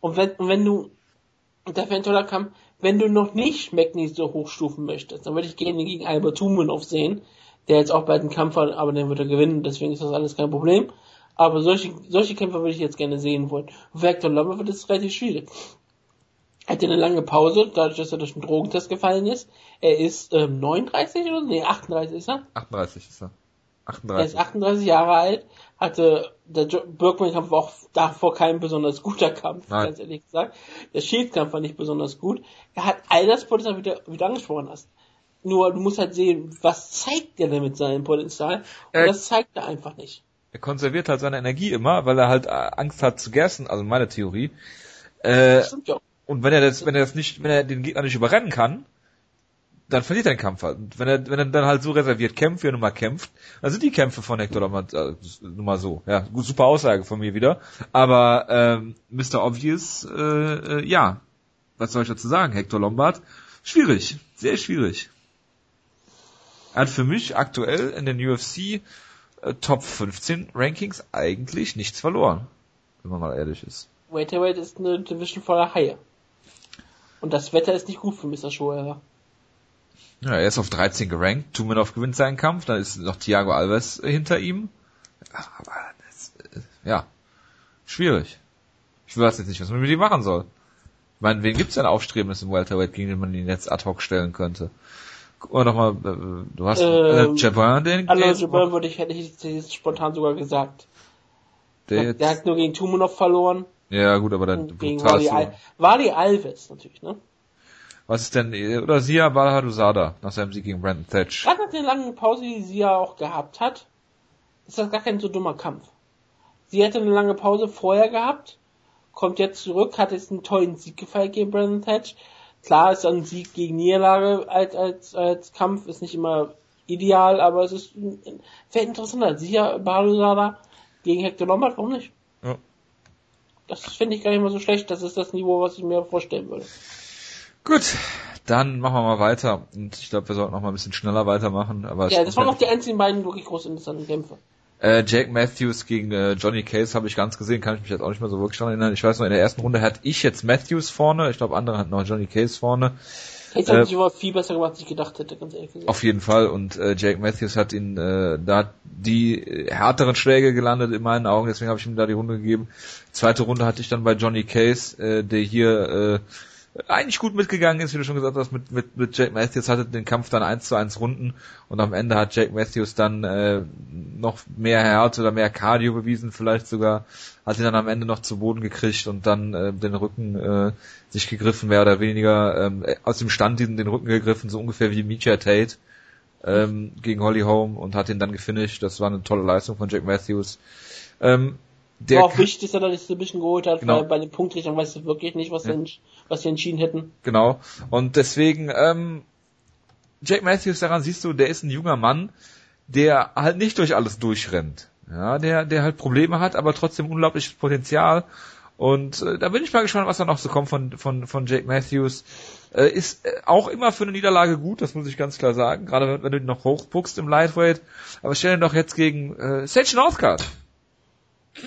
Und wenn, und wenn du, der wäre ein toller Kampf, wenn du noch nicht McNeese so hochstufen möchtest, dann würde ich gerne gegen Albert Tumenov sehen, der jetzt auch bald einen Kampf hat, aber den wird er gewinnen, deswegen ist das alles kein Problem. Aber solche, solche Kämpfer würde ich jetzt gerne sehen wollen. Für Hector Lombard wird es relativ schwierig. Er hatte eine lange Pause, dadurch, dass er durch den Drogentest gefallen ist. Er ist ähm, 39 oder so? Nee, 38 ist er. 38 ist er. 38. Er ist 38 Jahre alt, hatte, der Bergman-Kampf war auch davor kein besonders guter Kampf, Nein. ganz ehrlich gesagt. Der Shield-Kampf war nicht besonders gut. Er hat all das Potenzial, wie du, wie du angesprochen hast. Nur, du musst halt sehen, was zeigt er denn mit seinem Potenzial? Und er, das zeigt er einfach nicht. Er konserviert halt seine Energie immer, weil er halt äh, Angst hat zu gersten, also meine Theorie. Äh, stimmt ja. Und wenn er das, wenn er das nicht, wenn er den Gegner nicht überrennen kann, dann verliert er den Kampf halt. Und wenn er, wenn er dann halt so reserviert kämpft, wie er nun mal kämpft, dann sind die Kämpfe von Hector Lombard äh, nun mal so. Ja, gut, super Aussage von mir wieder. Aber ähm, Mr. Obvious, äh, äh, ja, was soll ich dazu sagen? Hector Lombard, schwierig, sehr schwierig. Er hat für mich aktuell in den UFC äh, Top 15 Rankings eigentlich nichts verloren, wenn man mal ehrlich ist. Welterweight ist eine Division voller Haie. Und das Wetter ist nicht gut für Mr. Schoer. Ja, er ist auf 13 gerankt. Tumenov gewinnt seinen Kampf. Dann ist noch Thiago Alves hinter ihm. Aber das, äh, ja, schwierig. Ich weiß jetzt nicht, was man mit ihm machen soll. Ich meine, wen gibt's denn Aufstrebendes im Welterweight, gegen den man ihn jetzt ad hoc stellen könnte? Guck mal doch mal, äh, du hast ähm, äh, Jabin, den Also Jabin würde ich, hätte ich jetzt spontan sogar gesagt. Der, der, der hat nur gegen Tumenov verloren. Ja, gut, aber dann gegen Wally, Al Wally Alves natürlich, ne? Was ist denn, oder Sia Balhadusada nach seinem Sieg gegen Brandon Thatch? Gerade nach der langen Pause, die Sia auch gehabt hat, ist das gar kein so dummer Kampf. Sie hätte eine lange Pause vorher gehabt, kommt jetzt zurück, hat jetzt einen tollen Sieg gefeiert gegen Brandon Thatch. Klar ist ein Sieg gegen Niederlage als, als, als Kampf, ist nicht immer ideal, aber es ist, wäre interessanter. Sia Balhadusada gegen Hector Lombard, warum nicht? Das finde ich gar nicht mal so schlecht, das ist das Niveau, was ich mir vorstellen würde. Gut, dann machen wir mal weiter. Und ich glaube, wir sollten noch mal ein bisschen schneller weitermachen. Aber ja, das waren noch die einzigen beiden wirklich groß interessanten Kämpfe. Äh, Jake Matthews gegen äh, Johnny Case habe ich ganz gesehen, kann ich mich jetzt auch nicht mehr so wirklich daran erinnern. Ich weiß noch, in der ersten Runde hatte ich jetzt Matthews vorne, ich glaube andere hatten noch Johnny Case vorne. Case äh, hat sich aber viel besser gemacht, als ich gedacht hätte, ganz ehrlich gesagt. Auf jeden Fall und äh, Jake Matthews hat ihn äh, da die härteren Schläge gelandet in meinen Augen, deswegen habe ich ihm da die Runde gegeben. Zweite Runde hatte ich dann bei Johnny Case, äh, der hier äh, eigentlich gut mitgegangen ist, wie du schon gesagt hast, mit, mit, mit Jake Matthews hatte den Kampf dann eins zu eins Runden und am Ende hat Jake Matthews dann äh, noch mehr Härte oder mehr Cardio bewiesen, vielleicht sogar, hat ihn dann am Ende noch zu Boden gekriegt und dann äh, den Rücken äh, sich gegriffen, mehr oder weniger ähm, aus dem Stand diesen den Rücken gegriffen, so ungefähr wie Misha Tate ähm, gegen Holly Holm und hat ihn dann gefinisht. Das war eine tolle Leistung von Jake Matthews. Ähm, der war auch wichtig, dass er da die Submission geholt hat, genau. weil bei den Punktrichtern weißt du wirklich nicht, was, ja. sie, was sie entschieden hätten. Genau. Und deswegen, ähm, Jake Matthews, daran siehst du, der ist ein junger Mann, der halt nicht durch alles durchrennt. Ja, der, der halt Probleme hat, aber trotzdem unglaubliches Potenzial. Und äh, da bin ich mal gespannt, was da noch so kommt von, von, von Jake Matthews. Äh, ist äh, auch immer für eine Niederlage gut, das muss ich ganz klar sagen. Gerade wenn du ihn noch hochpuckst im Lightweight. Aber stell ihn doch jetzt gegen äh, Sage Northcutt.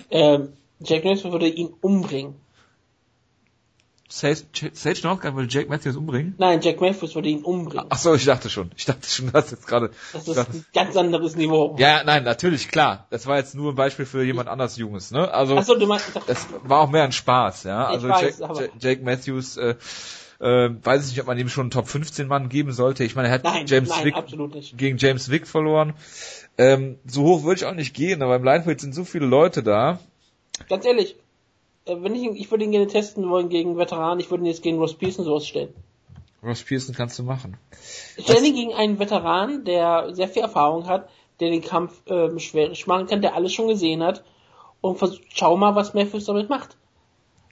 Ähm, Jack Matthews würde ihn umbringen. Sage, Sage Northcutt würde Jack Matthews umbringen? Nein, Jack Matthews würde ihn umbringen. Ach so, ich dachte schon. Ich dachte schon, dass jetzt gerade. Das ist ein ganz anderes Niveau. Ja, nein, natürlich, klar. Das war jetzt nur ein Beispiel für jemand anders Junges, ne? Also, Ach so, du meinst, das war auch mehr ein Spaß, ja. Also weiß, Jack, Jack Matthews, äh, äh, weiß ich nicht, ob man ihm schon einen Top 15 Mann geben sollte. Ich meine, er hat nein, James nein, Wick gegen James Wick verloren. Ähm, so hoch würde ich auch nicht gehen, aber im Lightweight sind so viele Leute da. Ganz ehrlich, wenn ich, ich würde ihn gerne testen wollen gegen Veteranen, ich würde ihn jetzt gegen Ross Pearson sowas stellen. Ross Pearson kannst du machen. Ich stelle ihn gegen einen Veteran, der sehr viel Erfahrung hat, der den Kampf äh, schwierig machen kann, der alles schon gesehen hat und versuch, schau mal, was Memphis damit macht.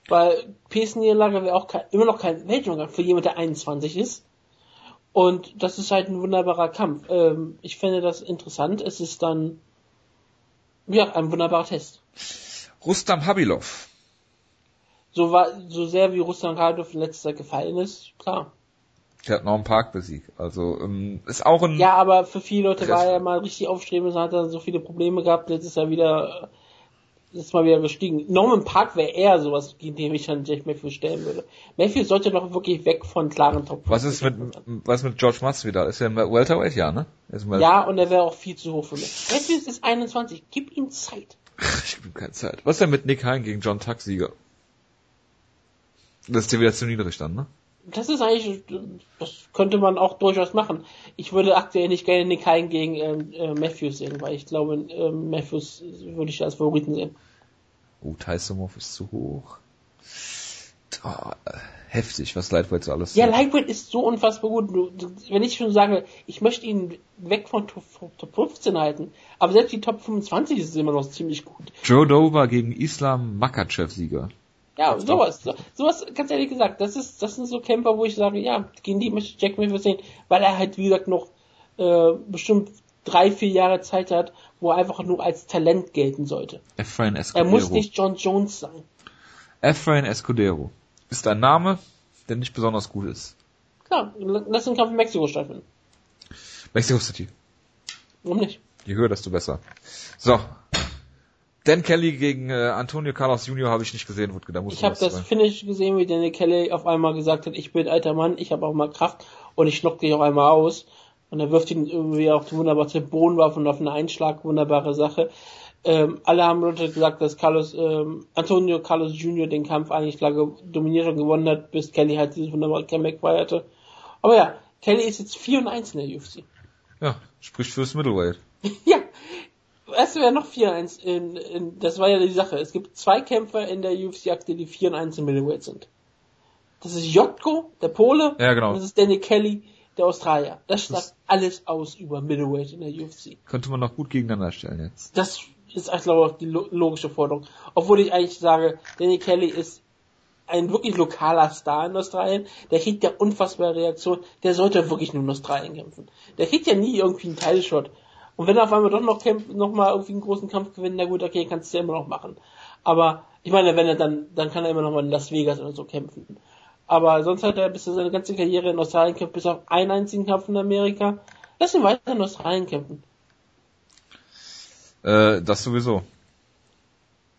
Weil Pearson-Niederlage wäre auch kein, immer noch kein Weltjunge für jemand, der 21 ist. Und das ist halt ein wunderbarer Kampf. Ähm, ich finde das interessant. Es ist dann, ja, ein wunderbarer Test. Rustam Habilov. So war, so sehr wie Rustam Habilov in letzter Zeit gefallen ist, klar. Der hat noch einen Park besiegt. Also ähm, ist auch ein. Ja, aber für viele Leute war er mal richtig aufstrebend und hat dann so viele Probleme gehabt. Jetzt ist er wieder ist mal wieder gestiegen. Norman Park wäre eher sowas, gegen den ich dann Jack Matthews stellen würde. Matthews sollte doch wirklich weg von klaren Top. Was ist mit, was mit George wieder? Ist er im Welterweight? Ja, ne? Ja, und er wäre auch viel zu hoch für mich. Matthews ist 21. Gib ihm Zeit. ich gebe ihm keine Zeit. Was ist denn mit Nick Hein gegen John Tuck Sieger? Das ist dir wieder zu niedrig dann, ne? Das ist eigentlich, das könnte man auch durchaus machen. Ich würde aktuell nicht gerne Nick Hein gegen ähm, äh, Matthews sehen, weil ich glaube, äh, Matthews würde ich als Favoriten sehen. Oh, Tysomov ist zu hoch. Oh, heftig, was Lightweight so alles Ja, Lightweight ist so unfassbar gut. Wenn ich schon sage, ich möchte ihn weg von Top, Top 15 halten, aber selbst die Top 25 ist immer noch ziemlich gut. Joe Dover gegen Islam Makachev-Sieger. Ja, sowas. Sowas, ganz ehrlich gesagt, das ist, das sind so Kämpfer, wo ich sage, ja, gegen die möchte ich Jack Matthews sehen, weil er halt, wie gesagt, noch äh, bestimmt drei, vier Jahre Zeit hat, wo er einfach nur als Talent gelten sollte. Efrain Escudero. Er muss nicht John Jones sein. Efrain Escudero ist ein Name, der nicht besonders gut ist. Klar, lass den Kampf in Mexiko stattfinden. Mexico City. Warum nicht? Je höher, desto besser. So, Dan Kelly gegen äh, Antonio Carlos Jr. habe ich nicht gesehen, Wutke, da muss Ich habe das sein. Finish gesehen, wie Danny Kelly auf einmal gesagt hat, ich bin alter Mann, ich habe auch mal Kraft und ich schnock dich auch einmal aus. Und er wirft ihn irgendwie auch wunderbar zu Bodenwaffe und auf einen Einschlag, wunderbare Sache. Ähm, alle haben Leute gesagt, dass Carlos, ähm, Antonio Carlos Jr. den Kampf eigentlich klar dominiert und gewonnen hat, bis Kelly halt dieses wunderbare Comeback feierte. Aber ja, Kelly ist jetzt 4 und 1 in der UFC. Ja, spricht fürs Middleweight. ja, weißt du, wer noch 4-1 in, in, das war ja die Sache. Es gibt zwei Kämpfer in der UFC-Akte, die 4 1 im Middleweight sind. Das ist Jotko, der Pole. Ja, genau. Und das ist Danny Kelly, der Australier. Das sagt alles aus über Middleweight in der UFC. Könnte man noch gut gegeneinander stellen jetzt. Das ist, ich glaube, die logische Forderung. Obwohl ich eigentlich sage, Danny Kelly ist ein wirklich lokaler Star in Australien. Der kriegt ja unfassbare Reaktion. Der sollte wirklich nur in Australien kämpfen. Der kriegt ja nie irgendwie einen Teilshot. Und wenn er auf einmal doch noch, kämpft, noch mal irgendwie einen großen Kampf gewinnt, na gut, okay, kannst du ja immer noch machen. Aber ich meine, wenn er dann, dann kann er immer noch mal in Las Vegas oder so kämpfen. Aber sonst hat er bis zu seine ganze Karriere in Australien kämpft, bis auf einen einzigen Kampf in Amerika. Lass ihn weiter in Australien kämpfen. Äh, das sowieso.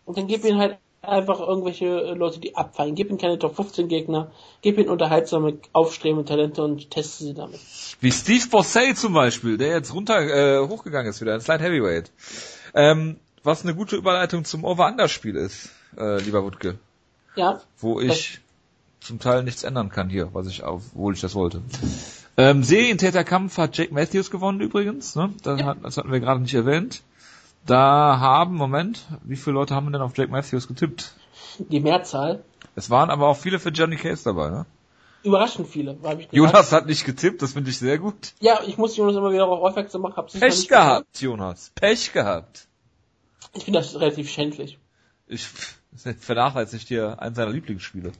Und dann gib ihn halt einfach irgendwelche äh, Leute, die abfallen. Gib ihnen keine Top 15 Gegner, gib ihnen unterhaltsame, aufstrebende Talente und teste sie damit. Wie Steve Bossay zum Beispiel, der jetzt runter äh, hochgegangen ist wieder, ins Light Heavyweight. Ähm, was eine gute Überleitung zum Over-Under-Spiel ist, äh, lieber Wutke. Ja. Wo ich zum Teil nichts ändern kann hier, was ich obwohl ich das wollte. Ähm, Serientäterkampf hat Jake Matthews gewonnen übrigens, ne? Das, ja. hat, das hatten wir gerade nicht erwähnt. Da haben, Moment, wie viele Leute haben denn auf Jake Matthews getippt? Die Mehrzahl. Es waren aber auch viele für Johnny Case dabei, ne? Überraschend viele, habe ich gesagt. Jonas hat nicht getippt, das finde ich sehr gut. Ja, ich muss Jonas immer wieder darauf aufmerksam machen. Hab's Pech gehabt, gesagt. Jonas. Pech gehabt. Ich finde das relativ schändlich. Ich vernachlässigt dir einen seiner Lieblingsspiele.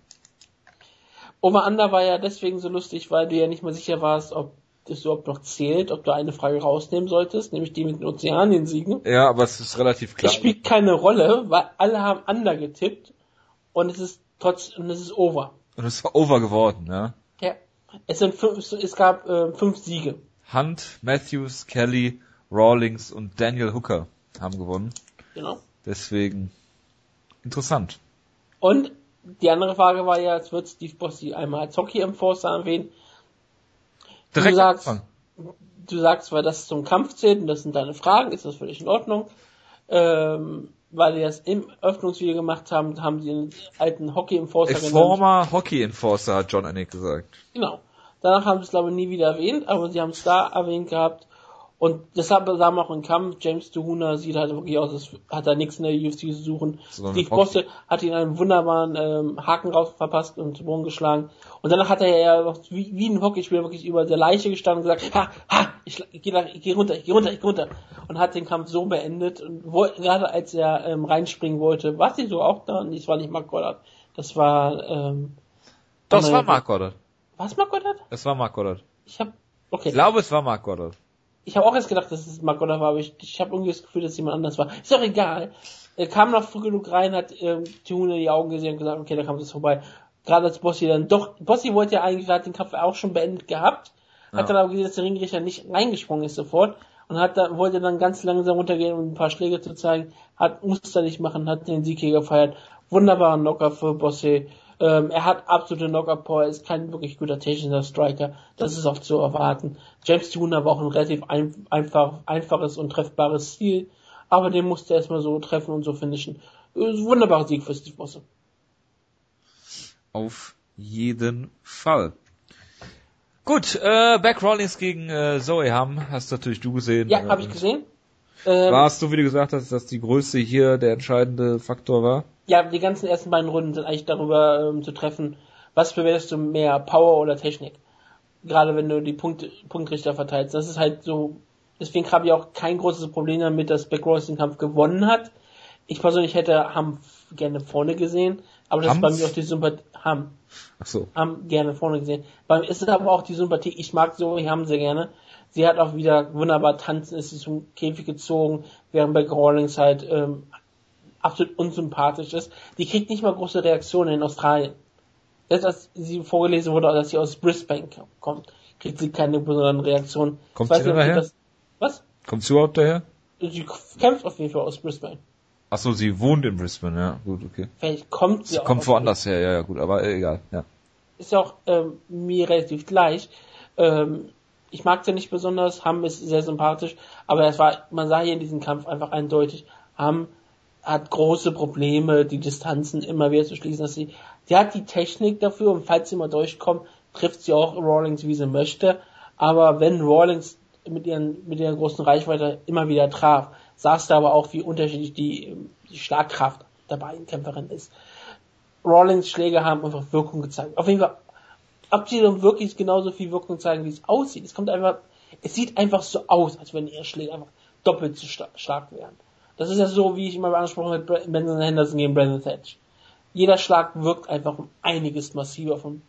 Over Under war ja deswegen so lustig, weil du ja nicht mal sicher warst, ob das überhaupt noch zählt, ob du eine Frage rausnehmen solltest, nämlich die mit den Ozeanien-Siegen. Ja, aber es ist relativ klar. Es spielt keine Rolle, weil alle haben Under getippt und es ist trotz und es ist Over. Und es war Over geworden, ja. Ja. Es sind fünf, es gab äh, fünf Siege. Hunt, Matthews, Kelly, Rawlings und Daniel Hooker haben gewonnen. Genau. Deswegen interessant. Und die andere Frage war ja, es wird Steve Bossi einmal als Hockey-Enforcer erwähnen. Direkt du sagst, anfangen. du sagst, weil das zum Kampf zählt und das sind deine Fragen, ist das völlig in Ordnung. Ähm, weil die das im Öffnungsvideo gemacht haben, haben sie den alten Hockey Enforcer genannt. Former Hockey Enforcer, hat John Anik gesagt. Genau. Danach haben sie es glaube ich nie wieder erwähnt, aber sie haben es da erwähnt gehabt und deshalb sah man auch im Kampf, James Tuhuna sieht halt wirklich aus, als hat er nichts in der UFC zu suchen. So Steve Bosse hat ihn einen wunderbaren ähm, Haken raus verpasst und zu Boden geschlagen. Und danach hat er ja noch wie, wie ein Hockeyspieler wirklich über der Leiche gestanden und gesagt, ha, ha, ich, ich gehe ich geh runter, ich gehe runter, ich geh runter. Und hat den Kampf so beendet. Und wo, gerade als er ähm, reinspringen wollte, war sie so auch da? Das war nicht Mark Goddard. Das war, ähm, Das war Mark Goddard. Was Mark Goddard? Es war Mark Goddard. Ich hab, okay. Ich glaube, es war Mark Goddard ich habe auch erst gedacht, dass es Mark Goddard war, aber ich, ich habe irgendwie das Gefühl, dass jemand anders war. Ist doch egal. Er kam noch früh genug rein, hat ähm, Tune in die Augen gesehen und gesagt, okay, da kam es vorbei. Gerade als Bossi dann doch, Bossi wollte ja eigentlich, hat den Kampf auch schon beendet gehabt, ja. hat dann aber gesehen, dass der Ringrichter nicht reingesprungen ist sofort und hat da, wollte dann ganz langsam runtergehen, um ein paar Schläge zu zeigen, hat, musste er nicht machen, hat den Sieg hier gefeiert. Wunderbarer Knocker für Bosse. Ähm, er hat absolute Knocker-Power, ist kein wirklich guter technischer Striker, das ist auch zu erwarten. James Tuna war auch ein relativ ein, einfach, einfaches und treffbares Ziel, aber den musste er erstmal so treffen und so finishen. Wunderbarer Sieg für Steve Bosse. Auf jeden Fall. Gut, äh, Back Rollins gegen äh, Zoe Ham, hast natürlich du gesehen. Ja, äh, habe ich gesehen. Ähm, war es so, wie du gesagt hast, dass die Größe hier der entscheidende Faktor war? Ja, die ganzen ersten beiden Runden sind eigentlich darüber ähm, zu treffen, was bewertest du mehr, Power oder Technik? Gerade wenn du die Punkte, Punktrichter verteilst. Das ist halt so, deswegen habe ich auch kein großes Problem damit, dass Back Rollins den Kampf gewonnen hat. Ich persönlich hätte Ham gerne vorne gesehen, aber das Hams? ist bei mir auch die Sympathie. Ham. Ach so. Ham gerne vorne gesehen. Beim ist es aber auch die Sympathie. Ich mag so, ich Ham sehr gerne. Sie hat auch wieder wunderbar tanzen, ist sie zum Käfig gezogen, während bei Rawlings halt ähm, absolut unsympathisch ist. Die kriegt nicht mal große Reaktionen in Australien. Jetzt als sie vorgelesen wurde, dass sie aus Brisbane kommt, kriegt sie keine besonderen Reaktionen. Kommt sie daher? Das, was? Kommt sie überhaupt daher? Sie kämpft auf jeden Fall aus Brisbane. Ach so, sie wohnt in Brisbane, ja, gut, okay. Vielleicht kommt sie, sie auch. kommt woanders her, ja, ja, gut, aber äh, egal, ja. Ist ja auch ähm, mir relativ gleich. Ähm, ich mag sie nicht besonders, Ham ist sehr sympathisch, aber es war, man sah hier in diesem Kampf einfach eindeutig, Ham hat große Probleme, die Distanzen immer wieder zu schließen, dass sie, sie hat die Technik dafür und falls sie mal durchkommt, trifft sie auch Rawlings, wie sie möchte, aber wenn Rawlings mit ihren, mit ihrer großen Reichweite immer wieder traf, sahst du aber auch, wie unterschiedlich die, die Schlagkraft der beiden Kämpferinnen ist. Rawlings Schläge haben einfach Wirkung gezeigt. Auf jeden Fall, ob sie dann wirklich genauso viel Wirkung zeigen, wie es aussieht. Es kommt einfach, es sieht einfach so aus, als wenn ihre Schläge einfach doppelt so stark wären. Das ist ja so, wie ich immer angesprochen habe mit Benson Henderson gegen Brandon Thatch. Jeder Schlag wirkt einfach um einiges massiver von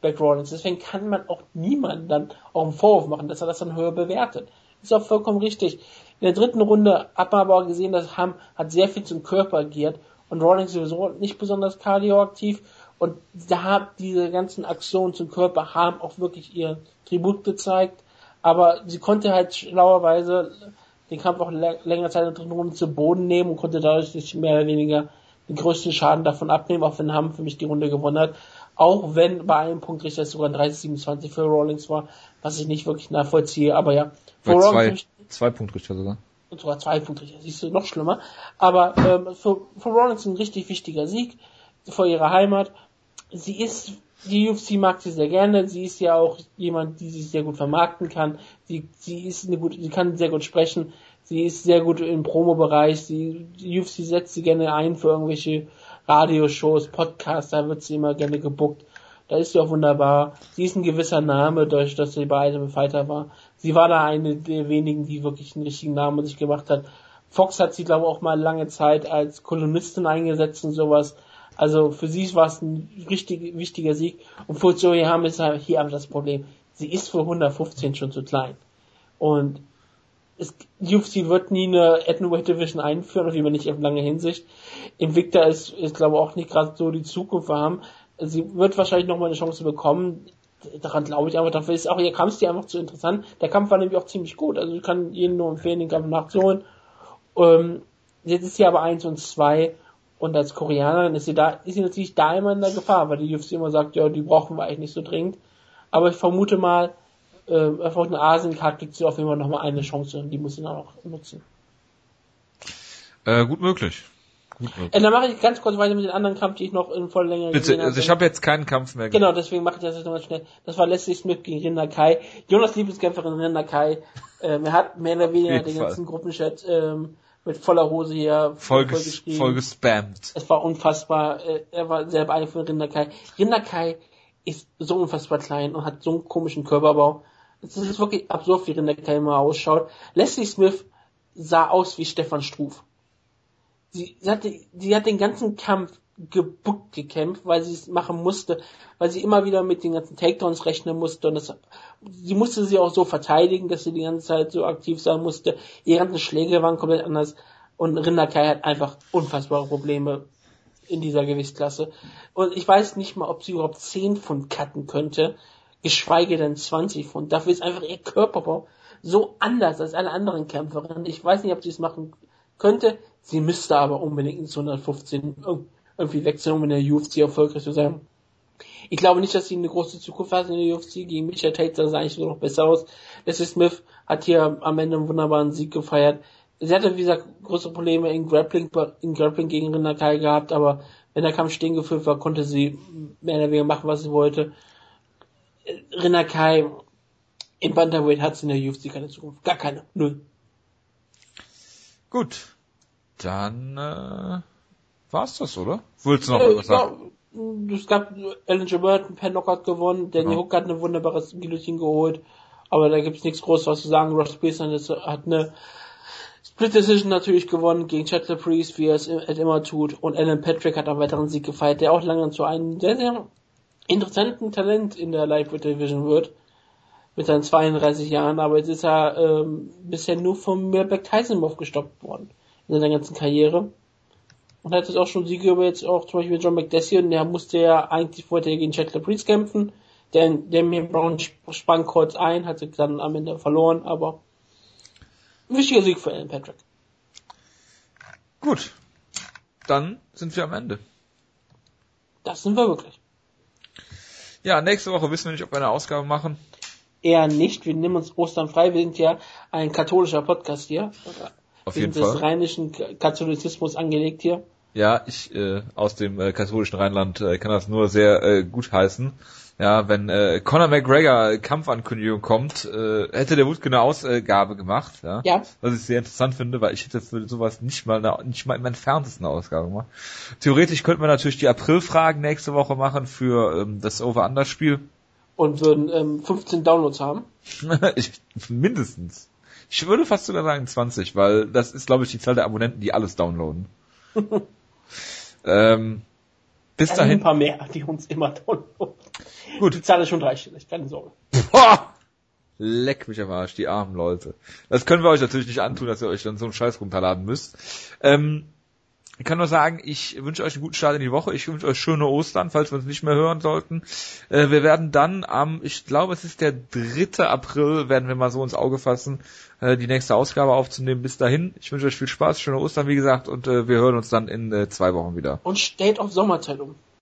Beck Rawlings. Deswegen kann man auch niemanden dann auch einen Vorwurf machen, dass er das dann höher bewertet. Ist auch vollkommen richtig. In der dritten Runde hat man aber auch gesehen, dass Ham hat sehr viel zum Körper agiert und Rawlings sowieso nicht besonders kardioaktiv und da hat diese ganzen Aktionen zum Körper haben auch wirklich ihr Tribut gezeigt, aber sie konnte halt schlauerweise den Kampf auch länger Zeit in der dritten Runde zu Boden nehmen und konnte dadurch nicht mehr oder weniger den größten Schaden davon abnehmen, auch wenn Ham für mich die Runde gewonnen hat. Auch wenn bei einem Punkt Richter sogar ein 30-27 für Rawlings war, was ich nicht wirklich nachvollziehe, aber ja. Bei zwei, zwei Punktrichter sogar. Und sogar zwei Punktrichter, siehst du, noch schlimmer. Aber ähm, für, für Rawlings ein richtig wichtiger Sieg vor ihrer Heimat. Sie ist, die UFC mag sie sehr gerne, sie ist ja auch jemand, die sich sehr gut vermarkten kann. Sie, sie ist eine gute, sie kann sehr gut sprechen, sie ist sehr gut im Promo-Bereich, sie, die UFC setzt sie gerne ein für irgendwelche Radioshows, Podcasts, da wird sie immer gerne gebuckt. Da ist sie auch wunderbar. Sie ist ein gewisser Name, durch dass sie bei einem Fighter war. Sie war da eine der wenigen, die wirklich einen richtigen Namen sich gemacht hat. Fox hat sie, glaube ich, auch mal lange Zeit als Kolonistin eingesetzt und sowas. Also für sie war es ein richtig wichtiger Sieg. Und für Zoe haben ist halt hier aber das Problem. Sie ist für 115 schon zu klein. Und es, UFC wird nie eine Atomweight Division einführen, auf jeden Fall nicht auf lange Hinsicht. Invicta ist, ist glaube ich, auch nicht gerade so die Zukunft haben. Sie wird wahrscheinlich nochmal eine Chance bekommen. Daran glaube ich aber, dafür ist auch ihr Kampfstil einfach zu interessant. Der Kampf war nämlich auch ziemlich gut. Also ich kann jedem nur empfehlen, den Kampf nachzuholen. Ähm, jetzt ist sie aber eins und zwei und als Koreanerin ist sie da, ist sie natürlich da immer in der Gefahr, weil die UFC immer sagt, ja, die brauchen wir eigentlich nicht so dringend. Aber ich vermute mal, äh, einfach eine Asien-Card kriegt sie auf jeden Fall nochmal eine Chance und die muss sie dann auch nutzen. Äh, gut möglich. Gut möglich. Äh, dann mache ich ganz kurz weiter mit den anderen Kampf, die ich noch in voller Länge Bitte, also ich habe jetzt keinen Kampf mehr. Genau, deswegen mache ich das jetzt nochmal schnell. Das war Leslie Smith gegen Rinda Kai. Jonas Lieblingskämpferin Rinda Kai. Ähm, er hat mehr oder weniger den Fall. ganzen Gruppenchat ähm, mit voller Hose hier voll, ges voll gespammt. Es war unfassbar. Äh, er war sehr beeindruckt von Rinda Kai. Rinda Kai ist so unfassbar klein und hat so einen komischen Körperbau. Es ist wirklich absurd, wie Rinda Kai immer ausschaut. Leslie Smith sah aus wie Stefan Struf. Sie, sie, hatte, sie hat den ganzen Kampf gebuckt gekämpft, weil sie es machen musste, weil sie immer wieder mit den ganzen Takedowns rechnen musste und das, sie musste sie auch so verteidigen, dass sie die ganze Zeit so aktiv sein musste. Ihre ganzen Schläge waren komplett anders und Rinderkai hat einfach unfassbare Probleme in dieser Gewichtsklasse. Und ich weiß nicht mal, ob sie überhaupt 10 Pfund cutten könnte, geschweige denn 20 Pfund. Dafür ist einfach ihr Körperbau so anders als alle anderen Kämpferinnen. Ich weiß nicht, ob sie es machen könnte. Sie müsste aber unbedingt ins 115 irgendwie wechseln, um in der UFC erfolgreich zu sein. Ich glaube nicht, dass sie eine große Zukunft hat in der UFC. Gegen Michael Tate sah es eigentlich nur noch besser aus. Leslie Smith hat hier am Ende einen wunderbaren Sieg gefeiert. Sie hatte, wie gesagt, große Probleme in Grappling, in Grappling gegen Rinnakai gehabt, aber wenn der Kampf stehen geführt war, konnte sie mehr oder weniger machen, was sie wollte. Rinnakai im Bantamweight hat sie in der UFC keine Zukunft. Gar keine. Null. Gut. Dann äh, war's das, oder? Willst du noch äh, irgendwas sagen? Ja, es gab Alan Burton per Knockout gewonnen, Danny ja. Hook hat eine wunderbare Guillotine geholt, aber da gibt's nichts Großes was zu sagen. Ross Pearson hat eine Split Decision natürlich gewonnen gegen Chatler Priest, wie er es immer tut, und Alan Patrick hat einen weiteren Sieg gefeiert, der auch lange zu einem sehr, sehr interessanten Talent in der Lightweight Division wird mit seinen 32 Jahren, aber jetzt ist er ähm, bisher nur vom Mirbeck Tysonmov gestoppt worden in seiner ganzen Karriere. Und hat jetzt auch schon Siege über jetzt auch zum Beispiel John McDessie und der musste ja eigentlich wollte er gegen Chandler Priest kämpfen. Der, der mir Brown sprang kurz ein, hat sich dann am Ende verloren, aber ein wichtiger Sieg für Alan Patrick. Gut. Dann sind wir am Ende. Das sind wir wirklich. Ja, nächste Woche wissen wir nicht, ob wir eine Ausgabe machen eher nicht. Wir nehmen uns Ostern frei. Wir sind ja ein katholischer Podcast hier. Auf jeden Fall. des rheinischen Katholizismus angelegt hier. Ja, ich äh, aus dem äh, katholischen Rheinland äh, kann das nur sehr äh, gut heißen. Ja, wenn äh, Conor McGregor Kampfankündigung kommt, äh, hätte der Wutke eine Ausgabe gemacht, ja? ja. Was ich sehr interessant finde, weil ich hätte für sowas nicht mal eine, nicht mal im entferntesten Ausgabe gemacht. Theoretisch könnten wir natürlich die Aprilfragen nächste Woche machen für ähm, das Over-Under-Spiel und würden ähm, 15 Downloads haben. ich, mindestens. Ich würde fast sogar sagen 20, weil das ist, glaube ich, die Zahl der Abonnenten, die alles downloaden. ähm, bis dahin. Ein paar mehr, die uns immer downloaden. Gut. Die Zahl ist schon dreistellig, keine Sorge. Boah! Leck mich am Arsch, die armen Leute. Das können wir euch natürlich nicht antun, dass ihr euch dann so einen Scheiß runterladen müsst. Ähm, ich kann nur sagen, ich wünsche euch einen guten Start in die Woche. Ich wünsche euch schöne Ostern, falls wir uns nicht mehr hören sollten. Äh, wir werden dann am, ich glaube, es ist der 3. April, werden wir mal so ins Auge fassen, äh, die nächste Ausgabe aufzunehmen. Bis dahin, ich wünsche euch viel Spaß, schöne Ostern, wie gesagt, und äh, wir hören uns dann in zwei Wochen wieder. Und steht auf Sommerzeit um.